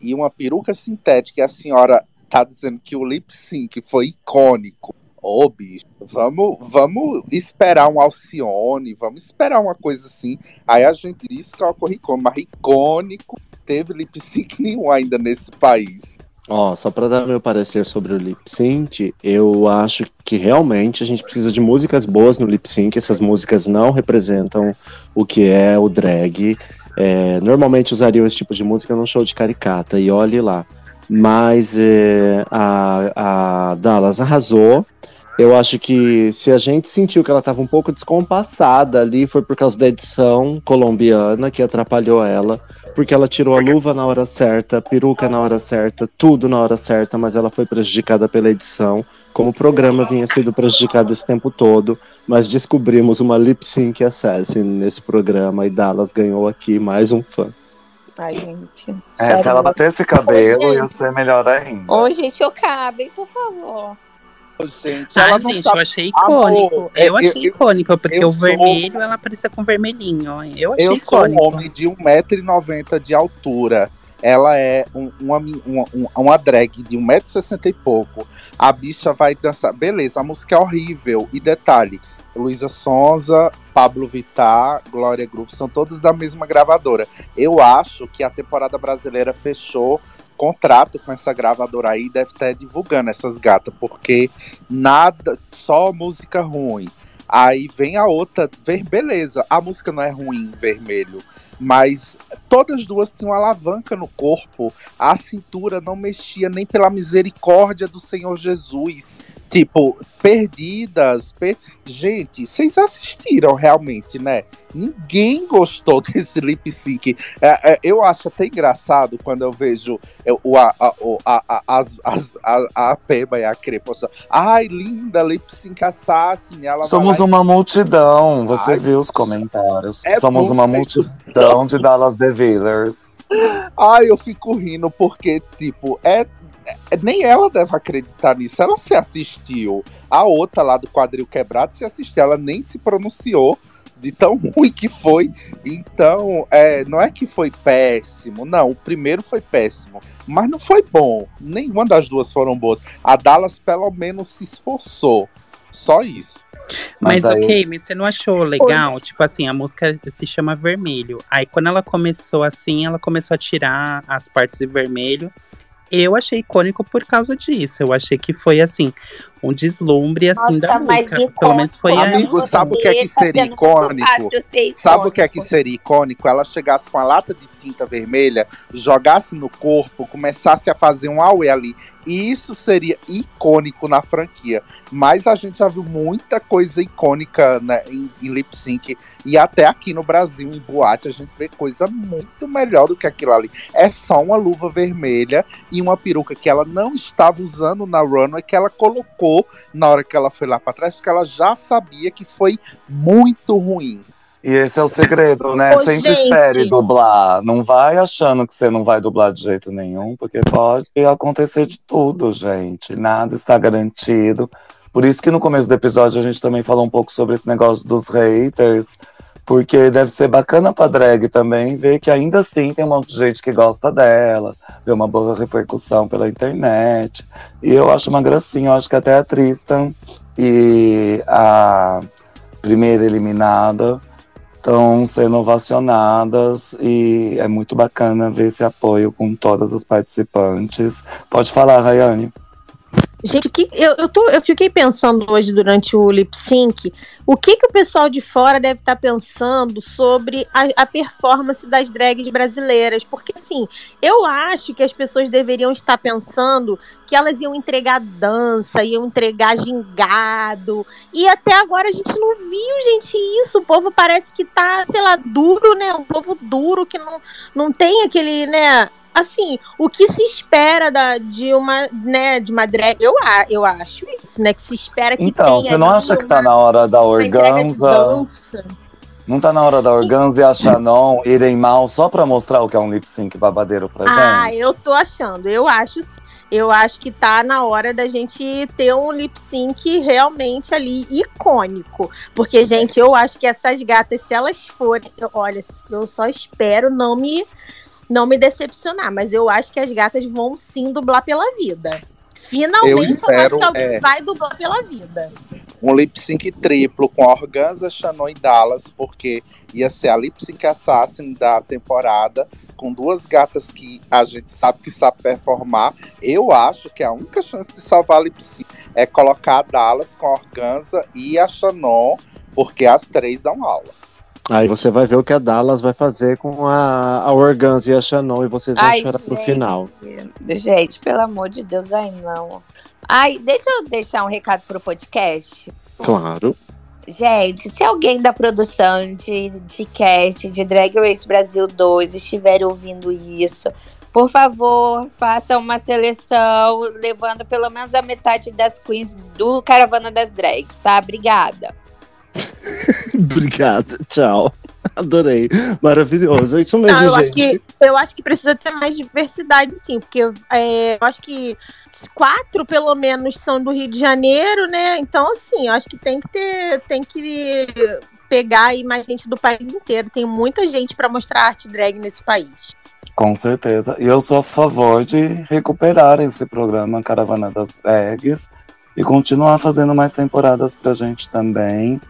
e uma peruca sintética e a senhora tá dizendo que o lip sync foi icônico. Ô, bicho, vamos, vamos esperar um Alcione, vamos esperar uma coisa assim. Aí a gente disse que ocorre icônico, mas icônico teve lip sync nenhum ainda nesse país. Ó, só pra dar meu parecer sobre o lip sync, eu acho que realmente a gente precisa de músicas boas no lip sync. Essas músicas não representam o que é o drag. É, normalmente usariam esse tipo de música num show de caricata, e olhe lá. Mas é, a, a Dallas arrasou. Eu acho que se a gente sentiu que ela estava um pouco descompassada ali, foi por causa da edição colombiana que atrapalhou ela porque ela tirou a luva na hora certa, a peruca na hora certa, tudo na hora certa, mas ela foi prejudicada pela edição, como o programa vinha sendo prejudicado esse tempo todo, mas descobrimos uma lip sync assassin nesse programa e Dallas ganhou aqui mais um fã. Ai, gente. É, se ela batesse cabelo, Oi, ia ser melhor ainda. Ô, gente, eu cabem, por favor. Gente, Ah, ela gente, sabe- eu achei icônico. Amor, eu eu- achei eu- icônico, porque o sou- vermelho, ela parecia com vermelhinho. Eu achei Eu sou icônico. um homem de 1,90m de altura. Ela é um- uma, uma, uma, drag de 1,60m e pouco. A bicha vai dançar. Beleza, a música é horrível. E detalhe: Luísa Sonza, Pablo Vittar, Glória Groove são todos da mesma gravadora. Eu acho que a temporada brasileira fechou contrato com essa gravadora aí, deve estar divulgando essas gatas, porque nada, só música ruim. Aí vem a outra, ver, beleza, a música não é ruim, vermelho, mas todas as duas tinham alavanca no corpo, a cintura não mexia nem pela misericórdia do Senhor Jesus. Tipo, perdidas. per- Gente, vocês assistiram realmente, né? Ninguém gostou desse lip sync. É, é, eu acho até engraçado quando eu vejo eu- o, a, a, o- a, a, as- as- a, a Peba e a Crepa. Ai, linda, lip sync assassin. Ela Somos e- uma multidão, você Ai, viu os comentários. é Somos uma multidão de Dallas The Villers. Ai, eu fico rindo porque, tipo, é, é- Nem ela deve acreditar nisso. Ela se assistiu. A outra lá do quadril quebrado se assistiu. Ela nem se pronunciou de tão ruim que foi. Então, é, não é que foi péssimo. Não, o primeiro foi péssimo. Mas não foi bom. Nenhuma das duas foram boas. A Dallas, pelo menos, se esforçou. Só isso. Mas, Mas aí- ok, mas você não achou legal? Tipo assim, a música se chama Vermelho. Aí quando ela começou assim, ela começou a tirar as partes de vermelho. Eu achei icônico por causa disso. Eu achei que foi assim, um deslumbre assim da Nossa, mas música. Pelo menos foi a Amigo, sabe o que é que Tá seria icônico? ser Sabe o que é que icônico. seria icônico? Ela chegasse com a lata de tinta vermelha, jogasse no corpo, começasse a fazer um auê ali. E isso seria icônico na franquia. Mas a gente já viu muita coisa icônica né, em, em lip sync. E até aqui no Brasil, em boate, a gente vê coisa muito melhor do que aquilo ali. É só uma luva vermelha e uma peruca que ela não estava usando na runway, que ela colocou na hora que ela foi lá pra trás, porque ela já sabia que foi muito ruim. E esse é o segredo, né? Ô, Sempre gente. espere dublar. Não vai achando que você não vai dublar de jeito nenhum, porque pode acontecer de tudo, gente. Nada está garantido. Por isso que no começo do episódio a gente também falou um pouco sobre esse negócio dos haters. Porque deve ser bacana pra drag também ver que ainda assim tem um monte de gente que gosta dela, ver uma boa repercussão pela internet. E eu acho uma gracinha, eu acho que até a Tristan e a primeira eliminada estão sendo ovacionadas e é muito bacana ver esse apoio com todas as participantes. Pode falar, Rayane. Gente, que, eu, eu, tô, eu fiquei pensando hoje durante o lip sync, o que, que o pessoal de fora deve estar pensando sobre a, a performance das drags brasileiras. Porque, assim, eu acho que as pessoas deveriam estar pensando que elas iam entregar dança, iam entregar gingado. E até agora a gente não viu, gente, isso. O povo parece que tá, sei lá, duro, né? Um povo duro que não, não tem aquele, né? Assim, o que se espera da, de uma, né, de uma drag, eu, eu acho isso, né, que se espera que Então, tenha você não acha que tá na hora da organza? Não tá na hora da organza e a Shannon irem mal só pra mostrar o que é um lip sync babadeiro pra Ah, gente? eu tô achando, eu acho. Eu acho que tá na hora da gente ter um lip sync realmente ali icônico. Porque, gente, eu acho que essas gatas, se elas forem. eu- Olha, eu só espero não me, não me decepcionar. Mas eu acho que as gatas vão sim dublar pela vida. Finalmente, eu, acho espero, que alguém é. vai dublar pela vida. Um lip sync triplo com a Organza, Shannon e Dallas, porque ia ser a lip sync assassin da temporada, com duas gatas que a gente sabe que sabe performar. Eu acho que a única chance de salvar a lip sync é colocar a Dallas com a Organza e a Shannon, porque as três dão aula. Aí você vai ver o que a Dallas vai fazer com a, a Organza e a Shannon e vocês vão Ai, chorar pro gente. final. Gente, pelo amor de Deus, ai não. Ai, deixa eu deixar um recado pro podcast. Claro. Gente, se alguém da produção de, de cast de Drag Race Brasil 2 estiver ouvindo isso, por favor, faça uma seleção levando pelo menos a metade das queens do Caravana das Drags, tá? Obrigada. Obrigada, tchau. Adorei. Maravilhoso. É isso mesmo, Não, eu acho, gente. que, eu acho que precisa ter mais diversidade, sim, porque é, eu acho que quatro, pelo menos, são do Rio de Janeiro, né? Então, assim, eu acho que tem que ter, tem que pegar aí mais gente do país inteiro. Tem muita gente para mostrar arte drag nesse país. Com certeza. E eu sou a favor de recuperar esse programa Caravana das Drags e continuar fazendo mais temporadas pra gente também.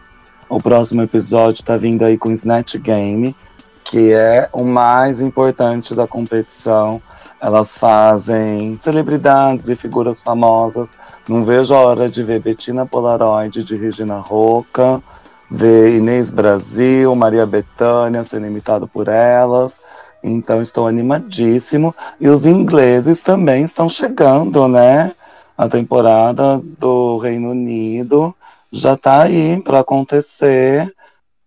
O próximo episódio tá vindo aí com Snatch Game, que é o mais importante da competição. Elas fazem celebridades e figuras famosas. Não vejo a hora de ver Bettina Polaroid de Regina Roca, ver Inês Brasil, Maria Bethânia sendo imitado por elas. Então estou animadíssimo. E os ingleses também estão chegando, né? a temporada do Reino Unido já tá aí para acontecer.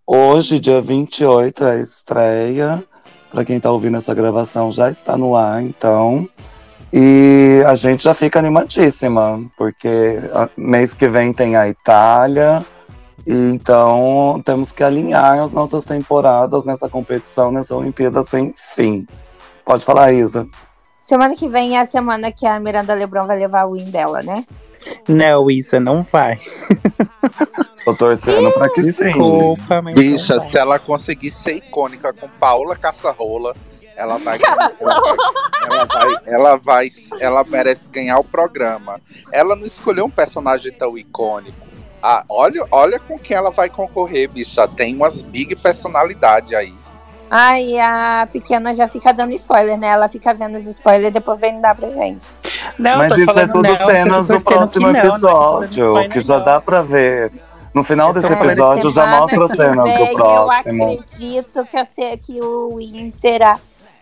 Hoje, dia 28, é a estreia. Para quem tá ouvindo essa gravação, já está no ar, então. E a gente já fica animadíssima, porque mês que vem tem a Itália. E então temos que alinhar as nossas temporadas nessa competição, nessa Olimpíada sem fim. Pode falar, Isa. Semana que vem é a semana que a Miranda Lebron vai levar o win dela, né? Não, Isa, não vai. Tô torcendo pra que sim. Desculpa, mas Bicha, não vai. se ela conseguir ser icônica com Paula Caçarrola, ela vai, ela vai, ela vai, ela merece ganhar o programa. Ela não escolheu um personagem tão icônico. Ah, olha, olha com quem ela vai concorrer, bicha. Tem umas big personalidade aí. Ai, a pequena já fica dando spoiler, né? Ela fica vendo os spoilers e depois vem dar pra gente. Não, Mas tô isso é tudo não, cenas do próximo que não, não episódio, spoiler, que já não. dá pra ver. No final desse episódio já Semana mostra cenas vem, do próximo. Eu acredito que, a que o win será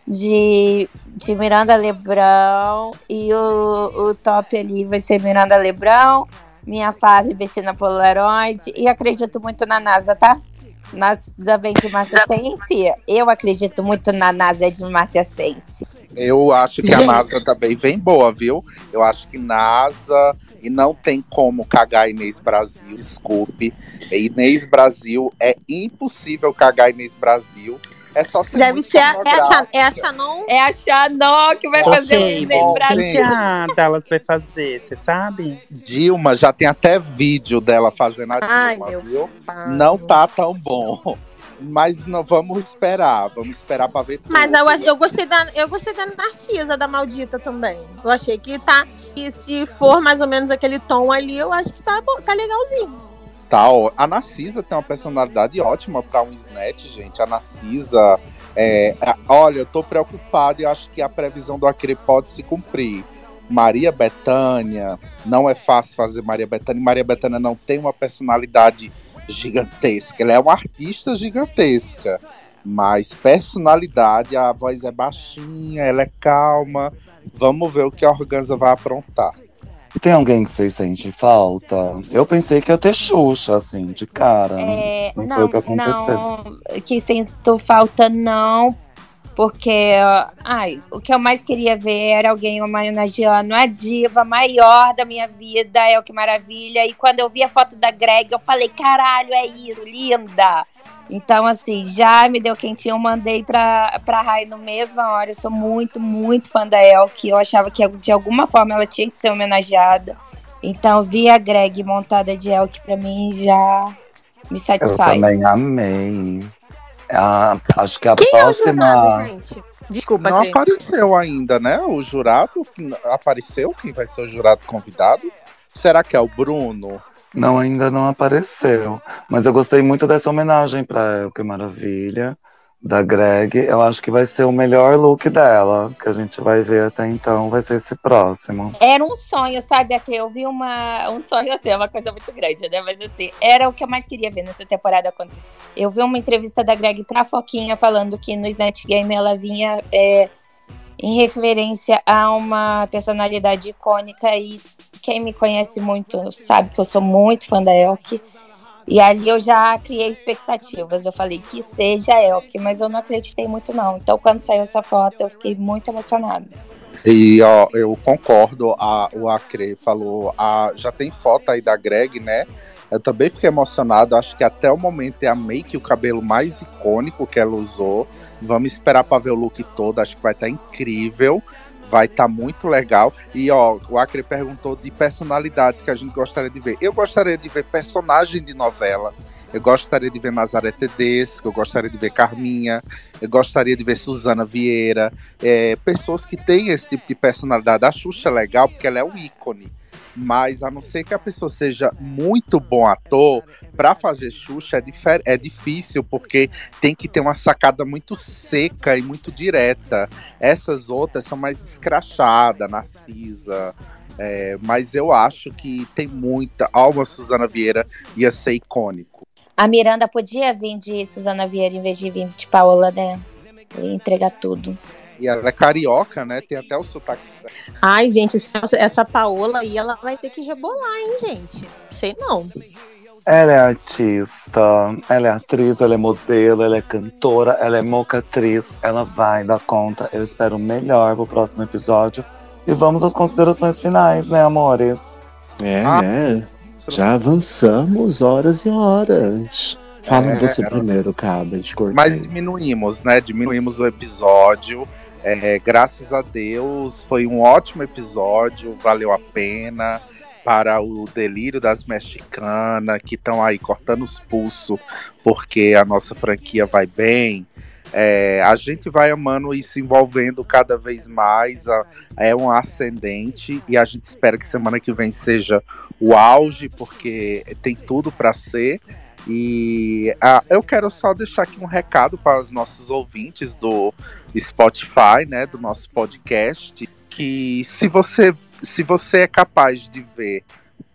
de, de Miranda Lebrão e o, o top ali vai ser Miranda Lebrão, minha fase Bettina Polaroid e acredito muito na NASA, tá? NASA vem de Márcia Sense. Eu acredito muito na NASA de Márcia Sense. Eu acho que a. NASA também vem boa, viu? Eu acho que NASA e não tem como cagar Inês Brasil, desculpe. Inês Brasil é impossível cagar Inês Brasil. É só ser Deve ser a, é, a, é a Chanon. É a Xanon que vai fazer o Inês Brasil. Dallas vai fazer, você sabe? Dilma já tem até vídeo dela fazendo a Ai, Dilma, viu? pai. Não tá tão bom. Mas não vamos esperar, vamos esperar pra ver tudo. Mas eu, eu, gostei da, eu gostei da Narcisa, da maldita também. Eu achei que tá. E se for mais ou menos aquele tom ali, eu acho que tá, tá legalzinho. Ó. A Narcisa tem uma personalidade ótima pra um snatch, gente. A Narcisa. É, olha, eu tô preocupado e acho que a previsão do Acre pode se cumprir. Maria Bethânia, não é fácil fazer Maria Bethânia. Maria Bethânia não tem uma personalidade gigantesca. Ela é uma artista gigantesca. Mas personalidade, a voz é baixinha, ela é calma. Vamos ver o que a Organza vai aprontar. Tem alguém que vocês sentem falta? Eu pensei que ia ter Xuxa, assim, de cara. É, Não não, foi o que aconteceu. não, que sinto falta não, porque ai, o que eu mais queria ver era alguém homenageando a diva maior da minha vida, é o que maravilha. E quando eu vi a foto da Greg, eu falei, caralho, é isso, linda. Então, assim, já me deu quentinho, eu mandei pra, pra Rai no mesma hora. Eu sou muito, muito fã da Elke. Eu achava que de alguma forma ela tinha que ser homenageada. Então, vi a Greg montada de Elke pra mim já me Eu satisfaz. também amei. A- acho que a Quem é o próxima. jurado, gente? Desculpa, Não Cris. apareceu ainda, né? O jurado apareceu? Quem vai ser o jurado convidado? Será que é o Bruno? Não, ainda não apareceu. Mas eu gostei muito dessa homenagem pra ela, que maravilha. Da Greg. Eu acho que vai ser o melhor look dela. Que a gente vai ver até então. Vai ser esse próximo. Era um sonho, sabe? Aqui eu vi uma, um sonho assim, é uma coisa muito grande, né? Mas assim, era o que eu mais queria ver nessa temporada acontecer. Eu vi uma entrevista da Greg pra Foquinha falando que no Snatch Game ela vinha é, em referência a uma personalidade icônica e quem me conhece muito sabe que eu sou muito fã da Elke. E ali eu já criei expectativas. Eu falei que seja Elke, mas eu não acreditei muito, não. Então, quando saiu essa foto, eu fiquei muito emocionada. E ó, eu concordo, a, o Acre falou, a, já tem foto aí da Greg, né? Eu também fiquei emocionado, acho que até o momento é a make, o cabelo mais icônico que ela usou. Vamos esperar para ver o look todo, acho que vai estar incrível. Vai estar muito legal. E ó, o Acre perguntou de personalidades que a gente gostaria de ver. Eu gostaria de ver personagem de novela. Eu gostaria de ver Nazaré Tedesco, eu gostaria de ver Carminha, eu gostaria de ver Suzana Vieira é, pessoas que têm esse tipo de personalidade. A Xuxa é legal porque ela é um ícone. Mas a não ser que a pessoa seja muito bom ator, pra fazer Xuxa é, é difícil, porque tem que ter uma sacada muito seca e muito direta. Essas outras são mais escrachadas, Narcisa. é, mas eu acho que tem muita. Alma Suzana Vieira ia ser icônico. A Miranda podia vir de Suzana Vieira em vez de vir de Paola, né? E entregar tudo. E ela é carioca, né? Tem até o sotaque. Ai, gente, essa- Paola aí, ela vai ter que rebolar, hein, gente? Sei não. Ela é artista, ela é atriz, ela é modelo, ela é cantora, ela é mocatriz. Ela vai dar conta. Eu espero o melhor pro próximo episódio. E vamos às considerações finais, né, amores? É, Ah. né? Já avançamos horas e horas. Fala É, você é. primeiro, Caba, de cortar. Mas diminuímos, né? Diminuímos o episódio. É, graças a Deus, foi um ótimo episódio, valeu a pena. Para o delírio das mexicanas que estão aí cortando os pulsos porque a nossa franquia vai bem. É, a gente vai amando e se envolvendo cada vez mais. é um ascendente e a gente espera que semana que vem seja o auge, porque tem tudo para ser. E ah, eu quero só deixar aqui um recado para os nossos ouvintes do Spotify, né, do nosso podcast, que se você se você é capaz de ver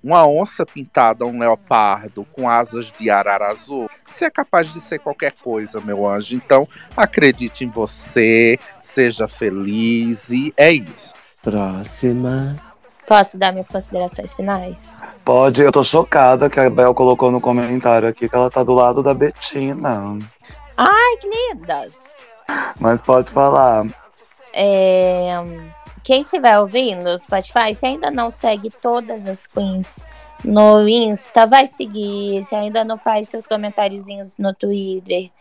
uma onça pintada, um leopardo com asas de arara azul, você é capaz de ser qualquer coisa, meu anjo. Então, acredite em você, seja feliz e é isso. Próxima. Posso dar minhas considerações finais? Pode, eu tô chocada que a Bel colocou no comentário aqui que ela tá do lado da Betina. Ai, que lindas! Mas pode falar. É, Quem estiver ouvindo no Spotify, se ainda não segue todas as queens no Insta, vai seguir. Se ainda não faz seus comentáriozinhos no Twitter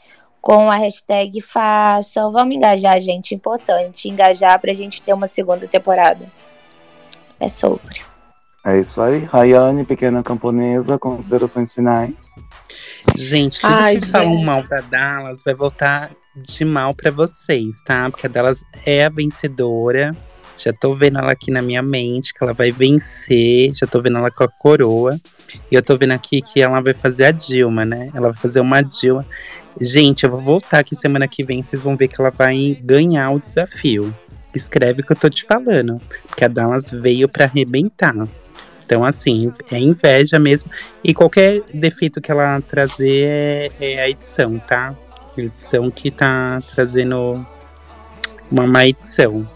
com a hashtag façam. Vamos engajar, gente. Importante engajar pra gente ter uma segunda temporada. É sobre. É isso aí. Rayane, pequena camponesa, considerações finais. Gente, tudo Ai, que falam gente. mal da Dallas vai voltar de mal pra vocês, tá? Porque a Dallas é a vencedora. Já tô vendo ela aqui na minha mente, que ela vai vencer. Já tô vendo ela com a coroa. E eu tô vendo aqui que ela vai fazer a Dilma, né? Ela vai fazer uma Dilma. Gente, eu vou voltar aqui semana que vem. Vocês vão ver que ela vai ganhar o desafio. Escreve o que eu tô te falando. Porque a Dallas veio pra arrebentar. Então, assim, é inveja mesmo. E qualquer defeito que ela trazer é, é a edição, tá? A edição que tá trazendo uma má edição.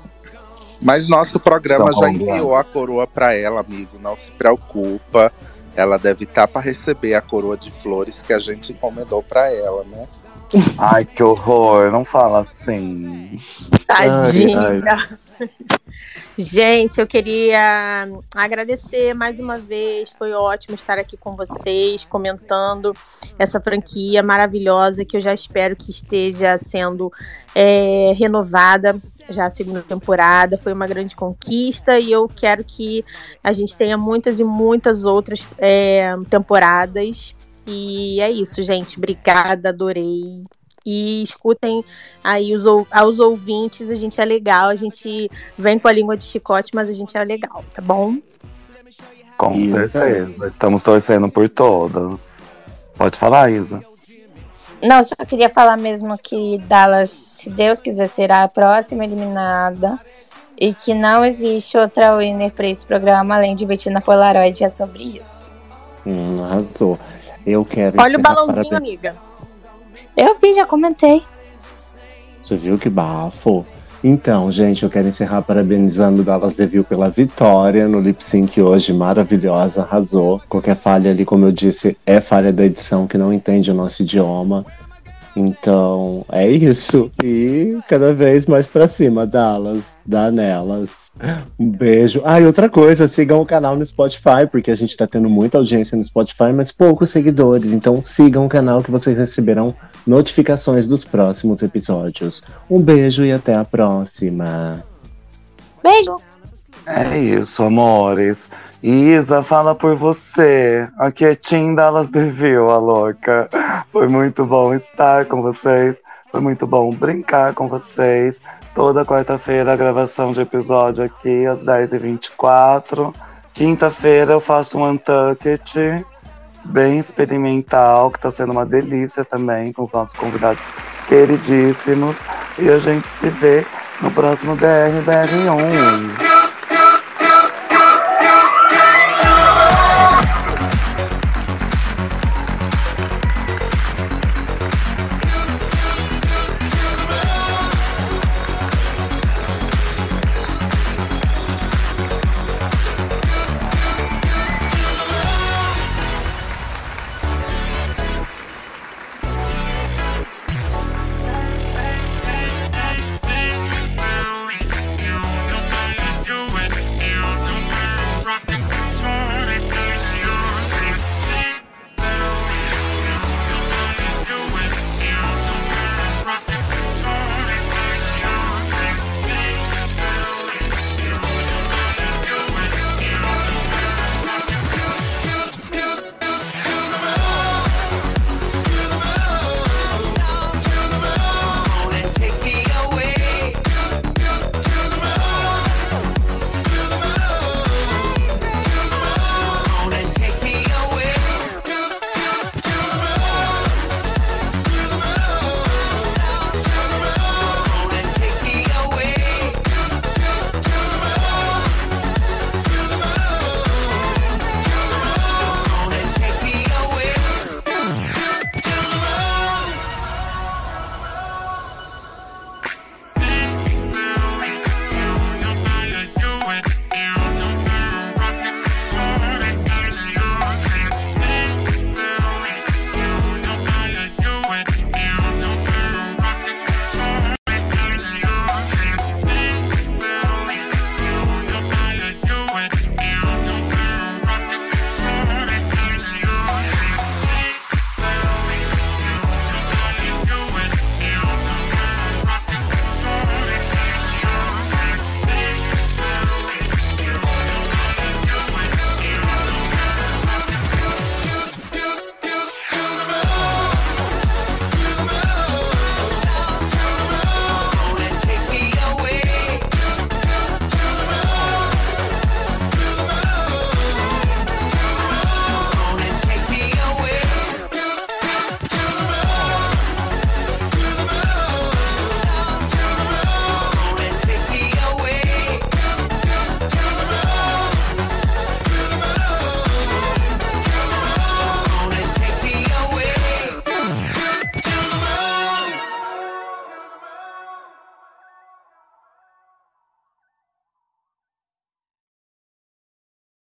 Mas nosso programa São já Paulo, enviou a coroa para ela, amigo. Não se preocupa. Ela deve estar para receber a coroa de flores que a gente encomendou para ela, né? Ai, que horror. Não fala assim. Tadinha. Ai, Gente, eu queria agradecer mais uma vez. Foi ótimo estar aqui com vocês, comentando essa franquia maravilhosa que eu já espero que esteja sendo é, renovada já a segunda temporada. Foi uma grande conquista e eu quero que a gente tenha muitas e muitas outras é, temporadas. E é isso, gente. Obrigada, adorei. E escutem aí os, aos ouvintes, a gente é legal, a gente vem com a língua de chicote, mas a gente é legal, tá bom? Com Isa. certeza. Estamos torcendo por todas. Pode falar, Isa. Não, só queria falar mesmo que Dallas, se Deus quiser, será a próxima eliminada. E que não existe outra winner para esse programa além de Bettina Polaroid. É sobre isso. hum, arrasou. Eu quero Olha o balãozinho, parabéns- amiga. Eu vi, já comentei. Você viu que bafo? Então, gente, eu quero encerrar parabenizando o Dallas Devil pela vitória no lip sync hoje, maravilhosa, arrasou. Qualquer falha ali, como eu disse, é falha da edição que não entende o nosso idioma. Então, é isso. E cada vez mais pra cima, Dallas, dá nelas. Um beijo. Ah, e outra coisa, sigam o canal no Spotify, porque a gente tá tendo muita audiência no Spotify, mas poucos seguidores. Então, sigam o canal que vocês receberão notificações dos próximos episódios. Um beijo e até a próxima. Beijo. É isso, amores. Isa, fala por você. Aqui é Tim Dallas Devil, a louca. Foi muito bom estar com vocês. Foi muito bom brincar com vocês. Toda quarta-feira a gravação de episódio aqui às 10h24. Quinta-feira eu faço um Untucked bem experimental, que tá sendo uma delícia também, com os nossos convidados queridíssimos. E a gente se vê no próximo DRBR1.